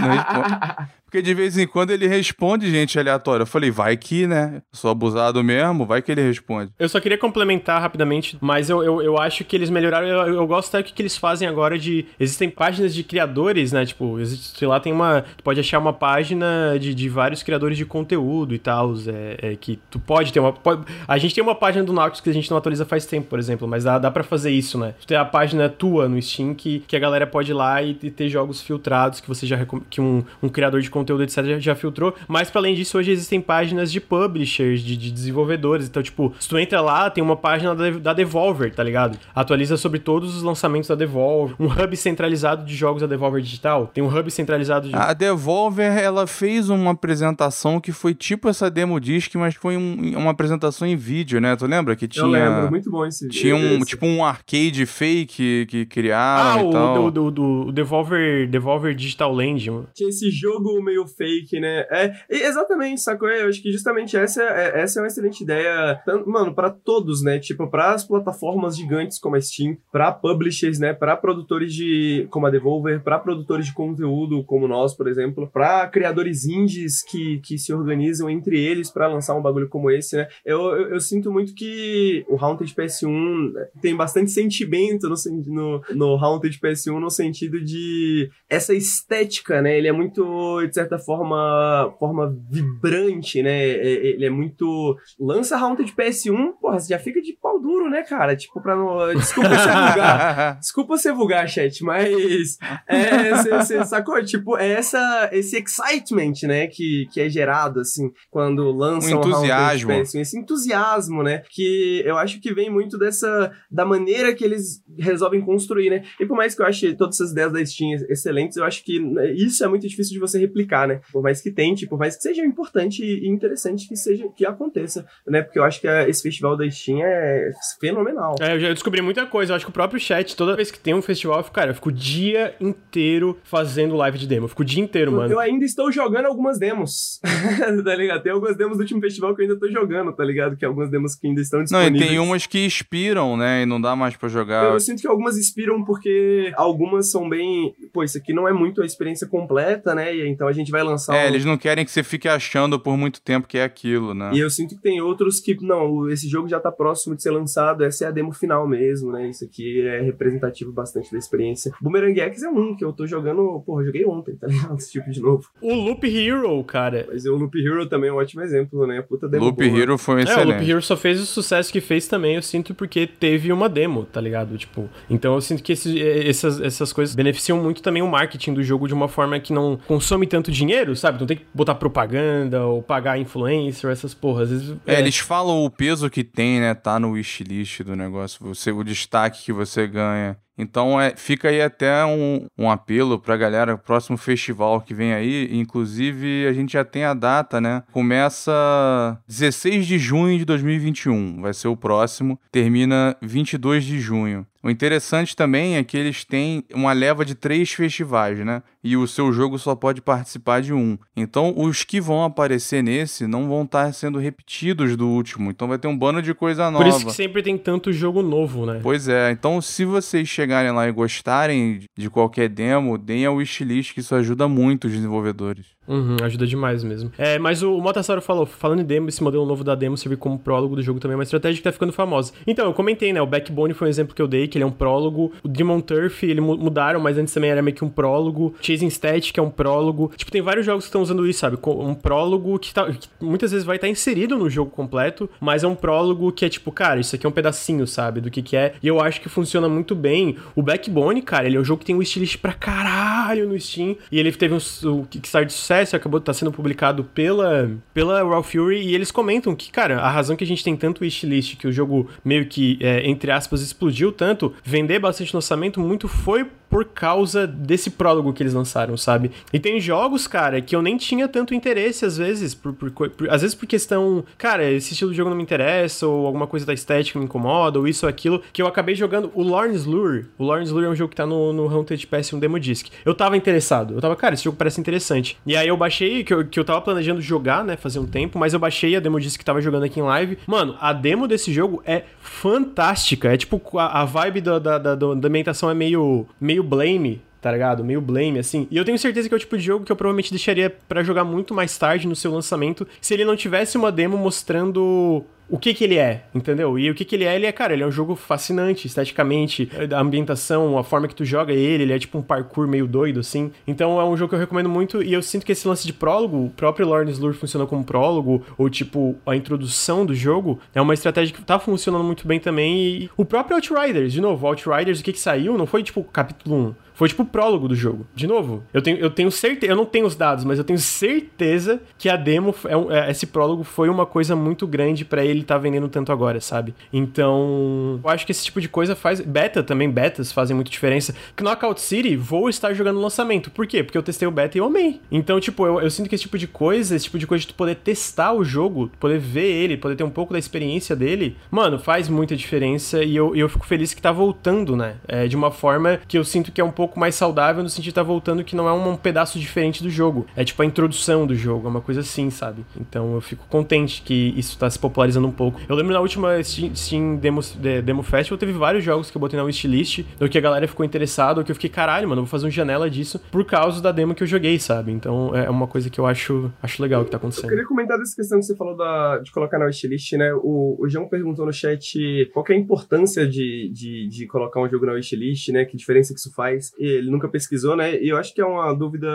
não responde. Porque de vez em quando ele responde gente aleatória. Eu falei, vai que, né? Sou abusado mesmo, vai que ele responde. Eu só queria complementar rapidamente, mas eu, eu, eu acho que eles melhoraram. Eu, eu gosto até do que eles fazem agora de. Existem páginas de criadores, né? Tipo, sei lá, tem uma. Tu pode achar uma página de, de vários criadores de conteúdo e tal. É, é, que tu pode ter uma. Pode, a gente tem uma página do Nautilus que a gente não atualiza faz tempo, por exemplo, mas dá, dá pra fazer isso, né? Tu tem a página tua no Steam que, que a galera pode ir lá e, e ter jogos filtrados que você já. que um, um criador de conteúdo conteúdo, etc., já, já filtrou. Mas, para além disso, hoje existem páginas de publishers, de, de, desenvolvedores. Então, tipo, se tu entra lá, tem uma página da, da Devolver, tá ligado? Atualiza sobre todos os lançamentos da Devolver. Um hub centralizado de jogos da Devolver Digital. Tem um hub centralizado de. A Devolver, ela fez uma apresentação que foi tipo essa demo disc, mas foi um, uma apresentação em vídeo, né? Tu lembra que tinha. Eu lembro, muito bom esse vídeo. Tinha um, esse. tipo um arcade fake que criaram. Ah, o, tal. Do, do, do, Devolver, Devolver Digital Land. Tinha esse jogo meio meio fake, né? É, exatamente, sacou? Eu acho que justamente essa é, essa é uma excelente ideia, mano, para todos, né? Tipo, para as plataformas gigantes como a Steam, para publishers, né? Para produtores de como a Devolver, para produtores de conteúdo como nós, por exemplo, para criadores indies que, que se organizam entre eles para lançar um bagulho como esse, né? Eu, eu, eu, sinto muito que o Haunted PS1 tem bastante sentimento no, no, no Haunted PS1 no sentido de essa estética, né? Ele é muito, de certa forma, forma vibrante, né? É, é, ele é muito. Lança Haunted PS1, porra, você já fica de pau duro, né, cara? Tipo, pra não. Desculpa ser vulgar. Desculpa ser vulgar, chat, mas. É, você sacou? Tipo, é essa, esse excitement, né, que, que é gerado, assim, quando lançam um entusiasmo. Haunted PS1. Esse entusiasmo, né? Que eu acho que vem muito dessa. da maneira que eles resolvem construir, né? E por mais que eu ache todas essas ideias da Steam excelentes, eu acho acho que né, isso é muito difícil de você replicar, né? Por mais que tente, por mais que seja importante e interessante que seja que aconteça, né? Porque eu acho que esse festival da Steam é fenomenal. É, eu já descobri muita coisa. Eu acho que o próprio chat, toda vez que tem um festival, eu fico, cara, eu fico o dia inteiro fazendo live de demo. Eu fico o dia inteiro, mano. Eu ainda estou jogando algumas demos. tá ligado? Tem algumas demos do último festival que eu ainda tô jogando, tá ligado? Que algumas demos que ainda estão disponíveis. Não, e tem umas que expiram, né? E não dá mais pra jogar. Eu, eu sinto que algumas expiram porque algumas são bem. Pô, isso aqui não é muito a experiência completa, né? E então a gente vai lançar. É, um... eles não querem que você fique achando por muito tempo que é aquilo, né? E eu sinto que tem outros que, não, esse jogo já tá próximo de ser lançado, essa é a demo final mesmo, né? Isso aqui é representativo bastante da experiência. Boomerang X é um que eu tô jogando, porra, eu joguei ontem, tá ligado? Esse tipo de novo. O Loop Hero, cara. Mas o Loop Hero também é um ótimo exemplo, né? Puta demo Loop boa. Hero foi um É, o excelente. Loop Hero só fez o sucesso que fez também, eu sinto, porque teve uma demo, tá ligado? Tipo, então eu sinto que esse- eh, essas, essas coisas beneficiam muito também o marketing do jogo de uma forma que não consome tanto dinheiro, sabe? Não tem que botar propaganda ou pagar influencer, essas porras. Vezes, É, eles falam o peso que tem, né? Tá no wishlist do negócio, você, o destaque que você ganha. Então é, fica aí até um, um apelo pra galera, próximo festival que vem aí, inclusive a gente já tem a data, né? Começa 16 de junho de 2021, vai ser o próximo, termina 22 de junho. O interessante também é que eles têm uma leva de três festivais, né? E o seu jogo só pode participar de um. Então, os que vão aparecer nesse não vão estar sendo repetidos do último. Então, vai ter um bando de coisa nova. Por isso que sempre tem tanto jogo novo, né? Pois é, então se vocês chegarem lá e gostarem de qualquer demo, deem a wishlist, que isso ajuda muito os desenvolvedores. Uhum, ajuda demais mesmo. É, mas o, Motassaro falou, falando em demo, esse modelo novo da demo serve como prólogo do jogo também, é uma estratégia que tá ficando famosa. Então, eu comentei, né? O Backbone foi um exemplo que eu dei, que ele é um prólogo. O Demon Turf, ele mu- mudaram, mas antes também era meio que um prólogo. Chasing Stat, que é um prólogo. Tipo, tem vários jogos que estão usando isso, sabe? Um prólogo que, tá, que muitas vezes vai estar inserido no jogo completo, mas é um prólogo que é tipo, cara, isso aqui é um pedacinho, sabe? Do que que é. E eu acho que funciona muito bem. O Backbone, cara, ele é um jogo que tem um estilista pra caralho no Steam. E ele teve um, um Kickstarter de sucesso, acabou de estar sendo publicado pela, pela Raw Fury. E eles comentam que, cara, a razão que a gente tem tanto wishlist, que o jogo meio que, é, entre aspas, explodiu tanto, vender bastante lançamento, muito foi por causa desse prólogo que eles lançaram, sabe? E tem jogos, cara, que eu nem tinha tanto interesse, às vezes, por, por por- às vezes por questão, cara, esse estilo de jogo não me interessa, ou alguma coisa da estética me incomoda, ou isso ou aquilo, que eu acabei jogando o Lorne's Lure. O Lorne's Lure é um jogo que tá no, no Haunted PS1 Demo Disc. Eu tava interessado, eu tava, cara, esse jogo parece interessante. E aí eu baixei, que eu, que eu tava planejando jogar, né, fazer um tempo, mas eu baixei a Demo Disc que tava jogando aqui em live. Mano, a demo desse jogo é fantástica, é tipo, a, a vibe da, da, da, da ambientação é meio, meio blame, tá ligado? Meio blame, assim. E eu tenho certeza que é o tipo de jogo que eu provavelmente deixaria pra jogar muito mais tarde no seu lançamento, se ele não tivesse uma demo mostrando o que que ele é, entendeu? E o que que ele é, ele é, cara, ele é um jogo fascinante, esteticamente, a ambientação, a forma que tu joga ele, ele é tipo um parkour meio doido, assim. Então é um jogo que eu recomendo muito e eu sinto que esse lance de prólogo, o próprio Lawrence Lure funciona como prólogo, ou tipo, a introdução do jogo, é uma estratégia que tá funcionando muito bem também e o próprio Outriders, de novo, Outriders, o que que saiu, não foi tipo capítulo 1, foi tipo o prólogo do jogo. De novo, eu tenho, eu tenho certeza, eu não tenho os dados, mas eu tenho certeza que a demo, é é, esse prólogo foi uma coisa muito grande pra ele estar vendendo tanto agora, sabe? Então, eu acho que esse tipo de coisa faz. Beta também, betas fazem muita diferença. Knockout City, vou estar jogando no lançamento. Por quê? Porque eu testei o beta e eu amei. Então, tipo, eu, eu sinto que esse tipo de coisa, esse tipo de coisa de tu poder testar o jogo, poder ver ele, poder ter um pouco da experiência dele, mano, faz muita diferença e eu, eu fico feliz que tá voltando, né? É, de uma forma que eu sinto que é um pouco mais saudável, no sentido de tá voltando que não é um, um pedaço diferente do jogo. É tipo a introdução do jogo, é uma coisa assim, sabe? Então eu fico contente que isso tá se popularizando um pouco. Eu lembro na última Steam, Steam Demo, de- Demo Festival, teve vários jogos que eu botei na wishlist, do que a galera ficou interessada, que eu fiquei, caralho, mano, eu vou fazer um janela disso por causa da demo que eu joguei, sabe? Então é uma coisa que eu acho, acho legal que tá Eu acontecendo. queria comentar dessa questão que você falou da, de colocar na wishlist, né? O, o João perguntou no chat qual é a importância de, de, de colocar um jogo na wishlist, né? Que diferença que isso faz. Ele nunca pesquisou, né? E eu acho que é uma dúvida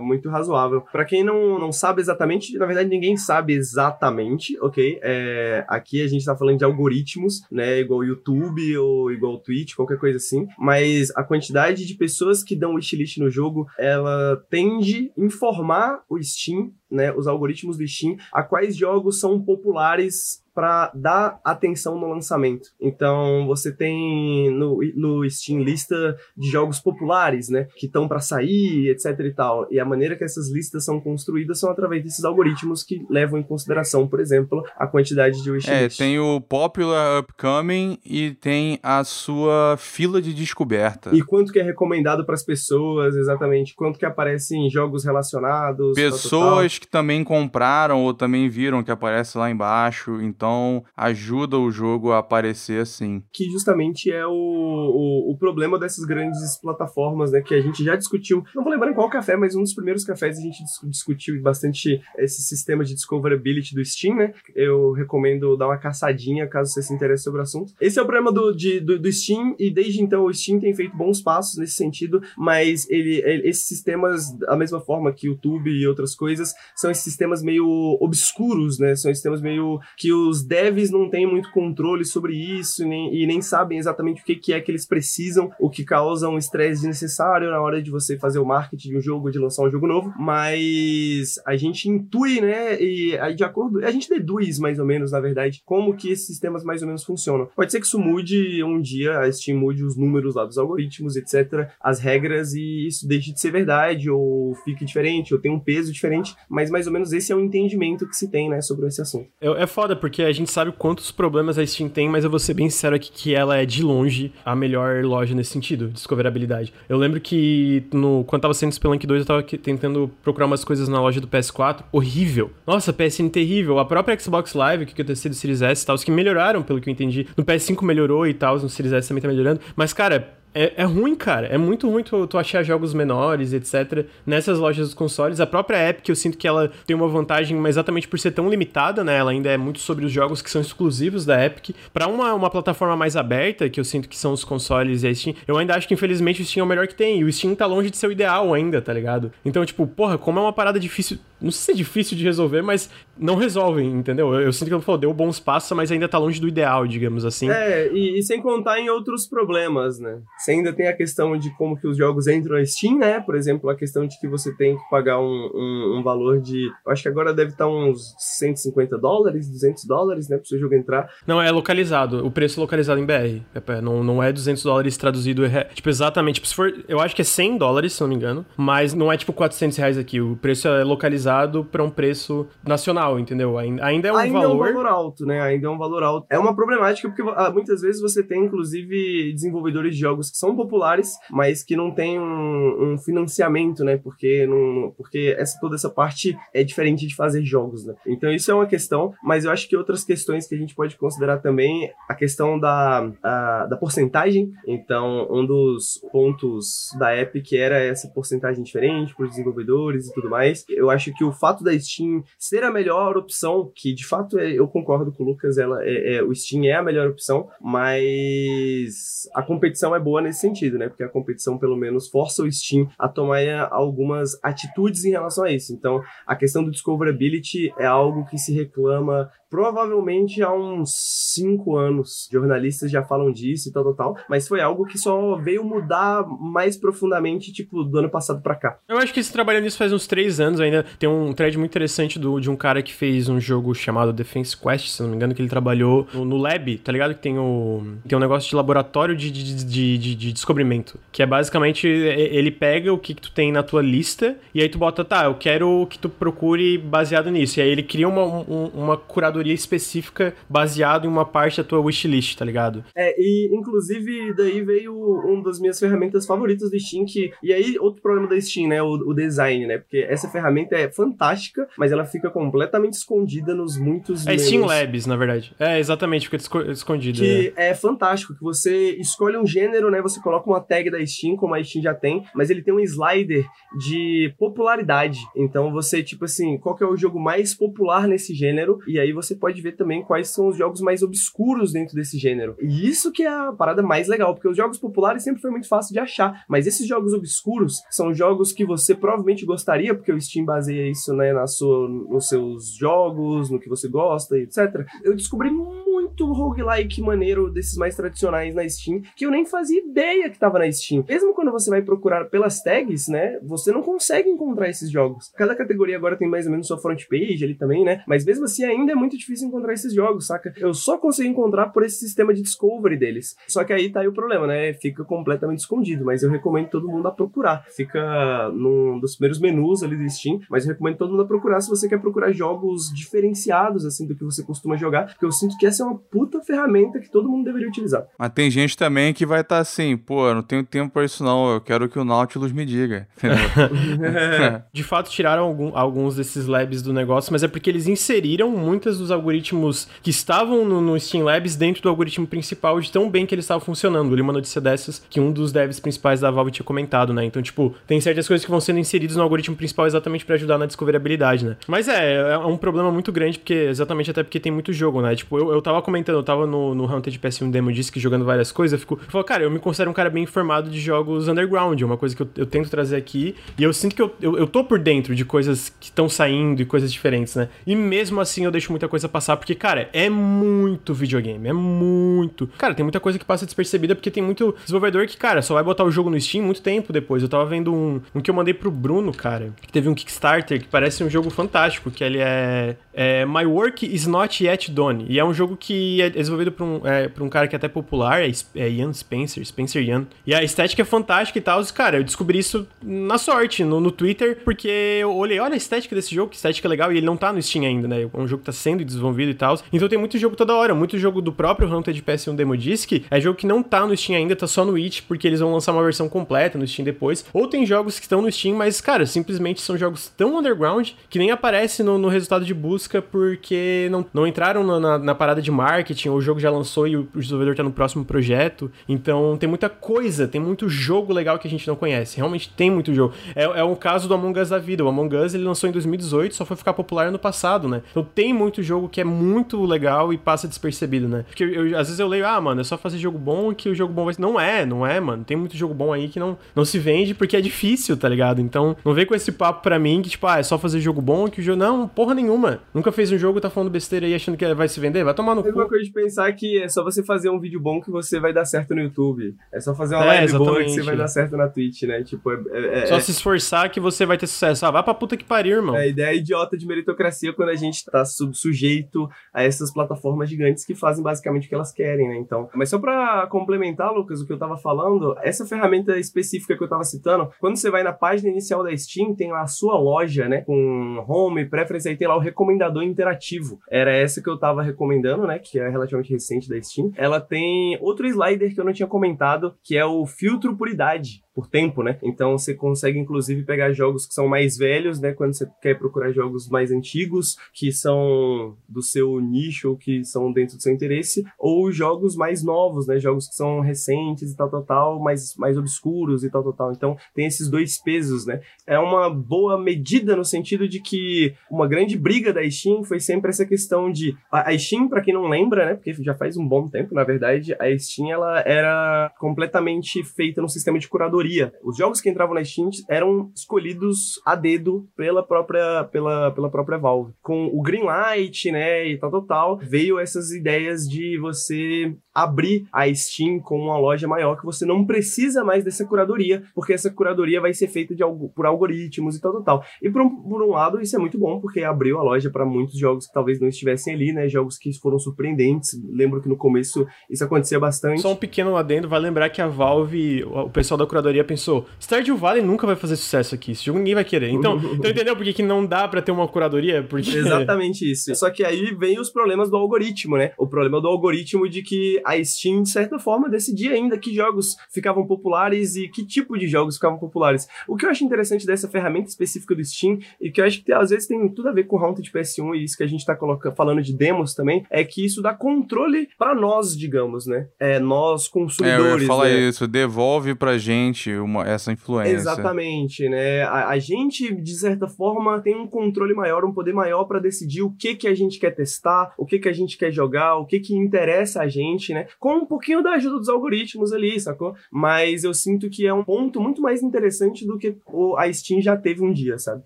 muito razoável. Pra quem não, não sabe exatamente, na verdade ninguém sabe exatamente, ok? É, aqui a gente tá falando de algoritmos, né? Igual YouTube ou igual Twitch, qualquer coisa assim. Mas a quantidade de pessoas que dão wishlist no jogo, ela tende a informar o Steam né, os algoritmos do Steam, a quais jogos são populares para dar atenção no lançamento. Então você tem no, no Steam lista de jogos populares, né, que estão para sair, etc e tal. E a maneira que essas listas são construídas são através desses algoritmos que levam em consideração, por exemplo, a quantidade de wishlist. É, tem o popular upcoming e tem a sua fila de descoberta. E quanto que é recomendado para as pessoas, exatamente, quanto que aparece em jogos relacionados. Pessoas que também compraram ou também viram que aparece lá embaixo, então ajuda o jogo a aparecer assim. Que justamente é o, o, o, problema dessas grandes plataformas, né? Que a gente já discutiu. Não vou lembrar em qual café, mas um dos primeiros cafés a gente discutiu bastante esse sistema de discoverability do Steam, né? Eu recomendo dar uma caçadinha caso você se interesse sobre o assunto. Esse é o problema do, de, do, do, Steam, e desde então o Steam tem feito bons passos nesse sentido, mas ele, ele, esses sistemas, da mesma forma que o YouTube e outras coisas, são esses sistemas meio obscuros, né? São sistemas meio que os devs não têm muito controle sobre isso nem, e nem sabem exatamente o que, que é que eles precisam, o que causa um estresse desnecessário na hora de você fazer o marketing de um jogo, de lançar um jogo novo. Mas a gente intui, né? E aí, de acordo. A gente deduz mais ou menos, na verdade, como que esses sistemas mais ou menos funcionam. Pode ser que isso mude um dia, a Steam mude os números lá dos algoritmos, etc., as regras, e isso deixe de ser verdade, ou fique diferente, ou tenha um peso diferente, mas mais ou menos esse é o entendimento que se tem, né, sobre esse assunto. É, é foda, porque a gente sabe quantos problemas a Steam tem, mas eu vou ser bem sincero aqui que ela é de longe a melhor loja nesse sentido, discoverabilidade. Eu lembro que no, quando tava sendo Spelunk 2, eu tava tentando procurar umas coisas na loja do PS4, horrível. Nossa, PSN terrível. A própria Xbox Live, que eu testei do Series S e tal, os que melhoraram, pelo que eu entendi. No PS5 melhorou e tal, no Series S também tá melhorando. Mas, cara, é, é, ruim, cara. É muito ruim tu, tu, achar jogos menores, etc. Nessas lojas dos consoles. A própria Epic, eu sinto que ela tem uma vantagem exatamente por ser tão limitada, né? Ela ainda é muito sobre os jogos que são exclusivos da Epic. Para uma, uma plataforma mais aberta, que eu sinto que são os consoles e a Steam, eu ainda acho que infelizmente o Steam é o melhor que tem. E o Steam tá longe de ser o ideal ainda, tá ligado? Então, tipo, porra, como é uma parada difícil. Não sei se é difícil de resolver, mas não resolvem, entendeu? Eu, eu sinto que eu falei, deu bons passos, mas ainda tá longe do ideal, digamos assim. É, e, e sem contar em outros problemas, né? Você ainda tem a questão de como que os jogos entram na Steam, né? Por exemplo, a questão de que você tem que pagar um, um, um valor de. Acho que agora deve estar uns 150 dólares, 200 dólares, né? Para o seu jogo entrar. Não, é localizado. O preço é localizado em BR. É, não, não é 200 dólares traduzido. É, tipo, exatamente. Tipo, se for. Eu acho que é 100 dólares, se não me engano. Mas não é tipo 400 reais aqui. O preço é localizado para um preço nacional, entendeu? Ainda, ainda é um ainda valor. é um valor alto, né? Ainda é um valor alto. É uma problemática porque ah, muitas vezes você tem, inclusive, desenvolvedores de jogos que são populares, mas que não tem um, um financiamento, né? Porque, não, porque essa, toda essa parte é diferente de fazer jogos, né? Então isso é uma questão, mas eu acho que outras questões que a gente pode considerar também a questão da, a, da porcentagem. Então, um dos pontos da Epic era essa porcentagem diferente para os desenvolvedores e tudo mais. Eu acho que o fato da Steam ser a melhor opção, que de fato é, eu concordo com o Lucas, ela é, é, o Steam é a melhor opção, mas a competição é boa nesse sentido, né? Porque a competição, pelo menos, força o Steam a tomar algumas atitudes em relação a isso. Então, a questão do discoverability é algo que se reclama provavelmente há uns cinco anos. Jornalistas já falam disso e tal, tal, tal. Mas foi algo que só veio mudar mais profundamente, tipo, do ano passado pra cá. Eu acho que esse trabalho nisso faz uns três anos ainda. Tem um thread muito interessante do, de um cara que fez um jogo chamado Defense Quest, se não me engano, que ele trabalhou no, no Lab, tá ligado? Que tem, o, tem um negócio de laboratório de, de, de, de, de descobrimento. Que é basicamente, ele pega o que, que tu tem na tua lista e aí tu bota, tá, eu quero que tu procure baseado nisso. E aí ele cria uma, um, uma curadoria curadoria específica baseado em uma parte da tua wishlist, tá ligado? É, e inclusive daí veio uma das minhas ferramentas favoritas do Steam, que. E aí, outro problema da Steam, né? O, o design, né? Porque essa ferramenta é fantástica, mas ela fica completamente escondida nos muitos. É Steam Labs, na verdade. É, exatamente, fica escondida. Que é. é fantástico, que você escolhe um gênero, né? Você coloca uma tag da Steam, como a Steam já tem, mas ele tem um slider de popularidade. Então você, tipo assim, qual que é o jogo mais popular nesse gênero? E aí você você pode ver também quais são os jogos mais obscuros dentro desse gênero. E isso que é a parada mais legal, porque os jogos populares sempre foi muito fácil de achar, mas esses jogos obscuros são jogos que você provavelmente gostaria, porque o Steam baseia isso, né, na sua, nos seus jogos, no que você gosta, etc. Eu descobri muito roguelike maneiro desses mais tradicionais na Steam, que eu nem fazia ideia que tava na Steam. Mesmo quando você vai procurar pelas tags, né, você não consegue encontrar esses jogos. Cada categoria agora tem mais ou menos sua front page ali também, né? Mas mesmo assim ainda é muito difícil encontrar esses jogos, saca? Eu só consegui encontrar por esse sistema de discovery deles. Só que aí tá aí o problema, né? Fica completamente escondido, mas eu recomendo todo mundo a procurar. Fica num dos primeiros menus ali do Steam, mas eu recomendo todo mundo a procurar se você quer procurar jogos diferenciados assim do que você costuma jogar, porque eu sinto que essa é uma puta ferramenta que todo mundo deveria utilizar. Mas tem gente também que vai estar tá assim, pô, eu não tenho tempo para isso não, eu quero que o Nautilus me diga. de fato tiraram algum, alguns desses labs do negócio, mas é porque eles inseriram muitos dos algoritmos que estavam no, no Steam Labs dentro do algoritmo principal de tão bem que eles estavam funcionando. Eu li uma notícia dessas que um dos devs principais da Valve tinha comentado, né? Então, tipo, tem certas coisas que vão sendo inseridas no algoritmo principal exatamente para ajudar na discoverabilidade, né? Mas é, é um problema muito grande, porque exatamente até porque tem muito jogo, né? Tipo, eu, eu tava comentando, eu tava no, no Hunter de PS1 Demo Disc jogando várias coisas, eu fico. Eu falo, cara, eu me considero um cara bem informado de jogos underground, é uma coisa que eu, eu tento trazer aqui. E eu sinto que eu, eu, eu tô por dentro de coisas que estão saindo e coisas diferentes, né? E mesmo assim eu deixo muita coisa passar, porque, cara, é muito videogame, é muito. Cara, tem muita coisa que passa despercebida, porque tem muito desenvolvedor que, cara, só vai botar o jogo no Steam muito tempo depois. Eu tava vendo um, um que eu mandei pro Bruno, cara, que teve um Kickstarter que parece um jogo fantástico, que ele é, é My Work is Not Yet Done. E é um jogo que é desenvolvido por um, é, por um cara que é até popular, é, é Ian Spencer, Spencer Ian. E a estética é fantástica e tal. Cara, eu descobri isso na sorte, no, no Twitter, porque eu olhei, olha a estética desse jogo, que estética legal, e ele não tá no Steam ainda, né? É um jogo que tá sendo desenvolvido e tal. Então tem muito jogo toda hora, muito jogo do próprio Hunter de PS1 Demo Disc, é jogo que não tá no Steam ainda, tá só no It, porque eles vão lançar uma versão completa no Steam depois. Ou tem jogos que estão no Steam, mas, cara, simplesmente são jogos tão underground que nem aparece no, no resultado de busca porque não, não entraram na, na, na, parada de marketing, ou o jogo já lançou e o, o desenvolvedor tá no próximo projeto. Então tem muita coisa, tem muito jogo legal que a gente não conhece. Realmente tem muito jogo. É, é um caso do Among Us da vida. O Among Us ele lançou em 2018, só foi ficar popular ano passado, né? Então tem muito jogo que é muito legal e passa despercebido, né? Porque eu, às vezes eu leio, ah, mano, é só fazer jogo bom que o jogo bom vai. Não é, não é, mano. Tem muito jogo bom aí que não, não se vende porque é difícil, tá ligado? Então não vem com esse papo pra mim que, tipo, ah, é só fazer jogo bom que o jogo. Não, porra nenhuma. Nunca fez um jogo, tá falando besteira aí achando que vai se vender? Vai tomar no cu. É uma coisa de pensar que é só você fazer um vídeo bom que você vai dar certo no YouTube. É só fazer uma é, live boa que você vai dar certo na Twitch, né? Tipo, é, é, só se esforçar que você vai ter sucesso. Ah, vai pra puta que pariu, irmão. É a ideia idiota de meritocracia quando a gente tá sujeito a essas plataformas gigantes que fazem basicamente o que elas querem, né? Então, mas só pra complementar, Lucas, o que eu tava falando, essa ferramenta específica que eu tava citando, quando você vai na página inicial da Steam, tem lá a sua loja, né? Com home, preference, aí tem lá o recomendador interativo. Era essa que eu tava recomendando, né? Que é relativamente recente da Steam. Ela tem outro slider que eu não tinha comentado, que é o filtro por idade por tempo, né? Então você consegue inclusive pegar jogos que são mais velhos, né? Quando você quer procurar jogos mais antigos, que são do seu nicho que são dentro do seu interesse, ou jogos mais novos, né? Jogos que são recentes e tal, tal, tal, mais, mais obscuros e tal, tal, tal. Então tem esses dois pesos, né? É uma boa medida no sentido de que uma grande briga da Steam foi sempre essa questão de a Steam, para quem não lembra, né? Porque já faz um bom tempo, na verdade, a Steam ela era completamente feita no sistema de curadoria os jogos que entravam na Steam eram escolhidos a dedo pela própria, pela, pela própria Valve. Com o Greenlight, né, e tal, tal, tal, veio essas ideias de você abrir a Steam com uma loja maior que você não precisa mais dessa curadoria, porque essa curadoria vai ser feita de, por algoritmos e tal, tal, tal. E por um, por um lado, isso é muito bom, porque abriu a loja para muitos jogos que talvez não estivessem ali, né? Jogos que foram surpreendentes. Lembro que no começo isso acontecia bastante. Só um pequeno adendo, vai lembrar que a Valve, o pessoal da curadoria pensou, Stardew Valley nunca vai fazer sucesso aqui, esse jogo ninguém vai querer. Então, então entendeu por que, que não dá para ter uma curadoria? Porque... Exatamente isso. Só que aí vem os problemas do algoritmo, né? O problema do algoritmo de que a Steam, de certa forma, decidia ainda que jogos ficavam populares e que tipo de jogos ficavam populares. O que eu acho interessante dessa ferramenta específica do Steam, e que eu acho que às vezes tem tudo a ver com o Haunted PS1 e isso que a gente tá colocando, falando de demos também, é que isso dá controle para nós, digamos, né? É, nós consumidores. É, eu ia falar né? isso, devolve pra gente uma, essa influência. Exatamente, né? A, a, gente, de certa forma, tem um controle maior, um poder maior para decidir o que que a gente quer testar, o que que a gente quer jogar, o que que interessa a gente, né? Com um pouquinho da ajuda dos algoritmos ali, sacou? Mas eu sinto que é um ponto muito mais interessante do que a Steam já teve um dia, sabe?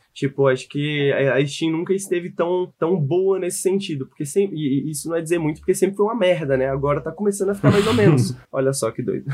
Tipo, acho que a Steam nunca esteve tão, tão boa nesse sentido, porque sempre, e isso não é dizer muito, porque sempre foi uma merda, né? Agora tá começando a ficar mais ou menos. Olha só que doido.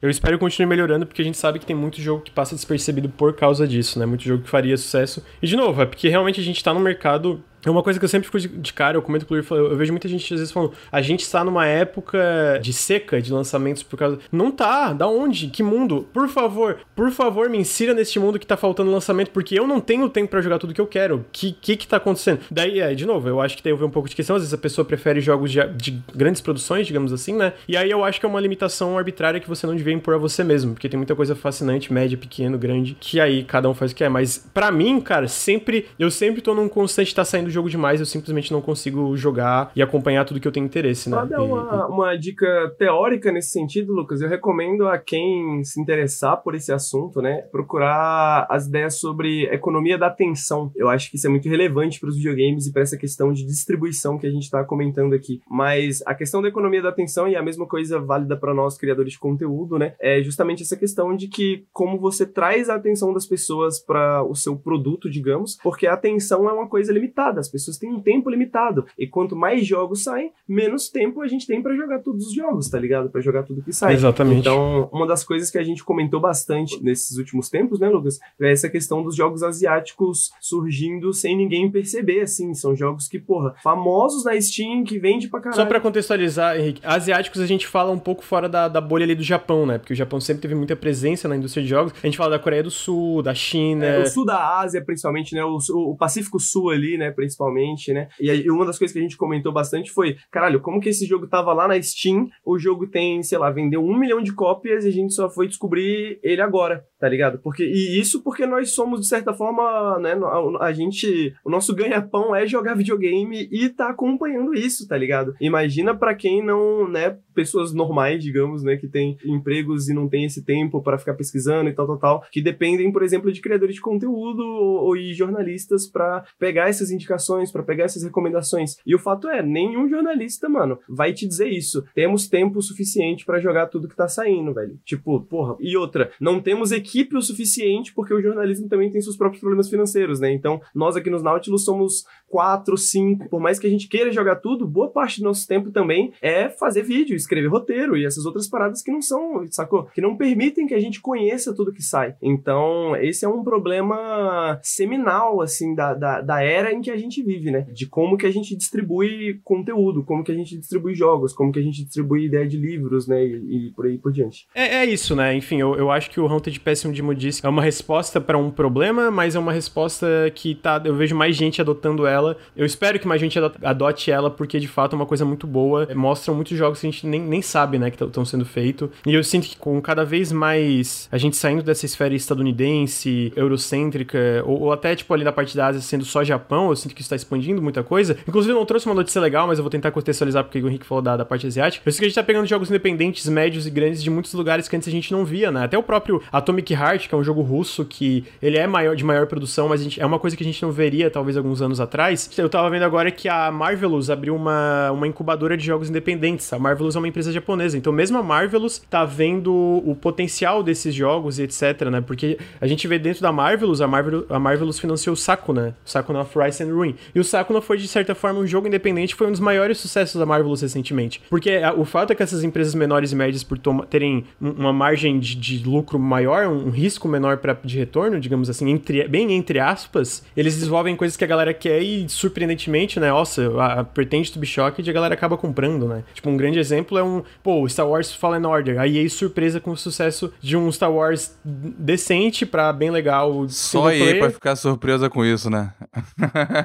eu espero que continue melhorando, porque a gente sabe que tem muito jogo que passa despercebido por causa disso, né? Muito jogo que faria sucesso. E de novo, é porque realmente a gente tá num mercado é uma coisa que eu sempre fico de cara, eu comento com o Luiz, eu vejo muita gente às vezes falando, a gente está numa época de seca de lançamentos por causa. Não tá, da onde? Que mundo? Por favor, por favor, me insira neste mundo que tá faltando lançamento, porque eu não tenho tempo para jogar tudo que eu quero. Que que que tá acontecendo? Daí, é, de novo, eu acho que tem um pouco de questão, às vezes a pessoa prefere jogos de, de, grandes produções, digamos assim, né? E aí eu acho que é uma limitação arbitrária que você não devia impor a você mesmo, porque tem muita coisa fascinante, média, pequeno, grande, que aí cada um faz o que é. Mas para mim, cara, sempre, eu sempre tô num constante tá saindo jogo demais, eu simplesmente não consigo jogar e acompanhar tudo que eu tenho interesse, né? Pra dar uma, uma dica teórica nesse sentido, Lucas, eu recomendo a quem se interessar por esse assunto, né, procurar as ideias sobre economia da atenção. Eu acho que isso é muito relevante para os videogames e para essa questão de distribuição que a gente está comentando aqui. Mas a questão da economia da atenção e a mesma coisa válida para nós criadores de conteúdo, né, é justamente essa questão de que como você traz a atenção das pessoas para o seu produto, digamos, porque a atenção é uma coisa limitada. As pessoas têm um tempo limitado. E quanto mais jogos saem, menos tempo a gente tem para jogar todos os jogos, tá ligado? Para jogar tudo que sai. Exatamente. Então, uma das coisas que a gente comentou bastante nesses últimos tempos, né, Lucas? É essa questão dos jogos asiáticos surgindo sem ninguém perceber, assim. São jogos que, porra, famosos na Steam, que vende pra caralho. Só pra contextualizar, Henrique, asiáticos a gente fala um pouco fora da, da bolha ali do Japão, né? Porque o Japão sempre teve muita presença na indústria de jogos. A gente fala da Coreia do Sul, da China. É, o sul da Ásia, principalmente, né? O, o Pacífico Sul ali, né? Principalmente né? E aí, uma das coisas que a gente comentou bastante foi, caralho, como que esse jogo tava lá na Steam, o jogo tem, sei lá, vendeu um milhão de cópias e a gente só foi descobrir ele agora, tá ligado? Porque, e isso porque nós somos, de certa forma, né, a, a gente, o nosso ganha-pão é jogar videogame e tá acompanhando isso, tá ligado? Imagina para quem não, né, pessoas normais, digamos, né, que tem empregos e não tem esse tempo para ficar pesquisando e tal, tal, tal, que dependem, por exemplo, de criadores de conteúdo ou, ou e jornalistas para pegar essas indicações, para pegar essas recomendações. E o fato é, nenhum jornalista, mano, vai te dizer isso. Temos tempo suficiente para jogar tudo que tá saindo, velho. Tipo, porra. E outra, não temos equipe o suficiente porque o jornalismo também tem seus próprios problemas financeiros, né? Então, nós aqui nos Nautilus somos quatro, cinco. Por mais que a gente queira jogar tudo, boa parte do nosso tempo também é fazer vídeo, escrever roteiro e essas outras paradas que não são, sacou? Que não permitem que a gente conheça tudo que sai. Então, esse é um problema seminal, assim, da, da, da era em que a gente vive, né? De como que a gente distribui conteúdo, como que a gente distribui jogos, como que a gente distribui ideia de livros, né? E, e por aí por diante. É, é isso, né? Enfim, eu, eu acho que o Haunted Pessimism Dimo disse é uma resposta para um problema, mas é uma resposta que tá. Eu vejo mais gente adotando ela. Eu espero que mais gente adote ela, porque de fato é uma coisa muito boa. Mostra muitos jogos que a gente nem, nem sabe, né, que estão sendo feitos. E eu sinto que com cada vez mais a gente saindo dessa esfera estadunidense, eurocêntrica, ou, ou até tipo ali na parte da Ásia sendo só Japão, eu sinto que está expandindo muita coisa. Inclusive, eu não trouxe uma notícia legal, mas eu vou tentar contextualizar porque o Henrique falou da, da parte asiática. Eu sei que a gente tá pegando jogos independentes, médios e grandes de muitos lugares que antes a gente não via, né? Até o próprio Atomic Heart, que é um jogo russo que ele é maior, de maior produção, mas gente, é uma coisa que a gente não veria talvez alguns anos atrás. Eu tava vendo agora que a Marvelous abriu uma, uma incubadora de jogos independentes. A Marvelous é uma empresa japonesa, então mesmo a Marvelous tá vendo o potencial desses jogos e etc, né? Porque a gente vê dentro da Marvelous, a, Marvel, a Marvelous financiou o Sakuna, o Sakuna of Rise and Ruin. E o Sakuna foi, de certa forma, um jogo independente, foi um dos maiores sucessos da Marvelous recentemente. Porque o fato é que essas empresas menores e médias, por terem uma margem de, de, lucro maior, um risco menor pra, de retorno, digamos assim, entre, bem entre aspas, eles desenvolvem coisas que a galera quer e, surpreendentemente, né, nossa, a, a Pretend to be Shocked a galera acaba comprando, né? Tipo, um grande exemplo é um, pô, Star Wars Fallen Order. A EA surpresa com o sucesso de um Star Wars decente pra bem legal. Só a EA pra ficar surpresa com isso, né?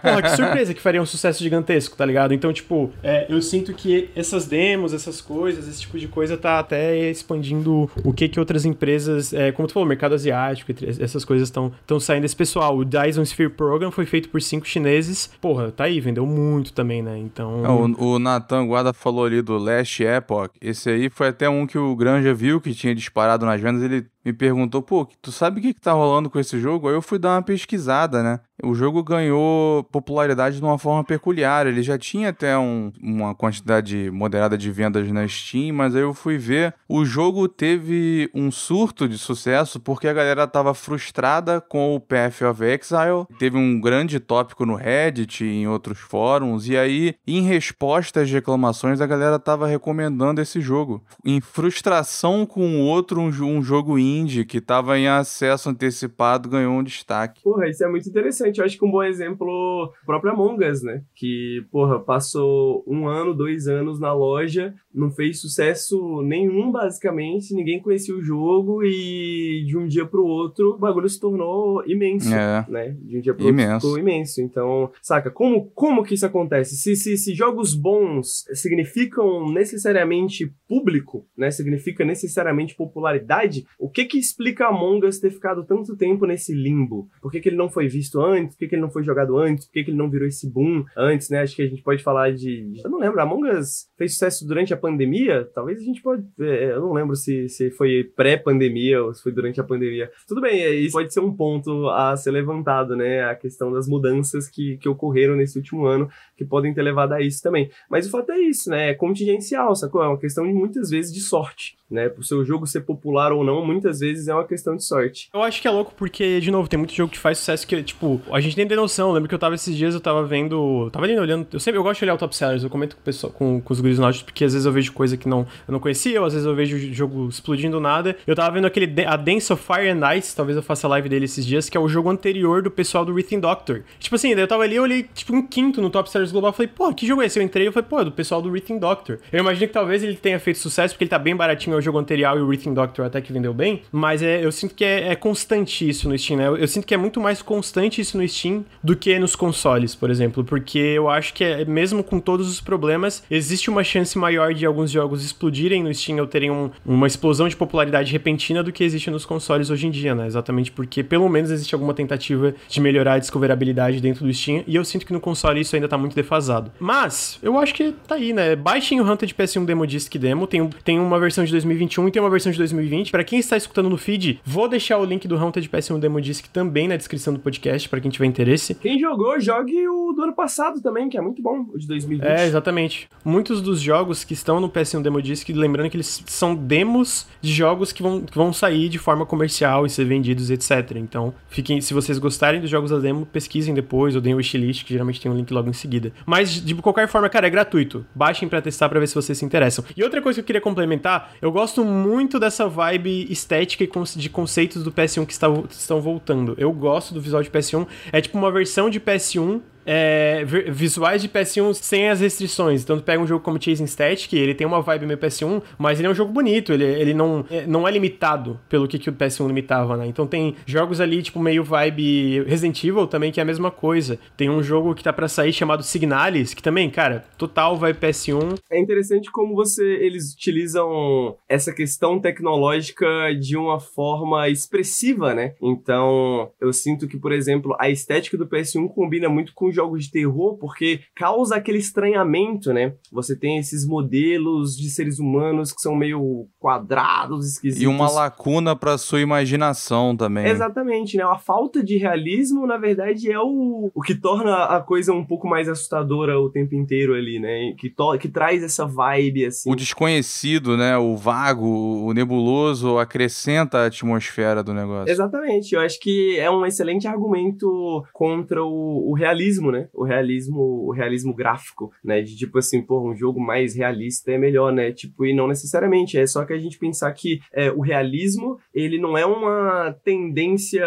Porra, que surpresa que faria um sucesso gigantesco, tá ligado? Então, tipo, é, eu sinto que essas demos, essas coisas, esse tipo de coisa tá até expandindo o que que outras empresas, é, como tu falou, mercado asiático, essas coisas estão saindo desse pessoal. O Dyson Sphere Program foi feito por cinco chineses. Porra, tá aí, vendeu muito também, né? Então. É, o, o Nathan Guarda falou ali do Last Epoch. Esse aí foi até um que o Granja viu que tinha disparado nas vendas. Ele me perguntou, pô, tu sabe o que, que tá rolando com esse jogo? Aí eu fui dar uma pesquisada, né? O jogo ganhou popularidade de uma forma peculiar. Ele já tinha até um, uma quantidade moderada de vendas na Steam, mas aí eu fui ver. O jogo teve um surto de sucesso porque a galera tava frustrada com o Path of Exile. Teve um grande tópico no Reddit e em outros fóruns. E aí, em resposta às reclamações, a galera tava recomendando esse jogo. Em frustração com outro, um, um jogo indie que tava em acesso antecipado ganhou um destaque. Porra, isso é muito interessante interessante. Eu acho que um bom exemplo, o próprio Among Us, né? Que, porra, passou um ano, dois anos na loja, não fez sucesso nenhum, basicamente. Ninguém conhecia o jogo e de um dia pro outro o bagulho se tornou imenso, é. né? De um dia pro imenso. outro ficou imenso. Então, saca, como, como que isso acontece? Se, se, se jogos bons significam necessariamente público, né? Significa necessariamente popularidade, o que que explica Among Us ter ficado tanto tempo nesse limbo? Por que, que ele não foi visto antes? antes, por que, que ele não foi jogado antes, por que, que ele não virou esse boom antes, né? Acho que a gente pode falar de. Eu não lembro, Among Us fez sucesso durante a pandemia? Talvez a gente pode. É, eu não lembro se, se foi pré-pandemia ou se foi durante a pandemia. Tudo bem, é, isso pode ser um ponto a ser levantado, né? A questão das mudanças que, que ocorreram nesse último ano, que podem ter levado a isso também. Mas o fato é isso, né? É contingencial, sacou? É uma questão de muitas vezes de sorte né? Pro seu jogo ser popular ou não, muitas vezes é uma questão de sorte. Eu acho que é louco porque, de novo, tem muito jogo que faz sucesso que, tipo, a gente nem tem noção. Eu lembro que eu tava esses dias, eu tava vendo. Tava ali olhando. Eu sempre eu gosto de olhar o top sellers, eu comento com, pessoal, com, com os guris porque às vezes eu vejo coisa que não, eu não conhecia, ou às vezes eu vejo o jogo explodindo nada. Eu tava vendo aquele a Dance of Fire and Ice, talvez eu faça live dele esses dias, que é o jogo anterior do pessoal do Rhythm Doctor. Tipo assim, daí eu tava ali, eu olhei, tipo, um quinto no top sellers global, falei, pô, que jogo é esse? Eu entrei, eu falei, pô, é do pessoal do Rhythm Doctor. Eu imagino que talvez ele tenha feito sucesso, porque ele tá bem baratinho, é o jogo anterior e o Everything Doctor até que vendeu bem, mas é, eu sinto que é, é constante isso no Steam, né? Eu, eu, sinto que é muito mais constante isso no Steam do que nos consoles, por exemplo, porque eu acho que é, mesmo com todos os problemas, existe uma chance maior de alguns jogos explodirem no Steam ou terem um, uma explosão de popularidade repentina do que existe nos consoles hoje em dia, né? Exatamente porque pelo menos existe alguma tentativa de melhorar a discoverabilidade dentro do Steam, e eu sinto que no console isso ainda tá muito defasado. Mas, eu acho que tá aí, né? Baixem o Hunter de PS1 Demo Disc Demo, tem, tem uma versão de 2021 e tem uma versão de 2020 2020. Para quem está escutando no feed, vou deixar o link do Haunted PS1 Demo Disc também na descrição do podcast, para quem tiver interesse. Quem jogou, jogue o do ano passado também, que é muito bom, o de 2020. É, exatamente. Muitos dos jogos que estão no PS1 Demo Disc, lembrando que eles são demos de jogos que vão, que vão sair de forma comercial e ser vendidos, etc. Então, fiquem, se vocês gostarem dos jogos da demo, pesquisem depois, ou deem o wishlist, que geralmente tem um link logo em seguida. Mas, de qualquer forma, cara, é gratuito. Baixem para testar para ver se vocês se interessam. E outra coisa que eu queria complementar, eu gosto muito dessa vibe estética e de conceitos do PS1 que estão voltando. Eu gosto do visual de PS1. É tipo uma versão de PS1 é, visuais de PS1 sem as restrições. Então tu pega um jogo como Chasing Static, ele tem uma vibe meio PS1, mas ele é um jogo bonito, ele, ele não, é, não é limitado pelo que, que o PS1 limitava, né? Então tem jogos ali, tipo, meio vibe Resident Evil também, que é a mesma coisa. Tem um jogo que tá para sair chamado Signalis, que também, cara, total vai PS1. É interessante como você eles utilizam essa questão tecnológica de uma forma expressiva, né? Então, eu sinto que, por exemplo, a estética do PS1 combina muito com jogos de terror porque causa aquele estranhamento, né? Você tem esses modelos de seres humanos que são meio quadrados, esquisitos. E uma lacuna para sua imaginação também. Exatamente, né? A falta de realismo, na verdade, é o, o que torna a coisa um pouco mais assustadora o tempo inteiro ali, né? Que, to, que traz essa vibe, assim. O desconhecido, né? O vago, o nebuloso acrescenta a atmosfera do negócio. Exatamente. Eu acho que é um excelente argumento contra o, o realismo realismo, né? O realismo, o realismo gráfico, né? De tipo assim, pô, um jogo mais realista é melhor, né? Tipo, e não necessariamente, é só que a gente pensar que é, o realismo, ele não é uma tendência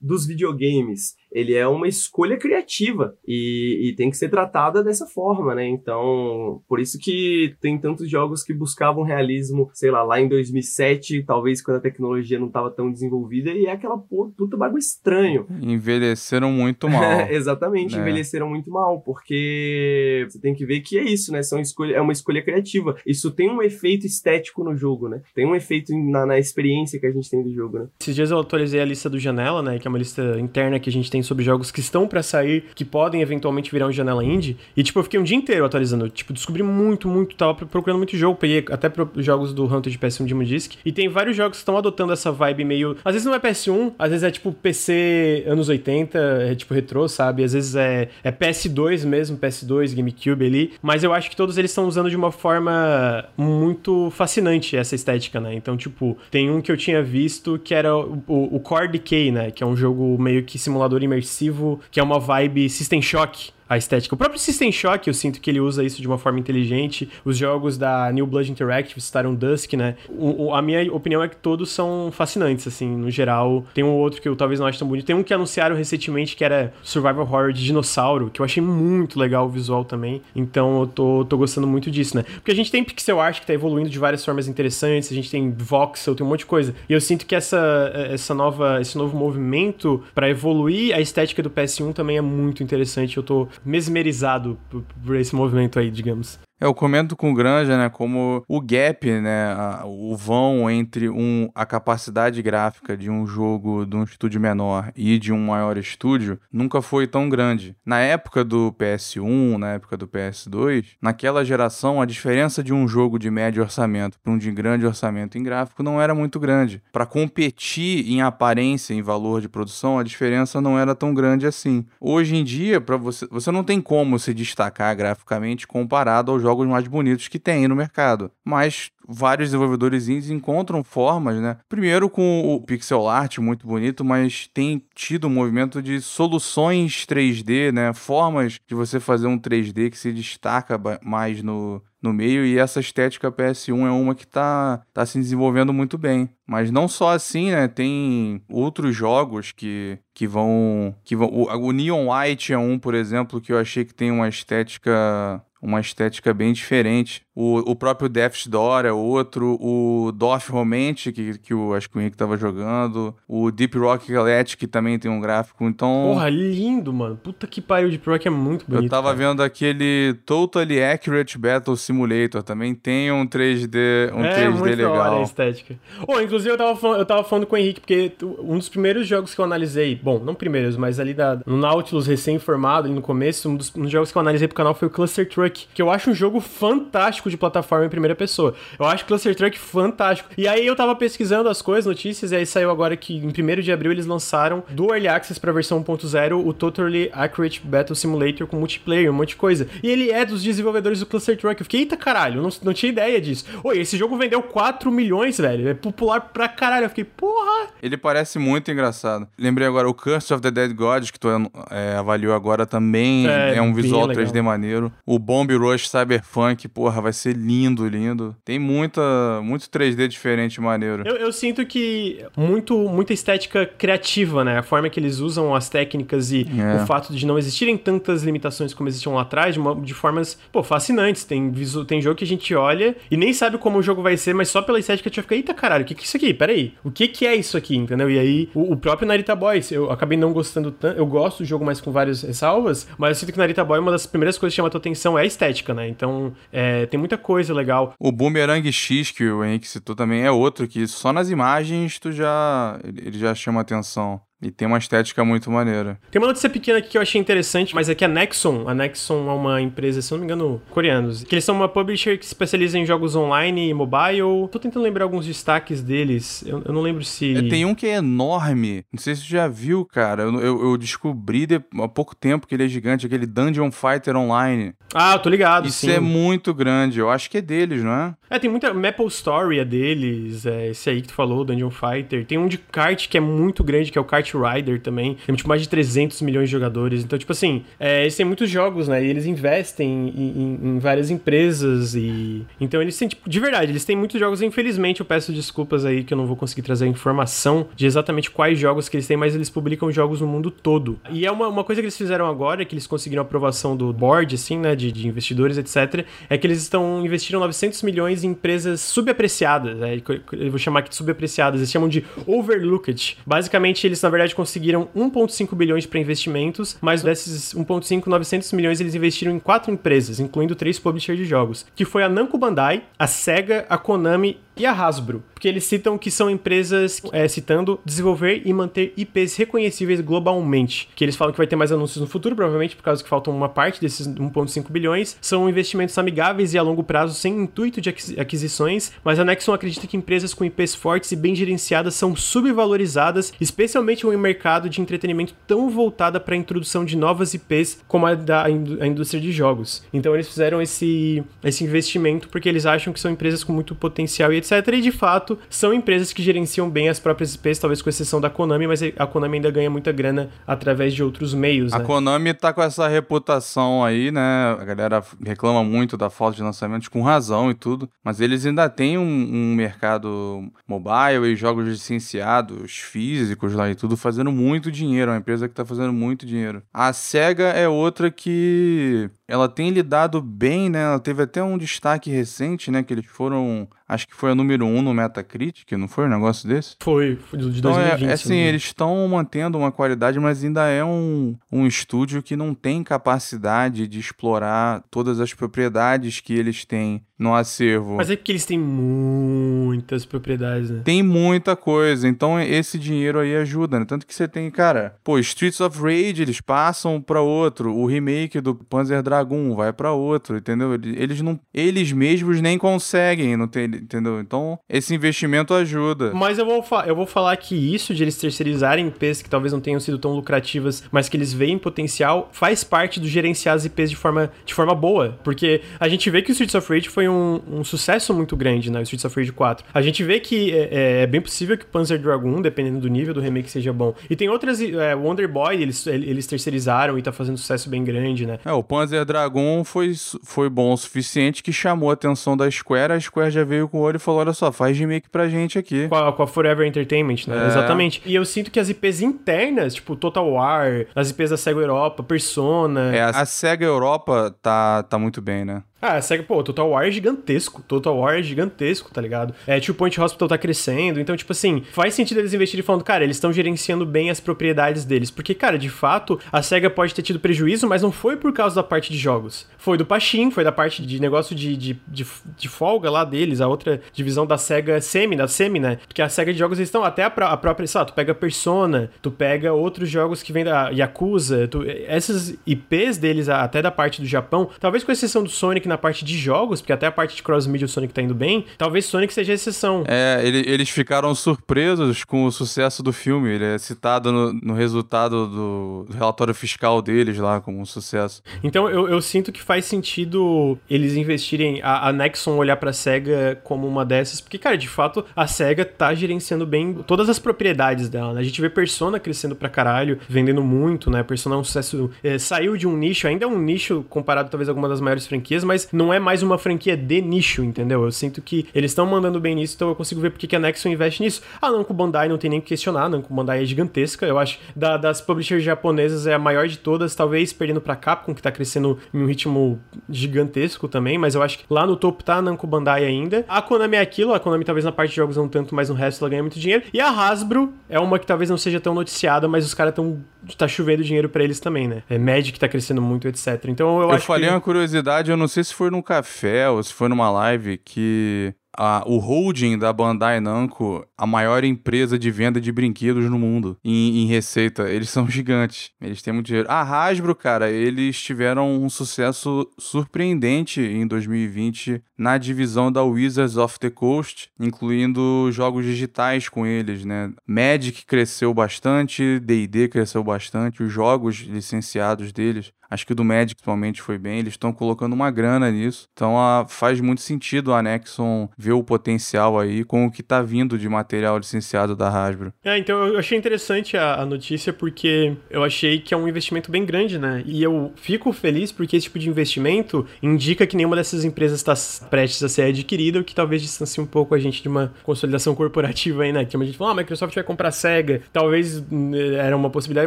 dos videogames, ele é uma escolha criativa e, e, tem que ser tratada dessa forma, né? Então, por isso que tem tantos jogos que buscavam realismo, sei lá, lá em 2007, talvez quando a tecnologia não estava tão desenvolvida, e é aquela puta bagulho estranho. Envelheceram muito mal. Exatamente, é. envelheceram muito mal, porque você tem que ver que é isso, né? São escolha, é uma escolha criativa. Isso tem um efeito estético no jogo, né? Tem um efeito na, na experiência que a gente tem do jogo, né? Esses dias eu atualizei a lista do Janela, né? Que é uma lista interna que a gente tem tem sobre jogos que estão para sair, que podem eventualmente virar um janela indie. E, tipo, eu fiquei um dia inteiro atualizando. Tipo, descobri muito, muito, tava procurando muito jogo. Peguei até jogos do Hunter de PS1 de Disc. E tem vários jogos que estão adotando essa vibe meio. Às vezes não é PS1, às vezes é tipo PC anos 80, é tipo retrô, sabe? Às vezes é, é PS2 mesmo, PS2, GameCube ali. Mas eu acho que todos eles estão usando de uma forma muito fascinante essa estética, né? Então, tipo, tem um que eu tinha visto que era o, o, o Core Decay, né? Que é um jogo meio que simulador imersivo, que é uma vibe System Shock a estética. O próprio System Shock, eu sinto que ele usa isso de uma forma inteligente. Os jogos da New Blood Interactive citaram Dusk, né? O, o, a minha opinião é que todos são fascinantes, assim, no geral. Tem um outro que eu talvez não ache tão bonito. Tem um que anunciaram recentemente que era Survival Horror de dinossauro, que eu achei muito legal o visual também. Então eu tô, tô gostando muito disso, né? Porque a gente tem pixel art que tá evoluindo de várias formas interessantes, a gente tem voxel, tem um monte de coisa. E eu sinto que essa, essa nova, esse novo movimento para evoluir a estética do PS1 também é muito interessante. Eu tô mesmerizado por, por esse movimento aí, digamos. Eu comento com o Granja, né, como o gap, né, o vão entre um, a capacidade gráfica de um jogo de um estúdio menor e de um maior estúdio nunca foi tão grande. Na época do PS1, na época do PS2, naquela geração, a diferença de um jogo de médio orçamento para um de grande orçamento em gráfico não era muito grande. Para competir em aparência, em valor de produção, a diferença não era tão grande assim. Hoje em dia, para você, você não tem como se destacar graficamente comparado ao jogos mais bonitos que tem no mercado. Mas vários desenvolvedores indies encontram formas, né? Primeiro com o pixel art muito bonito, mas tem tido um movimento de soluções 3D, né? Formas de você fazer um 3D que se destaca mais no, no meio e essa estética PS1 é uma que tá, tá se desenvolvendo muito bem. Mas não só assim, né? Tem outros jogos que, que vão. que vão. O, o Neon White é um, por exemplo, que eu achei que tem uma estética uma estética bem diferente. O, o próprio Death's Door é outro, o Doth Romantic, que, que o, acho que o Henrique tava jogando, o Deep Rock Galactic, que também tem um gráfico, então... Porra, lindo, mano. Puta que pariu, o Deep Rock é muito bonito. Eu tava cara. vendo aquele Totally Accurate Battle Simulator, também tem um 3D, um é, 3D muito legal. Da hora a estética. Oh, inclusive eu tava, falando, eu tava falando com o Henrique, porque um dos primeiros jogos que eu analisei, bom, não primeiros, mas ali da, no Nautilus recém-formado, no começo, um dos, um dos jogos que eu analisei pro canal foi o Cluster Truck que eu acho um jogo fantástico de plataforma em primeira pessoa. Eu acho Cluster Truck fantástico. E aí eu tava pesquisando as coisas, notícias, e aí saiu agora que em 1 de abril eles lançaram do Early Access pra versão 1.0 o Totally Accurate Battle Simulator com multiplayer, um monte de coisa. E ele é dos desenvolvedores do Cluster Truck. Eu fiquei, eita caralho, não, não tinha ideia disso. Oi, esse jogo vendeu 4 milhões, velho. É popular pra caralho. Eu fiquei, porra! Ele parece muito engraçado. Lembrei agora, o Curse of the Dead God, que tu é, avaliou agora, também é, é um visual 3D maneiro. O Bomb Rush Cyberpunk, porra, vai ser lindo, lindo. Tem muita, muito 3D diferente maneiro. Eu, eu, sinto que muito, muita estética criativa, né? A forma que eles usam as técnicas e é. o fato de não existirem tantas limitações como existiam lá atrás, de, uma, de formas, pô, fascinantes. Tem, visu, tem jogo que a gente olha e nem sabe como o jogo vai ser, mas só pela estética a gente fica, eita caralho, o que, que é isso aqui? Peraí, o que, que é isso aqui, entendeu? E aí, o, o próprio Narita Boys, eu acabei não gostando tanto. Eu gosto do jogo mais com várias ressalvas, mas eu sinto que Narita Boy, uma das primeiras coisas que chama a tua atenção é a estética, né? Então, é, tem muita coisa legal. O Boomerang X, que o Henrique citou também, é outro que só nas imagens tu já. ele já chama atenção. E tem uma estética muito maneira. Tem uma notícia pequena aqui que eu achei interessante, mas é que a Nexon, a Nexon é uma empresa, se não me engano, coreanos, que eles são uma publisher que se especializa em jogos online e mobile. Tô tentando lembrar alguns destaques deles, eu, eu não lembro se... É, tem um que é enorme, não sei se você já viu, cara, eu, eu, eu descobri de, há pouco tempo que ele é gigante, aquele Dungeon Fighter Online. Ah, eu tô ligado, Isso sim. é muito grande, eu acho que é deles, não é? É, tem muita... Maple Story é deles, é, esse aí que tu falou, Dungeon Fighter. Tem um de kart que é muito grande, que é o Kart Rider também. Tem tipo, mais de 300 milhões de jogadores. Então, tipo assim, é, eles têm muitos jogos, né? E eles investem em, em, em, várias empresas e... Então eles têm, tipo, de verdade, eles têm muitos jogos. Infelizmente, eu peço desculpas aí que eu não vou conseguir trazer informação de exatamente quais jogos que eles têm, mas eles publicam jogos no mundo todo. E é uma, uma coisa que eles fizeram agora, que eles conseguiram aprovação do board, assim, né? De, de investidores, etc. É que eles estão investiram 900 milhões em empresas subapreciadas, né? Eu vou chamar aqui de subapreciadas. Eles chamam de overlooked. Basicamente, eles, na verdade, conseguiram conseguiram 1,5 bilhões para investimentos, mas desses 1,5, 900 milhões eles investiram em quatro empresas, incluindo três publishers de jogos, que foi a Namco Bandai, a Sega, a Konami e a Hasbro, porque eles citam que são empresas, é, citando, desenvolver e manter IPs reconhecíveis globalmente, que eles falam que vai ter mais anúncios no futuro, provavelmente por causa que faltam uma parte desses 1,5 bilhões, são investimentos amigáveis e a longo prazo sem intuito de aquisições, mas a Nexon acredita que empresas com IPs fortes e bem gerenciadas são subvalorizadas, especialmente em um mercado de entretenimento tão voltada para a introdução de novas IPs como a da a indústria de jogos. Então eles fizeram esse, esse investimento porque eles acham que são empresas com muito potencial e etc. E de fato são empresas que gerenciam bem as próprias IPs, talvez com exceção da Konami, mas a Konami ainda ganha muita grana através de outros meios. A né? Konami tá com essa reputação aí, né? A galera reclama muito da falta de lançamentos com razão e tudo, mas eles ainda têm um, um mercado mobile e jogos licenciados físicos lá e tudo fazendo muito dinheiro. É uma empresa que tá fazendo muito dinheiro. A SEGA é outra que ela tem lidado bem, né? Ela teve até um destaque recente, né? Que eles foram, acho que foi a número um no Metacritic, não foi um negócio desse? Foi, foi de 2020. Então é, é assim, eles estão mantendo uma qualidade, mas ainda é um, um estúdio que não tem capacidade de explorar todas as propriedades que eles têm no acervo. Mas é porque eles têm muitas propriedades, né? Tem muita coisa, então esse dinheiro aí ajuda, né? Tanto que você tem, cara, pô, Streets of Rage, eles passam para outro, o remake do Panzer Dragoon vai para outro, entendeu? Eles não, eles mesmos nem conseguem, não tem, entendeu? Então, esse investimento ajuda. Mas eu vou, eu vou falar que isso de eles terceirizarem IPs que talvez não tenham sido tão lucrativas, mas que eles veem potencial, faz parte do gerenciar as IPs de forma, de forma boa, porque a gente vê que o Streets of Rage foi um, um sucesso muito grande, né? O Streets of Rage 4. A gente vê que é, é, é bem possível que Panzer Dragoon, dependendo do nível do remake, seja bom. E tem outras, é, Wonder Boy, eles, eles terceirizaram e tá fazendo sucesso bem grande, né? É, o Panzer Dragoon foi, foi bom o suficiente que chamou a atenção da Square. A Square já veio com o olho e falou: olha só, faz remake pra gente aqui. Com a, com a Forever Entertainment, né? É. Exatamente. E eu sinto que as IPs internas, tipo Total War, as IPs da SEGA Europa, Persona. É, a, a SEGA Europa tá, tá muito bem, né? Ah, segue, pô, Total War é gigantesco. Total War é gigantesco, tá ligado? É, Two Point Hospital tá crescendo. Então, tipo assim, faz sentido eles investirem falando, cara, eles estão gerenciando bem as propriedades deles. Porque, cara, de fato, a SEGA pode ter tido prejuízo, mas não foi por causa da parte de jogos. Foi do Pachim, foi da parte de negócio de, de, de, de folga lá deles, a outra divisão da SEGA Semi, da Semi, né? Porque a SEGA de jogos eles estão até a, a própria, sei lá, tu pega Persona, tu pega outros jogos que vem da Yakuza, tu, essas IPs deles, até da parte do Japão, talvez com exceção do Sonic na parte de jogos, porque até a parte de cross-media o Sonic tá indo bem, talvez Sonic seja a exceção. É, ele, eles ficaram surpresos com o sucesso do filme. Ele é citado no, no resultado do, do, relatório fiscal deles lá como um sucesso. Então eu, eu sinto que faz sentido eles investirem, a, a Nexon olhar pra SEGA como uma dessas, porque, cara, de fato, a SEGA tá gerenciando bem todas as propriedades dela, né? A gente vê Persona crescendo pra caralho, vendendo muito, né? Persona é um sucesso, é, saiu de um nicho, ainda é um nicho comparado talvez a alguma das maiores franquias, mas não é mais uma franquia de nicho, entendeu? Eu sinto que eles estão mandando bem nisso, então eu consigo ver porque que a Nexon investe nisso. A Namco Bandai não tem nem que questionar, a Namco Bandai é gigantesca, eu acho. Da, das publishers japonesas é a maior de todas, talvez perdendo pra Capcom, que tá crescendo em um ritmo gigantesco também, mas eu acho que lá no topo tá a Namco Bandai ainda. A Konami é aquilo, a Konami talvez na parte de jogos não tanto, mas no resto ela ganha muito dinheiro. E a Hasbro é uma que talvez não seja tão noticiada, mas os caras estão tá chovendo dinheiro para eles também, né? É Magic tá crescendo muito, etc. Então eu, eu acho falei que... uma curiosidade, eu não sei se foi num café ou se foi numa live que a, o holding da Bandai Namco, a maior empresa de venda de brinquedos no mundo em, em, receita. Eles são gigantes. Eles têm muito dinheiro. A Hasbro, cara, eles tiveram um sucesso surpreendente em 2020 na divisão da Wizards of the Coast, incluindo jogos digitais com eles, né? Magic cresceu bastante, D&D cresceu bastante, os jogos licenciados deles Acho que o do Magic, principalmente, foi bem. Eles estão colocando uma grana nisso. Então a, faz muito sentido a Nexon ver o potencial aí com o que está vindo de material licenciado da Hasbro. É, então eu achei interessante a, a, notícia porque eu achei que é um investimento bem grande, né? E eu fico feliz porque esse tipo de investimento indica que nenhuma dessas empresas está prestes a ser adquirida, o que talvez distancie um pouco a gente de uma consolidação corporativa aí, né? Que a gente fala, ah, a Microsoft vai comprar a SEGA. Talvez hum, era uma possibilidade,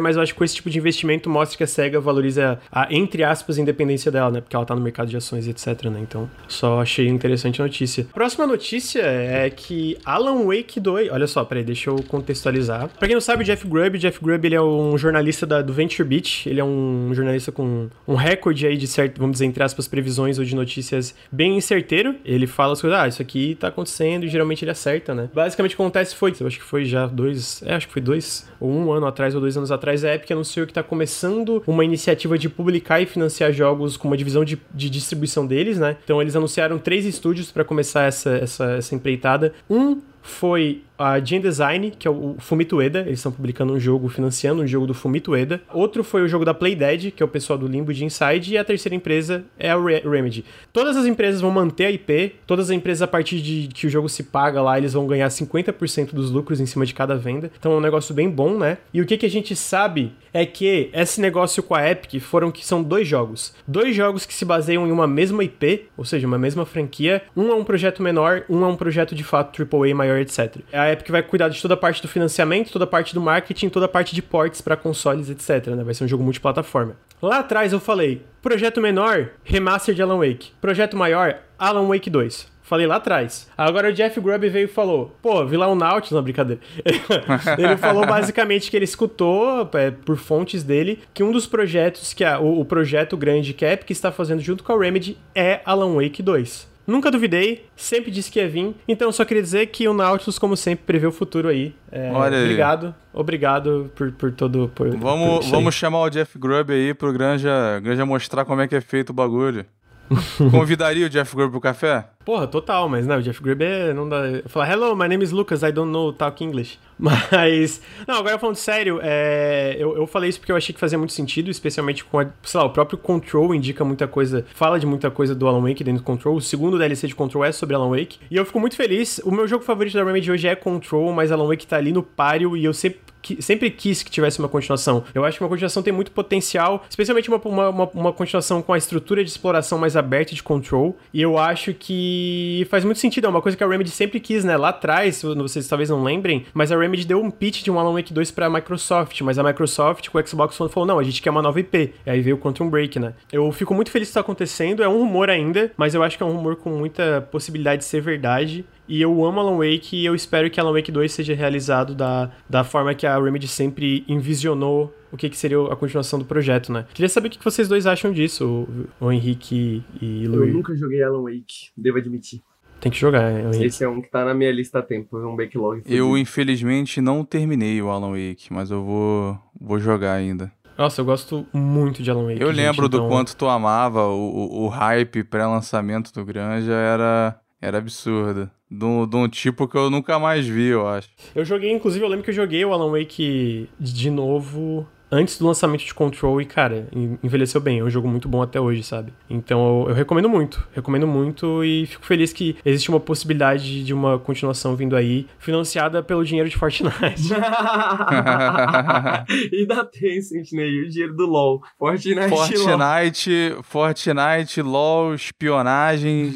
mas eu acho que com esse tipo de investimento mostra que a SEGA valoriza a, entre aspas, independência dela, né? Porque ela tá no mercado de ações, etc, né? Então, só achei interessante a notícia. Próxima notícia é que Alan Wake 2... Olha só, peraí, deixa eu contextualizar. Pra quem não sabe, Jeff Grubb, Jeff Grubb, ele é um jornalista da, do Venture Beat, ele é um jornalista com um recorde aí de certo, vamos dizer, entre aspas, previsões ou de notícias bem certeiro. Ele fala as coisas, ah, isso aqui tá acontecendo e geralmente ele acerta, né? Basicamente o que acontece foi, eu acho que foi já dois, é, acho que foi dois, ou um ano atrás ou dois anos atrás, a Epic anunciou que tá começando uma iniciativa de publicar e financiar jogos com uma divisão de, de distribuição deles, né? Então eles anunciaram três estúdios para começar essa, essa, essa empreitada. Um foi a Gen Design, que é o Fumito Ueda, eles estão publicando um jogo, financiando um jogo do Fumito Ueda. Outro foi o jogo da Playdead, que é o pessoal do Limbo de Inside, e a terceira empresa é a Re Remedy. Todas as empresas vão manter a IP, todas as empresas a partir de que o jogo se paga lá, eles vão ganhar 50% dos lucros em cima de cada venda. Então é um negócio bem bom, né? E o que, que a gente sabe é que esse negócio com a Epic foram que são dois jogos. Dois jogos que se baseiam em uma mesma IP, ou seja, uma mesma franquia. Um é um projeto menor, um é um projeto de fato AAA maior, etc. A Epic vai cuidar de toda a parte do financiamento, toda a parte do marketing, toda a parte de ports para consoles, etc. Né? Vai ser um jogo multiplataforma. Lá atrás eu falei: projeto menor, remaster de Alan Wake. Projeto maior, Alan Wake 2. Falei lá atrás. Agora o Jeff Grubb veio e falou: pô, vi lá um Nautilus, não, brincadeira. ele falou basicamente que ele escutou, é, por fontes dele, que um dos projetos, que a, o, o projeto grande que a Epic está fazendo junto com a Remedy é Alan Wake 2. Nunca duvidei, sempre disse que ia vir. Então só queria dizer que o Nautilus, como sempre, prevê o futuro aí. É, Olha aí. obrigado, obrigado por, por todo. Por, Vamos, por vamos chamar o Jeff Grubb aí pro Granja, Granja mostrar como é que é feito o bagulho. Convidaria o Jeff Grubb pro café? Porra, total, mas não, o Jeff Grubb é, não dá. Falar, hello, my name is Lucas, I don't know talk English. Mas. Não, agora falando sério, é, eu, eu falei isso porque eu achei que fazia muito sentido, especialmente com a, sei lá, o próprio Control indica muita coisa, fala de muita coisa do Alan Wake dentro do Control. O segundo DLC de Control é sobre Alan Wake. E eu fico muito feliz. O meu jogo favorito da Remedy hoje é Control, mas Alan Wake tá ali no páreo e eu sempre que- sempre quis que tivesse uma continuação. Eu acho que uma continuação tem muito potencial, especialmente uma, uma, uma, uma continuação com a estrutura de exploração mais aberta de Control. E eu acho que faz muito sentido. É uma coisa que a Remedy sempre quis, né? Lá atrás, vocês talvez não lembrem, mas a Remedy deu um pitch de um Alan Wake 2 pra Microsoft. Mas a Microsoft, com o Xbox One, falou: não, a gente quer uma nova IP. E aí veio o Quantum Break, né? Eu fico muito feliz que isso tá acontecendo. É um rumor ainda, mas eu acho que é um rumor com muita possibilidade de ser verdade. E eu amo Alan Wake e eu espero que Alan Wake 2 seja realizado da, da forma que a Remedy sempre envisionou o que, que seria a continuação do projeto, né? Queria saber o que vocês dois acham disso, o, o Henrique e Eu Luiz. nunca joguei Alan Wake, devo admitir. Tem que jogar, hein, Henrique. Esse é um que tá na minha lista há tempo, é um backlog. Eu, infelizmente, não terminei o Alan Wake, mas eu vou, vou jogar ainda. Nossa, eu gosto muito de Alan Wake. Eu gente, lembro do então- quanto tu amava, o, o, o hype pré-lançamento do Granja era, era absurdo. De um, de um tipo que eu nunca mais vi, eu acho. Eu joguei, inclusive, eu lembro que eu joguei o Alan Wake de novo antes do lançamento de Control e, cara, en- envelheceu bem. É um jogo muito bom até hoje, sabe? Então eu, eu recomendo muito. Recomendo muito e fico feliz que existe uma possibilidade de uma continuação vindo aí, financiada pelo dinheiro de Fortnite. e da Tencent, né? E o dinheiro do LoL. Fortnite, LoL. Fortnite, Fortnite, LOL, espionagem,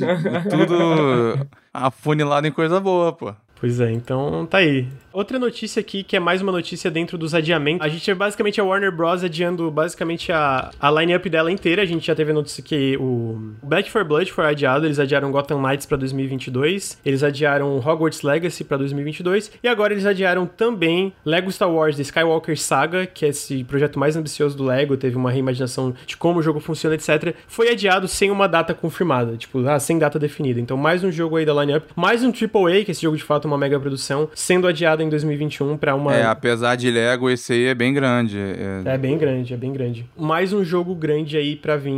tudo afunilado em coisa boa, pô. Pois é, então tá aí. Outra notícia aqui, que é mais uma notícia dentro dos adiamentos. A gente é basicamente a Warner Bros. adiando basicamente a, a line-up dela inteira. A gente já teve a notícia que o Back 4 Blood foi adiado. Eles adiaram Gotham Knights pra 2022. Eles adiaram Hogwarts Legacy pra 2022. E agora eles adiaram também Lego Star Wars The Skywalker Saga, que é esse projeto mais ambicioso do Lego. Teve uma reimaginação de como o jogo funciona, etc. Foi adiado sem uma data confirmada. Tipo, ah, sem data definida. Então, mais um jogo aí da line-up. Mais um AAA, que esse jogo de fato é uma mega produção, sendo adiado em 2021 pra uma. É, apesar de Lego, esse aí é bem grande. É, É bem grande, é bem grande. Mais um jogo grande aí pra vir,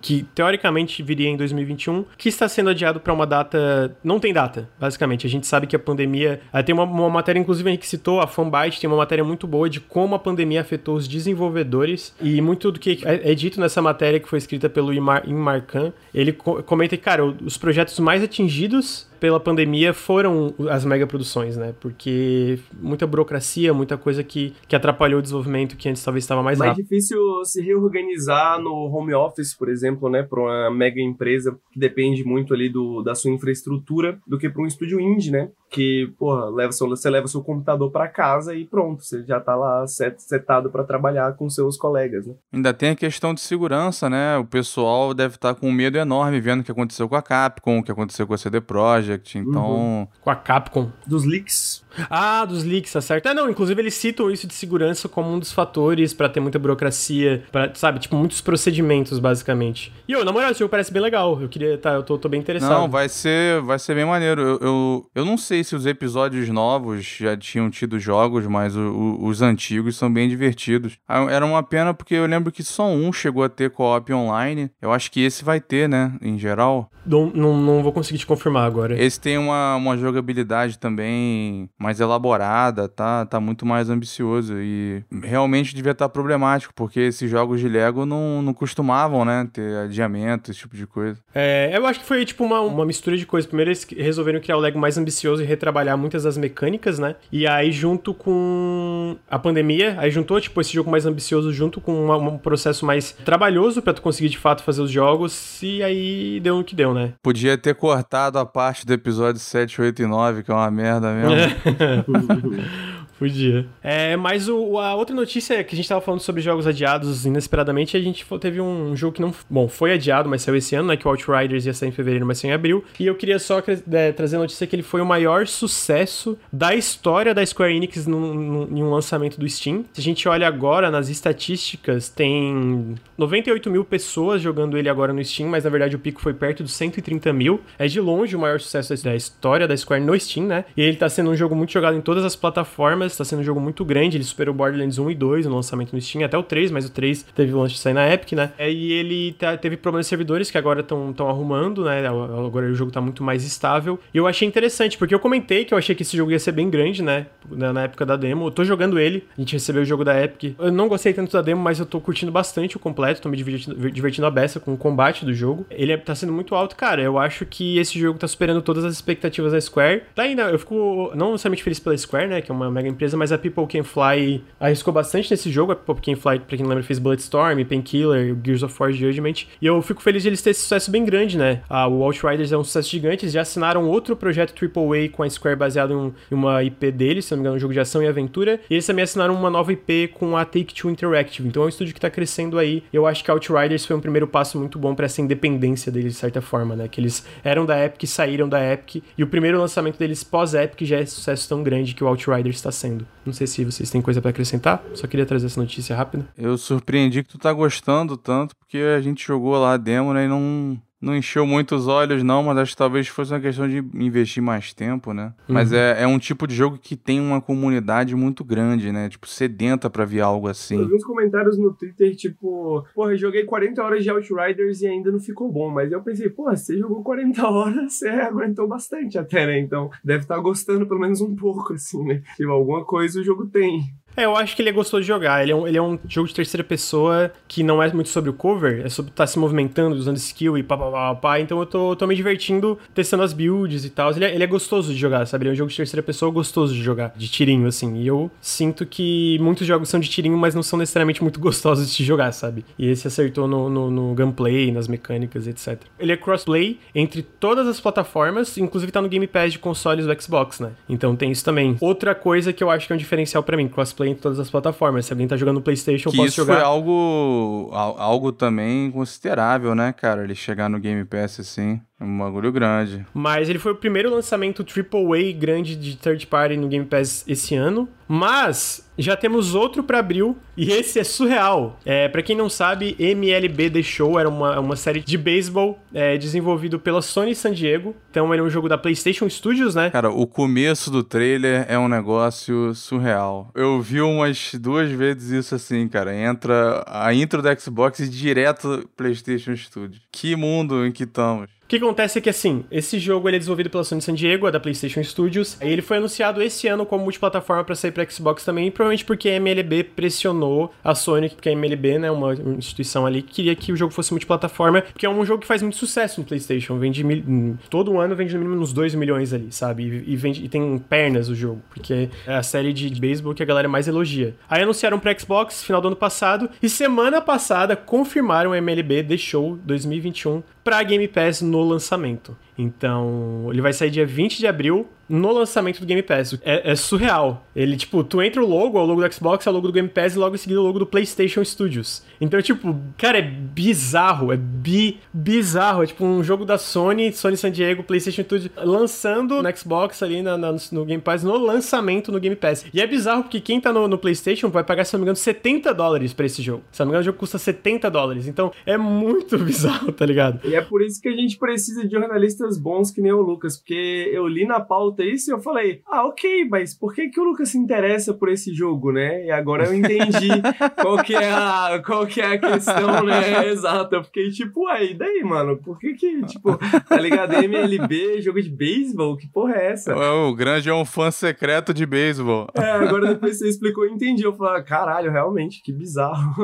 que teoricamente viria em 2021, que está sendo adiado pra uma data. Não tem data, basicamente. A gente sabe que a pandemia. ah, Tem uma, uma matéria, inclusive, a gente citou, a Fanbyte tem uma matéria muito boa de como a pandemia afetou os desenvolvedores. E muito do que é, é dito nessa matéria, que foi escrita pelo Imar, Imarcan, ele co- comenta que, cara, os projetos mais atingidos pela pandemia foram as megaproduções, né? Porque muita burocracia, muita coisa que, que atrapalhou o desenvolvimento que antes talvez estava mais, mais rápido. difícil se reorganizar no home office, por exemplo, né? Para uma mega empresa que depende muito ali do, da sua infraestrutura do que para um estúdio indie, né? Que, porra, leva seu, você leva seu computador para casa e pronto, você já tá lá set, setado para trabalhar com seus colegas, né? Ainda tem a questão de segurança, né? O pessoal deve estar tá com um medo enorme vendo o que aconteceu com a Capcom, o que aconteceu com a CD Projekt, então... Uhum. Com a Capcom. Dos leaks. Ah, dos leaks, tá certo. Ah, não, inclusive eles citam isso de segurança como um dos fatores para ter muita burocracia, para sabe, tipo, muitos procedimentos, basicamente. E, eu, na moral, esse jogo parece bem legal. Eu queria, tá, eu tô, tô bem interessado. Não, vai ser, vai ser bem maneiro. Eu, eu, eu não sei se os episódios novos já tinham tido jogos, mas o, o, os antigos são bem divertidos. Ah, era uma pena porque eu lembro que só um chegou a ter co-op online. Eu acho que esse vai ter, né, em geral. Não, não, não vou conseguir te confirmar agora. Esse tem uma, uma jogabilidade também mais elaborada, tá, tá muito mais ambicioso e realmente devia estar tá problemático, porque esses jogos de Lego não, não costumavam, né, ter adiamento, esse tipo de coisa. É, eu acho que foi tipo uma, uma mistura de coisas. Primeiro eles resolveram criar o Lego mais ambicioso e retrabalhar muitas das mecânicas, né? E aí junto com a pandemia, aí juntou tipo esse jogo mais ambicioso junto com uma, um processo mais trabalhoso para tu conseguir de fato fazer os jogos e aí deu o que deu, né? Podia ter cortado a parte do episódio 7, 8 e 9, que é uma merda mesmo. ハハハハ。Podia. É, mas o, a outra notícia é que a gente tava falando sobre jogos adiados inesperadamente, a gente teve um jogo que não. Bom, foi adiado, mas saiu esse ano, né? Que o Outriders ia sair em fevereiro, mas saiu em abril. E eu queria só é, trazer a notícia que ele foi o maior sucesso da história da Square Enix num, num, em um lançamento do Steam. Se a gente olha agora nas estatísticas, tem 98 mil pessoas jogando ele agora no Steam, mas na verdade o pico foi perto dos 130 mil. É de longe o maior sucesso da história da Square no Steam, né? E ele tá sendo um jogo muito jogado em todas as plataformas, tá sendo um jogo muito grande. Ele superou Borderlands 1 e 2 no lançamento no Steam, até o 3, mas o 3 teve o lance de sair na Epic, né? É, e ele tá, teve problemas de servidores que agora estão arrumando, né? Agora o jogo tá muito mais estável. E eu achei interessante, porque eu comentei que eu achei que esse jogo ia ser bem grande, né? Na época da demo. Eu tô jogando ele, a gente recebeu o jogo da Epic. Eu não gostei tanto da demo, mas eu tô curtindo bastante o completo, tô me divertindo, divertindo a beça com o combate do jogo. Ele é, tá sendo muito alto, cara. Eu acho que esse jogo tá superando todas as expectativas da Square. Tá ainda, eu fico não necessariamente feliz pela Square, né? Que é uma mega empresa, mas a People Can Fly arriscou bastante nesse jogo. A People Can Fly, pra quem não lembra, fez Bloodstorm, Painkiller, Gears of War Judgment. E eu fico feliz de eles terem esse sucesso bem grande, né? Ah, o Outriders é um sucesso gigante. Eles já assinaram outro projeto AAA com a Square baseado em uma IP deles, se não me engano, um jogo de ação e aventura. E eles também assinaram uma nova IP com a Take-Two Interactive. Então é um estúdio que tá crescendo aí. Eu acho que Outriders foi um primeiro passo muito bom para essa independência deles, de certa forma, né? Que eles eram da Epic, saíram da Epic. E o primeiro lançamento deles pós-Epic já é sucesso tão grande que o Outriders está sendo. Não sei se vocês têm coisa para acrescentar, só queria trazer essa notícia rápida. Eu surpreendi que tu tá gostando tanto, porque a gente jogou lá a demo, né, e não não encheu muito os olhos, não, mas acho que talvez fosse uma questão de investir mais tempo, né? Uhum. Mas é, é um tipo de jogo que tem uma comunidade muito grande, né? Tipo, sedenta pra ver algo assim. Eu vi uns comentários no Twitter, tipo, porra, eu joguei 40 horas de Outriders e ainda não ficou bom. Mas eu pensei, porra, você jogou 40 horas, você aguentou bastante até, né? Então deve estar tá gostando pelo menos um pouco, assim, né? Tipo, alguma coisa o jogo tem. É, eu acho que ele é gostoso de jogar. Ele é, um, ele é um jogo de terceira pessoa que não é muito sobre o cover, é sobre estar tá se movimentando, usando skill e pá, pá, pá, pá. Então eu tô, tô me divertindo testando as builds e tal. Ele, é, ele é gostoso de jogar, sabe? Ele é um jogo de terceira pessoa gostoso de jogar, de tirinho, assim. E eu sinto que muitos jogos são de tirinho, mas não são necessariamente muito gostosos de jogar, sabe? E esse acertou no, no, no gameplay, nas mecânicas, etc. Ele é crossplay entre todas as plataformas, inclusive tá no Game Pass de consoles do Xbox, né? Então tem isso também. Outra coisa que eu acho que é um diferencial para mim, crossplay em todas as plataformas. Se alguém tá jogando no PlayStation, que pode isso jogar. Isso foi algo, algo também considerável, né, cara? Ele chegar no Game Pass assim. É um bagulho grande. Mas ele foi o primeiro lançamento AAA grande de third party no Game Pass esse ano. Mas já temos outro para abril e esse é surreal. É, para quem não sabe, MLB The Show era uma, uma série de beisebol é, desenvolvido pela Sony San Diego. Então ele é um jogo da PlayStation Studios, né? Cara, o começo do trailer é um negócio surreal. Eu vi umas duas vezes isso assim, cara. Entra a intro do Xbox e direto PlayStation Studios. Que mundo em que estamos. O que acontece é que, assim, esse jogo ele é desenvolvido pela Sony San Diego, da PlayStation Studios, e ele foi anunciado esse ano como multiplataforma para sair para Xbox também, provavelmente porque a MLB pressionou a Sony, porque a MLB, né, uma instituição ali, queria que o jogo fosse multiplataforma, porque é um jogo que faz muito sucesso no PlayStation, vende mil... Hum, todo ano vende no mínimo uns 2 milhões ali, sabe? E, vende... e tem pernas o jogo, porque é a série de beisebol que a galera mais elogia. Aí anunciaram para Xbox final do ano passado, e semana passada confirmaram a MLB Show 2021 para Game Pass no lançamento. Então, ele vai sair dia 20 de abril no lançamento do Game Pass. É, é, surreal. Ele, tipo, tu entra o logo, é o logo do Xbox, é o logo do Game Pass e logo em seguida o logo do PlayStation Studios. Então, tipo, cara, é bizarro. É bi bizarro. É tipo um jogo da Sony, Sony San Diego, PlayStation Studios, lançando no Xbox ali na, na, no Game Pass, no lançamento no Game Pass. E é bizarro porque quem tá no, no PlayStation vai pagar, se não me engano, 70 dólares pra esse jogo. Se não me engano, o jogo custa 70 dólares. Então, é muito bizarro, tá ligado? E é por isso que a gente precisa de jornalistas bons que nem o Lucas, porque eu li na pauta isso e eu falei, ah, ok, mas por que que o Lucas se interessa por esse jogo, né? E agora eu entendi qual que é a, qual que é a questão, né? Exato. Eu fiquei tipo, ué, e daí, mano? Por que que, tipo, tá ligado? MLB, jogo de beisebol? Que porra é essa? O Grande é um fã secreto de beisebol. É, agora depois você explicou, eu entendi. Eu falei, caralho, realmente, que bizarro.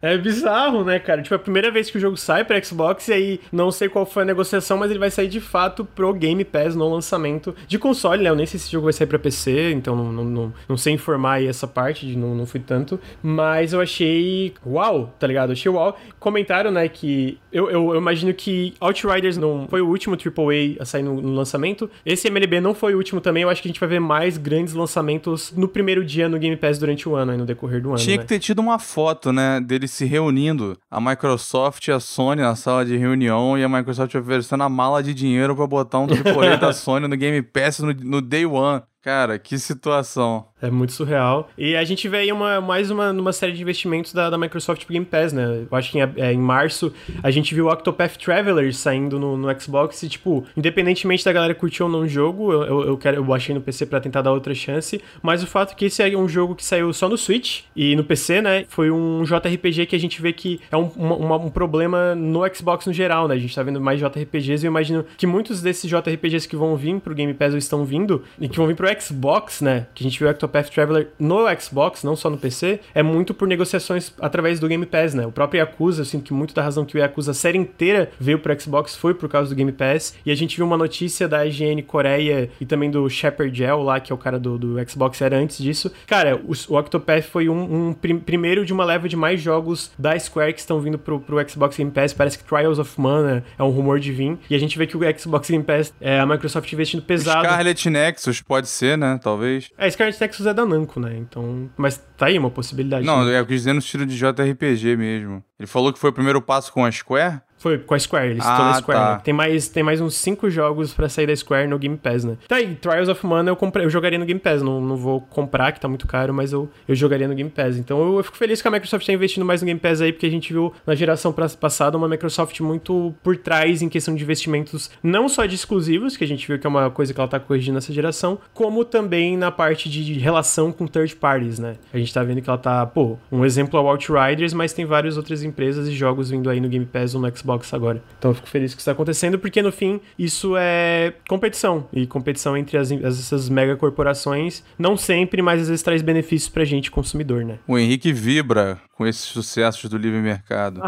é bizarro, né, cara? Tipo, é a primeira vez que o jogo sai pra Xbox e aí não sei qual foi a negociação, mas ele vai sair de fato pro Game Pass no lançamento de console, né? Eu nem sei se esse jogo vai sair pra PC, então não, não, não, não sei informar aí essa parte, não, não fui tanto. Mas eu achei uau, tá ligado? Eu achei uau. Comentaram, né, que eu, eu, eu, imagino que Outriders não foi o último AAA a sair no, no, lançamento. Esse MLB não foi o último também. Eu acho que a gente vai ver mais grandes lançamentos no primeiro dia no Game Pass durante o ano, aí no decorrer do ano. Tinha né? que ter tido uma foto, né, deles se reunindo, a Microsoft e a Sony na sala de reunião e a Microsoft oferecendo a mala de dinheiro para botar um AAA da Sony no Game Pass no, no Day One. Cara, que situação. É muito surreal. E a gente vê aí uma, mais uma, uma série de investimentos da, da Microsoft Game Pass, né? Eu acho que em, é, em março a gente viu o Octopath Traveler saindo no, no, Xbox e, tipo, independentemente da galera curtir ou não o jogo, eu, eu, quero, eu baixei no PC para tentar dar outra chance, mas o fato é que esse é um jogo que saiu só no Switch e no PC, né? Foi um JRPG que a gente vê que é um, uma, um problema no Xbox no geral, né? A gente tá vendo mais JRPGs e eu imagino que muitos desses JRPGs que vão vir pro Game Pass ou estão vindo e que vão vir pro Xbox, né? Que a gente viu o Octopath Traveler no Xbox, não só no PC, é muito por negociações através do Game Pass, né? O próprio Yakuza, eu sinto que muito da razão que o Yakuza a série inteira veio pro Xbox foi por causa do Game Pass. E a gente viu uma notícia da IGN Coreia e também do Shepard Gel lá, que é o cara do, do Xbox, era antes disso. Cara, o, o Octopath foi um, um prim, primeiro de uma leva de mais jogos da Square que estão vindo pro, pro Xbox Game Pass. Parece que Trials of Mana é um rumor de vir. E a gente vê que o Xbox Game Pass é a Microsoft investindo pesado. Scarlet Nexus pode ser, né? Talvez. É, Scarlet Nexus é da Namco, né? Então. Mas tá aí uma possibilidade. Não, né? é eu quis dizer no estilo de JRPG mesmo. Ele falou que foi o primeiro passo com a Square? Foi com a Square, eles citou ah, a Square. Tá. Né? Tem, mais, tem mais uns 5 jogos para sair da Square no Game Pass, né? Tá aí, Trials of Mana eu, comprei, eu jogaria no Game Pass. Não, não vou comprar, que tá muito caro, mas eu, eu jogaria no Game Pass. Então eu, eu fico feliz que a Microsoft tá investindo mais no Game Pass aí, porque a gente viu na geração passada uma Microsoft muito por trás em questão de investimentos, não só de exclusivos, que a gente viu que é uma coisa que ela tá corrigindo nessa geração, como também na parte de relação com third parties, né? A gente tá vendo que ela tá, pô, um exemplo é o Outriders, mas tem várias outras empresas e jogos vindo aí no Game Pass ou no Xbox agora. Então eu fico feliz que isso está acontecendo, porque no fim isso é competição. E competição entre as, essas mega corporações não sempre, mas às vezes traz benefícios pra gente, consumidor, né? O Henrique vibra com esses sucessos do livre mercado.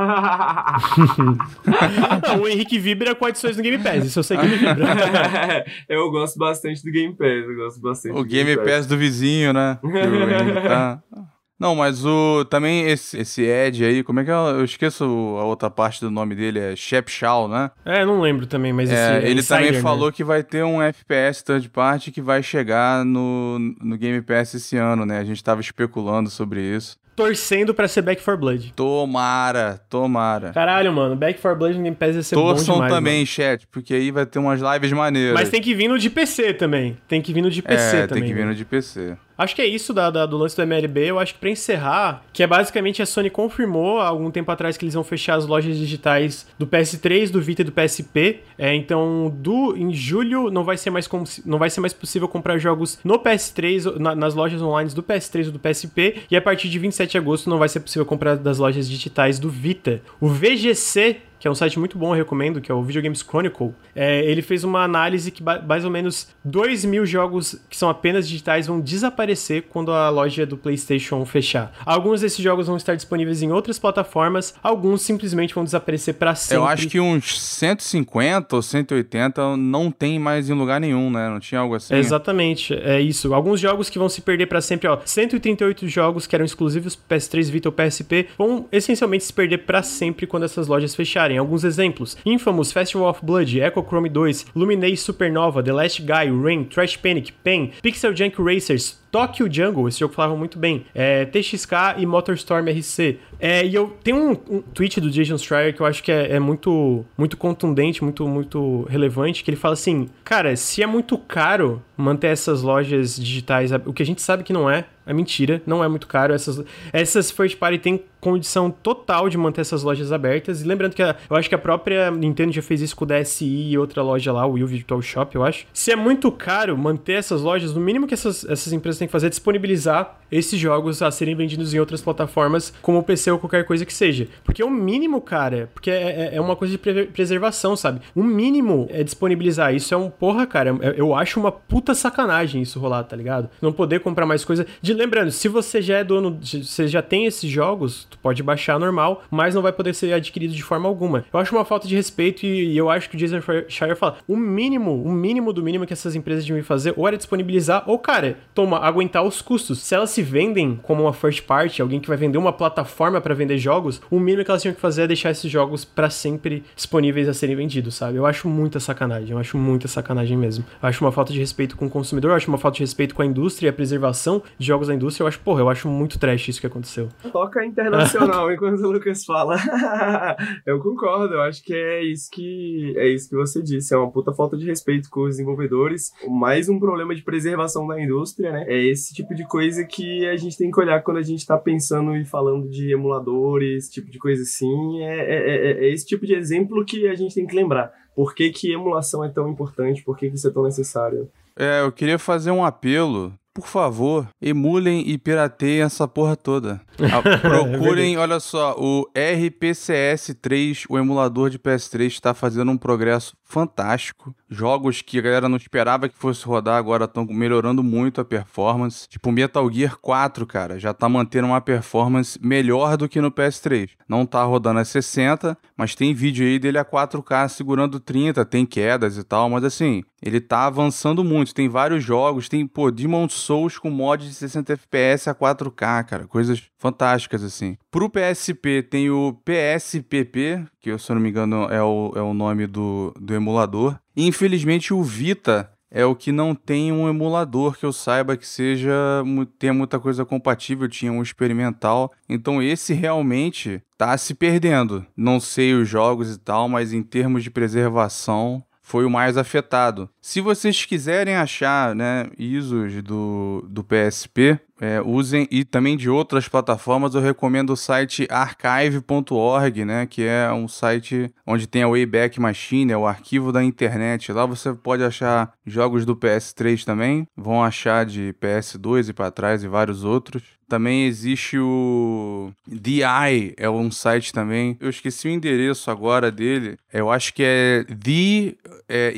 não, o Henrique vibra com adições no Game Pass, isso eu sei que ele vibra. eu gosto bastante do Game Pass, eu gosto bastante O Game, Game Pass. Pass do vizinho, né? Que o Henrique tá... Não, mas o também esse, esse Ed aí, como é que é? Eu esqueço a outra parte do nome dele, é Shep Shaw, né? É, não lembro também, mas é, esse é Ele insider, também né? falou que vai ter um FPS third party que vai chegar no, no Game Pass esse ano, né? A gente tava especulando sobre isso torcendo pra ser Back 4 Blood. Tomara, tomara. Caralho, mano, Back 4 Blood no Game Pass ia ser Torçam bom demais, também, mano. chat, porque aí vai ter umas lives maneiras. Mas tem que vir no de PC também. Tem que vir no de PC é, também. tem que vir né? no de PC. Acho que é isso da, da, do lance do MLB. Eu acho que para encerrar, que é basicamente a Sony confirmou há algum tempo atrás que eles vão fechar as lojas digitais do PS3, do Vita e do PSP. É, então, do em julho não vai ser mais como, não vai ser mais possível comprar jogos no PS3 na, nas lojas online do PS3 ou do PSP. E a partir de 27 de agosto não vai ser possível comprar das lojas digitais do Vita. O VGC que é um site muito bom, eu recomendo, que é o Video Games Chronicle. É, ele fez uma análise que mais ou menos 2 mil jogos que são apenas digitais vão desaparecer quando a loja do PlayStation fechar. Alguns desses jogos vão estar disponíveis em outras plataformas, alguns simplesmente vão desaparecer para sempre. Eu acho que uns 150 ou 180 não tem mais em lugar nenhum, né? Não tinha algo assim? Exatamente, é isso. Alguns jogos que vão se perder para sempre, ó. 138 jogos que eram exclusivos PS3, Vita ou PSP vão essencialmente se perder para sempre quando essas lojas fecharem. Alguns exemplos: Infamous, Festival of Blood, Echo Chrome 2, Luminate Supernova, The Last Guy, Rain, Trash Panic, Pen, Pixel Junk Racers, Tokyo Jungle, esse jogo falava muito bem, é, TXK e Motorstorm RC. É, e eu tenho um, um, tweet do Jason Schreier que eu acho que é, é, muito, muito contundente, muito, muito relevante, que ele fala assim, cara, se é muito caro manter essas lojas digitais, o que a gente sabe que não é, é mentira, não é muito caro. Essas, essas first party têm condição total de manter essas lojas abertas. E lembrando que a, eu acho que a própria Nintendo já fez isso com o DSi e outra loja lá, o Wii Virtual Shop, eu acho. Se é muito caro manter essas lojas, no mínimo que essas, essas empresas têm que fazer é disponibilizar esses jogos a serem vendidos em outras plataformas, como o PC ou qualquer coisa que seja. Porque é o mínimo, cara, porque é, é, é uma coisa de pre preservação, sabe? O mínimo é disponibilizar. Isso é um, porra, cara, eu acho uma puta sacanagem isso rolar, tá ligado? Não poder comprar mais coisa. De lembrando, se você já é dono, você já tem esses jogos, tu pode baixar normal, mas não vai poder ser adquirido de forma alguma. Eu acho uma falta de respeito e, e eu acho que o Jason Schreier fala, o mínimo, o mínimo do mínimo que essas empresas deviam fazer ou era disponibilizar ou, cara, toma, aguentar os custos. Se elas se vendem como uma first party, alguém que vai vender uma plataforma para vender jogos, o mínimo que elas tinham que fazer é deixar esses jogos para sempre disponíveis a serem vendidos, sabe? Eu acho muita sacanagem, eu acho muita sacanagem mesmo. Eu acho uma falta de respeito com o consumidor, eu acho uma falta de respeito com a indústria e a preservação de jogos da indústria. Eu acho, porra, eu acho muito trash isso que aconteceu. Toca internacional enquanto o Lucas fala. eu concordo, eu acho que é isso que é isso que você disse, é uma puta falta de respeito com os desenvolvedores. Mais um problema de preservação da indústria, né? É esse tipo de coisa que a gente tem que olhar quando a gente tá pensando e falando de emuladores, tipo de coisa assim. É, é, é, é esse tipo de exemplo que a gente tem que lembrar. Por que, que emulação é tão importante? Por que, que isso é tão necessário? É, eu queria fazer um apelo por favor, emulem e pirateiem essa porra toda. Ah, procurem, olha só, o RPCS3, o emulador de PS3, está fazendo um progresso fantástico. Jogos que a galera não esperava que fosse rodar agora estão melhorando muito a performance. Tipo, Metal Gear 4, cara, já tá mantendo uma performance melhor do que no PS3. Não tá rodando a 60, mas tem vídeo aí dele a 4K segurando 30, tem quedas e tal, mas assim, ele tá avançando muito. Tem vários jogos, tem, pô, Demon Souls com mod de 60 FPS a 4K, cara, coisas fantásticas assim. Pro PSP tem o PSPP, que se eu não me engano é o, é o nome do, do emulador. E, infelizmente o Vita é o que não tem um emulador que eu saiba que seja tenha muita coisa compatível, tinha um experimental. Então esse realmente tá se perdendo. Não sei os jogos e tal, mas em termos de preservação foi o mais afetado. Se vocês quiserem achar né, ISOs do, do PSP, é, usem e também de outras plataformas, eu recomendo o site archive.org, né, que é um site onde tem a Wayback Machine, é o arquivo da internet. Lá você pode achar jogos do PS3 também, vão achar de PS2 e para trás e vários outros. Também existe o DI, é um site também. Eu esqueci o endereço agora dele. Eu acho que é é,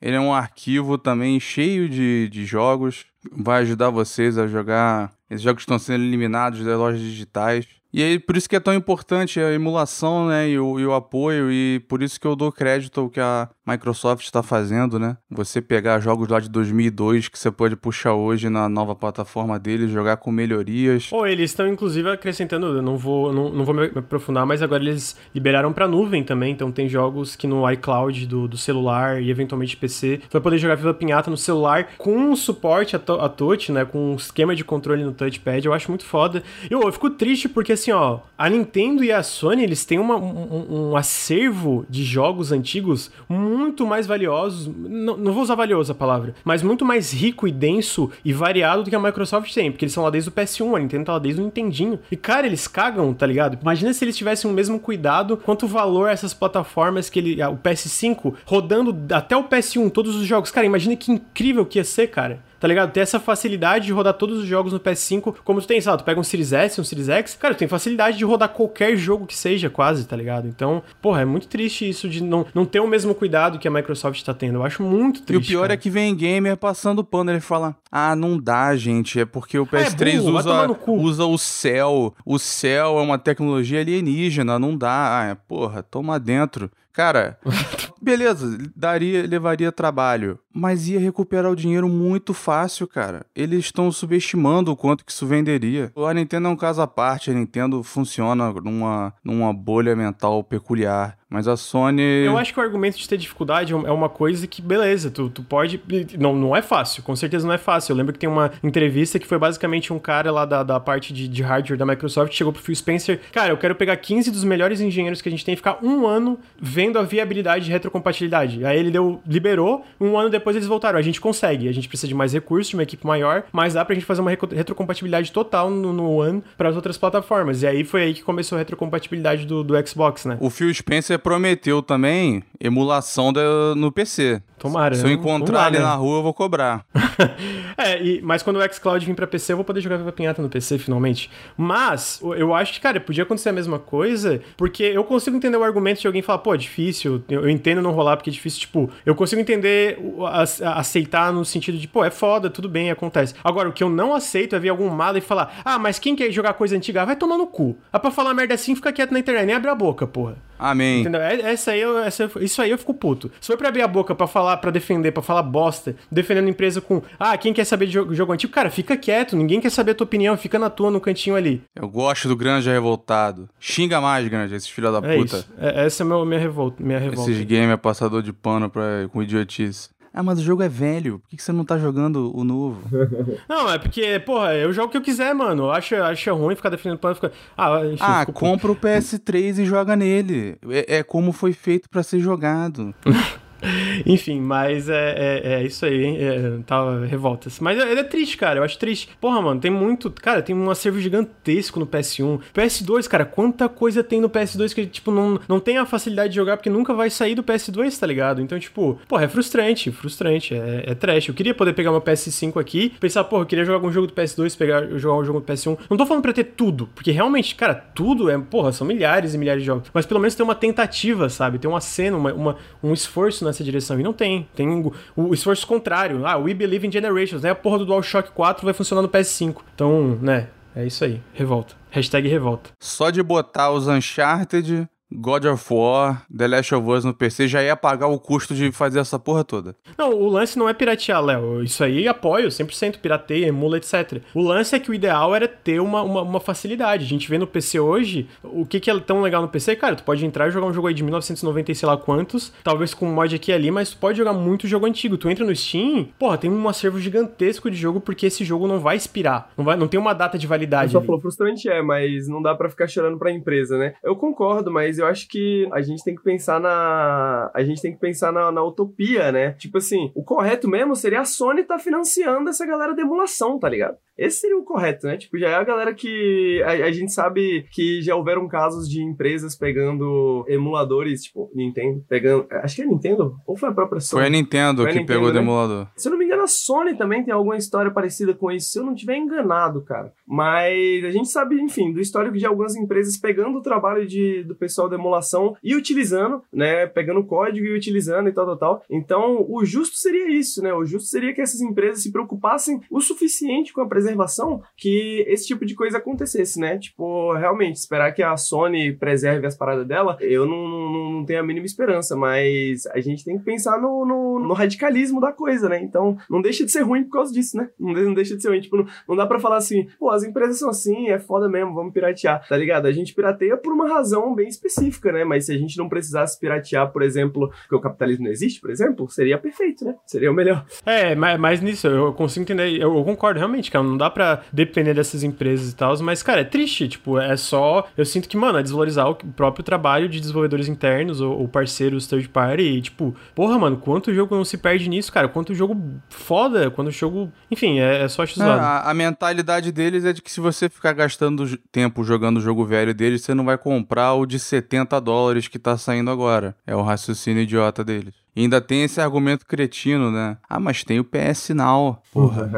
Ele é um arquivo também cheio de, de jogos. Vai ajudar vocês a jogar. Esses jogos estão sendo eliminados das lojas digitais. E aí, por isso que é tão importante a emulação, né, e o, e o apoio, e por isso que eu dou crédito ao que a Microsoft está fazendo, né? Você pegar jogos lá de 2002 que você pode puxar hoje na nova plataforma deles, jogar com melhorias. Ou eles estão inclusive acrescentando, eu não vou, não, não vou me aprofundar, mas agora eles liberaram para nuvem também, então tem jogos que no iCloud do, do celular e eventualmente PC, vai poder jogar Viva Pinhata no celular com suporte a, a touch, né, com um esquema de controle no touchpad, eu acho muito foda. Eu, eu fico triste porque assim, ó, a Nintendo e a Sony, eles têm uma, um, um acervo de jogos antigos muito muito mais valiosos, não, não vou usar valioso a palavra, mas muito mais rico e denso e variado do que a Microsoft tem, porque eles são lá desde o PS1, a Nintendo tá lá desde o Nintendinho. E cara, eles cagam, tá ligado? Imagina se eles tivessem o mesmo cuidado quanto valor essas plataformas que ele, o PS5 rodando até o PS1 todos os jogos. Cara, imagina que incrível que ia ser, cara. Tá ligado? Ter essa facilidade de rodar todos os jogos no PS5, como tu tem, sabe? Tu pega um Series S, um Series X, cara, tu tem facilidade de rodar qualquer jogo que seja, quase, tá ligado? Então, porra, é muito triste isso de não, não ter o mesmo cuidado que a Microsoft tá tendo. Eu acho muito triste. E o pior cara. é que vem gamer passando pano, ele fala: Ah, não dá, gente, é porque o PS3 é burro, usa, no cu." usa o céu. O céu é uma tecnologia alienígena, não dá. Ah, é, porra, toma dentro. Cara, beleza, daria, levaria trabalho, mas ia recuperar o dinheiro muito fácil, cara. Eles estão subestimando o quanto que isso venderia. A Nintendo é um caso à parte, a Nintendo funciona numa, numa bolha mental peculiar. Mas a Sony. Eu acho que o argumento de ter dificuldade é uma coisa que, beleza, tu, tu pode. Não, não é fácil, com certeza não é fácil. Eu lembro que tem uma entrevista que foi basicamente um cara lá da, da parte de, de hardware da Microsoft chegou pro Phil Spencer. Cara, eu quero pegar 15 dos melhores engenheiros que a gente tem e ficar um ano vendo a viabilidade de retrocompatibilidade. Aí ele deu, liberou, um ano depois eles voltaram. A gente consegue, a gente precisa de mais recursos, de uma equipe maior, mas dá pra gente fazer uma retrocompatibilidade total no, no One para as outras plataformas. E aí foi aí que começou a retrocompatibilidade do, do Xbox, né? O Phil Spencer prometeu também emulação da- no PC. Tomara. Se eu né? encontrar ele né? na rua, eu vou cobrar. É, e, mas quando o xCloud vir pra PC, eu vou poder jogar Viva Pinhata no PC, finalmente. Mas, eu acho que, cara, podia acontecer a mesma coisa, porque eu consigo entender o argumento de alguém falar, pô, é difícil, eu, eu entendo não rolar porque é difícil, tipo, eu consigo entender, aceitar no sentido de, pô, é foda, tudo bem, acontece. Agora, o que eu não aceito é ver algum mala e falar, ah, mas quem quer jogar coisa antiga? Vai tomar no cu. Ah, pra falar merda assim, fica quieto na internet, nem abre a boca, porra. Amém. Entendeu? É- Essa aí, eu- essa, isso aí eu fico puto. Se for pra abrir a boca pra falar, pra defender, pra falar bosta, defendendo a empresa com, ah, quem quer saber de jogo, jogo antigo, cara, fica quieto, ninguém quer saber a tua opinião, fica na tua, no cantinho ali. Eu gosto do Granja revoltado. Xinga mais, Granja, esses filha da É puta. isso. É, essa é meu, minha revolta. Minha revolta. Esses gamer passador de pano pra, com idiotice. Ah, mas o jogo é velho. Por que você não tá jogando o novo? Não, é porque, porra, eu jogo o que eu quiser, mano. Acha, acha ruim ficar defendendo plano, fica. Ah, enfim, ah, compra o PS3 e joga nele. É, é como foi feito pra ser jogado. Enfim, mas é, é, é isso aí? É, tá revoltas. Mas é, é triste, cara. Eu acho triste. Porra, mano, tem muito. Cara, tem um acervo gigantesco no PS1. PS2, cara, quanta coisa tem no PS2 que, tipo, não, não tem a facilidade de jogar porque nunca vai sair do PS2, tá ligado? Então, tipo, porra, é frustrante, frustrante. É, é trash. Eu queria poder pegar meu PS5 aqui, pensar, porra, eu queria jogar algum jogo do PS2, pegar, jogar um jogo do PS1. Não tô falando pra ter tudo, porque realmente, cara, tudo é, porra, são milhares e milhares de jogos. Mas pelo menos tem uma tentativa, sabe? Tem uma cena, uma, uma- um esforço nessa direção. E não tem. Tem o, o esforço contrário. Ah, we believe in generations, né? A porra do DualShock 4 vai funcionar no PS5. Então, né? É isso aí. Revolta. Hashtag revolta. Só de botar os Uncharted, God of War, The Last of Us no PC já ia pagar o custo de fazer essa porra toda. Não, o lance não é piratear, Léo. Isso aí apoio, 100% pirateia, emula, etc. O lance é que o ideal era ter uma, uma, uma facilidade. A gente vê no PC hoje, o que, que é tão legal no PC, cara, tu pode entrar e jogar um jogo aí de 1990 e sei lá quantos, talvez com um mod aqui e ali, mas tu pode jogar muito jogo antigo. Tu entra no Steam, porra, tem um acervo gigantesco de jogo porque esse jogo não vai expirar. Não, vai, não tem uma data de validade. ali. falou frustrante é, mas não dá pra ficar chorando pra empresa, né? Eu concordo, mas eu acho que a gente tem que pensar na. A gente tem que pensar na, na utopia, né? Tipo assim, o correto mesmo seria a Sony tá financiando essa galera de emulação, tá ligado? Esse seria o correto, né? Tipo, já é a galera que. A, a gente sabe que já houveram casos de empresas pegando emuladores, tipo, Nintendo, pegando. Acho que é Nintendo? Ou foi a própria Sony? Foi a Nintendo Foi a que Nintendo, pegou o né? emulador. Se eu não me engano, a Sony também tem alguma história parecida com isso, se eu não tiver enganado, cara. Mas a gente sabe, enfim, do histórico de algumas empresas pegando o trabalho de, do pessoal da emulação e utilizando, né? Pegando o código e utilizando e tal, tal, tal. Então, o justo seria isso, né? O justo seria que essas empresas se preocupassem o suficiente com a preservação que esse tipo de coisa acontecesse, né? Tipo, realmente, esperar que a Sony preserve as paradas dela, eu não, não, não tenho a mínima esperança, mas a gente tem que pensar no, no, no radicalismo da coisa, né? Então, não deixa de ser ruim por causa disso, né? Não, não deixa de ser ruim. Tipo, não, não dá pra falar assim, pô, as empresas são assim, é foda mesmo, vamos piratear, tá ligado? A gente pirateia por uma razão bem específica, né? Mas se a gente não precisasse piratear, por exemplo, porque o capitalismo não existe, por exemplo, seria perfeito, né? Seria o melhor. É, mas, mas nisso, eu consigo entender, eu, eu concordo realmente, cara, não dá pra depender dessas empresas e tal, mas, cara, é triste, tipo, é só, eu sinto que, mano, é desvalorizar o próprio trabalho de desenvolvedores internos ou, ou parceiros third party e, tipo, porra, mano, quanto jogo não se perde nisso, cara, quanto jogo foda, quanto jogo, enfim, é, é só É, a, a mentalidade deles é de que se você ficar gastando tempo jogando o jogo velho deles, você não vai comprar o de 70 dólares que tá saindo agora. É o raciocínio idiota deles. E ainda tem esse argumento cretino, né? Ah, mas tem o PS Now. Porra.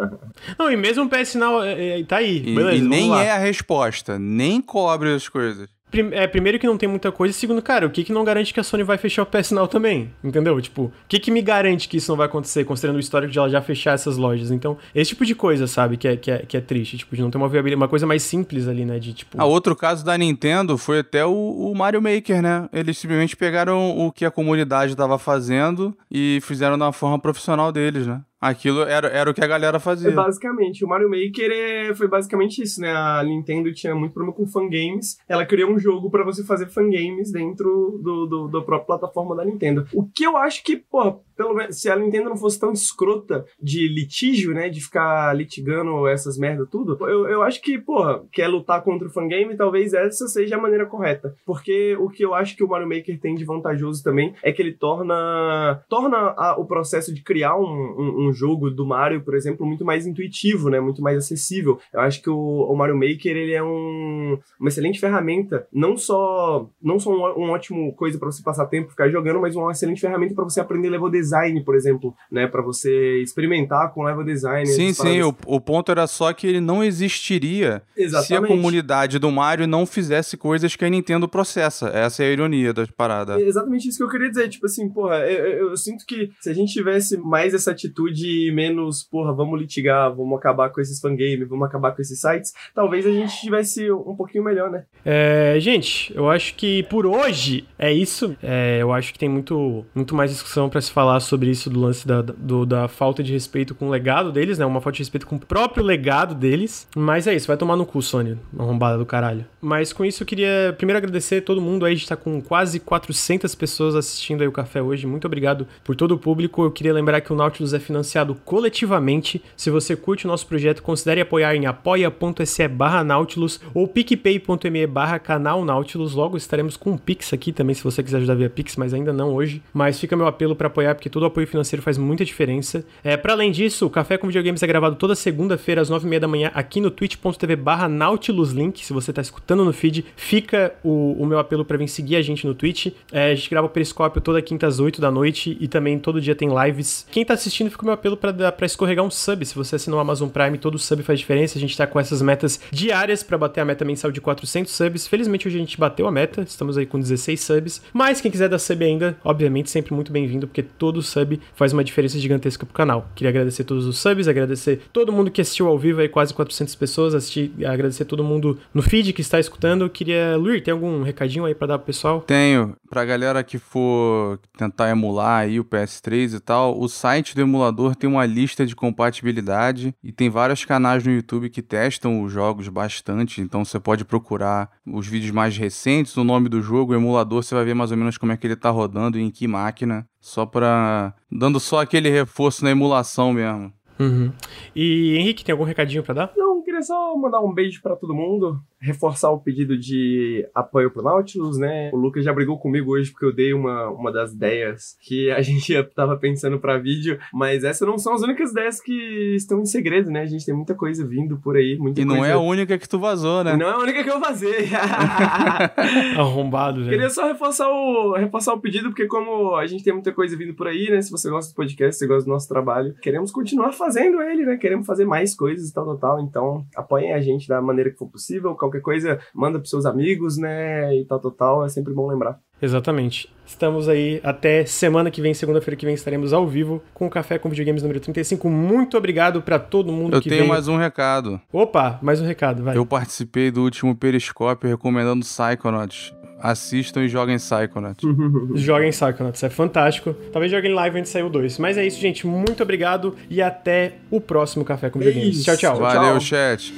Não, e mesmo o PS Now é, é, tá aí. E, beleza, e vamos nem lá. é a resposta. Nem cobre as coisas. É, primeiro que não tem muita coisa, e segundo, cara, o que que não garante que a Sony vai fechar o PS Now também? Entendeu? Tipo, o que que me garante que isso não vai acontecer, considerando o histórico de ela já fechar essas lojas? Então, esse tipo de coisa, sabe, que é, que é, que é triste, tipo, de não ter uma viabilidade, uma coisa mais simples ali, né, de tipo... Ah, outro caso da Nintendo foi até o, o Mario Maker, né? Eles simplesmente pegaram o que a comunidade estava fazendo e fizeram da forma profissional deles, né? Aquilo era, era o que a galera fazia. basicamente, o Mario Maker é, foi basicamente isso, né? A Nintendo tinha muito problema com fangames. Ela criou um jogo pra você fazer fangames dentro do, do, da própria plataforma da Nintendo. O que eu acho que, pô, pelo menos, se a Nintendo não fosse tão escrota de litígio, né? De ficar litigando essas merda tudo, eu, eu acho que, pô, quer lutar contra o fangame, talvez essa seja a maneira correta. Porque o que eu acho que o Mario Maker tem de vantajoso também é que ele torna, torna a- o processo de criar um, um, um jogo do Mario, por exemplo, muito mais intuitivo, né? Muito mais acessível. Eu acho que o, o Mario Maker ele é um, uma excelente ferramenta, não só não só um, um ótimo coisa para você passar tempo ficar jogando, mas uma excelente ferramenta para você aprender level design, por exemplo, né? Para você experimentar com level design. Sim, sim, o, o ponto era só que ele não existiria se a Exatamente. comunidade do Mario não fizesse coisas que a Nintendo processa. Essa é a ironia da parada. É exatamente isso que eu queria dizer. Tipo assim, porra, eu, eu- eu sinto que se a gente tivesse mais essa atitude e menos, porra, vamos litigar, vamos acabar com esses fangames, vamos acabar com esses sites, talvez a gente tivesse um pouquinho melhor, né? É, gente, eu acho que por hoje é isso. É, eu acho que tem muito, muito mais discussão pra se falar sobre isso do lance da, do- da falta de respeito com o legado deles, né? Uma falta de respeito com o próprio legado deles. Mas é isso, vai tomar no cu, Sony, arrombada do caralho. Mas com isso eu queria primeiro agradecer todo mundo aí, a gente tá com quase 400 pessoas assistindo aí o café hoje. Muito obrigado por todo o público. Eu queria lembrar que o Nautilus é financiado coletivamente. Se você curte o nosso projeto, considere apoiar em apoia.se barra Nautilus ou picpay.me barra canal Nautilus. Logo estaremos com um Pix aqui também, se você quiser ajudar via Pix, mas ainda não hoje. Mas fica meu apelo para apoiar, porque todo o apoio financeiro faz muita diferença. É, para além disso, o Café com Videogames é gravado toda segunda-feira às 9h30 da manhã aqui no twitch.tv barra Nautilus Link. Se você tá escutando no feed, fica o, o meu apelo para vir seguir a gente no Twitch. É, a gente grava o Periscópio toda quinta às 8 da noite e também todo dia tem lives. Quem tá assistindo, fica o meu apelo para escorregar um sub. Se você assinar o Amazon Prime, todo sub faz diferença. A gente tá com essas metas diárias para bater a meta mensal de 400 subs. Felizmente hoje a gente bateu a meta, estamos aí com 16 subs. Mas quem quiser dar sub ainda, obviamente sempre muito bem-vindo, porque todo sub faz uma diferença gigantesca pro canal. Queria agradecer todos os subs, agradecer todo mundo que assistiu ao vivo aí, quase 400 pessoas, assistir, agradecer todo mundo no feed que está escutando. Queria, Luir, tem algum recadinho aí para dar pro pessoal? Tenho, pra galera que for tentar emular aí o PS3 e tal, o site do emulador tem uma lista de compatibilidade e tem vários canais no YouTube que testam os jogos bastante, então você pode procurar os vídeos mais recentes, o nome do jogo, o emulador, você vai ver mais ou menos como é que ele tá rodando e em que máquina, só pra... dando só aquele reforço na emulação mesmo. Uhum. E Henrique, tem algum recadinho para dar? Não, queria só mandar um beijo pra todo mundo, reforçar o pedido de apoio pro Nautilus, né? O Lucas já brigou comigo hoje porque eu dei uma, uma das ideias que a gente já tava pensando pra vídeo, mas essas não são as únicas ideias que estão em segredo, né? A gente tem muita coisa vindo por aí, muita E não coisa... é a única que tu vazou, né? Não é a única que eu vou fazer. Arrombado, velho. Queria só reforçar o, reforçar o pedido, porque como a gente tem muita coisa vindo por aí, né? Se você gosta do podcast, se você gosta do nosso trabalho, queremos continuar fazendo ele, né? Queremos fazer mais coisas e tal, tal, tal. Então, apoiem a gente da maneira que for possível. Qualquer coisa, manda pros seus amigos, né? E tal, tal, tal. É sempre bom lembrar. Exatamente. Estamos aí até semana que vem, segunda-feira que vem, estaremos ao vivo com o Café com Videogames número 35. Muito obrigado pra todo mundo Eu que tenho veio. mais um recado. Opa, mais um recado, vai. Eu participei do último Periscópio recomendando Psychonauts. Assistam e joguem Psychonauts. Joguem Psychonauts, é fantástico. Talvez joguem live antes de sair o 2. Mas é isso, gente. Muito obrigado e até o próximo Café com Videogames. Tchau, tchau. Tchau. Valeu, chat.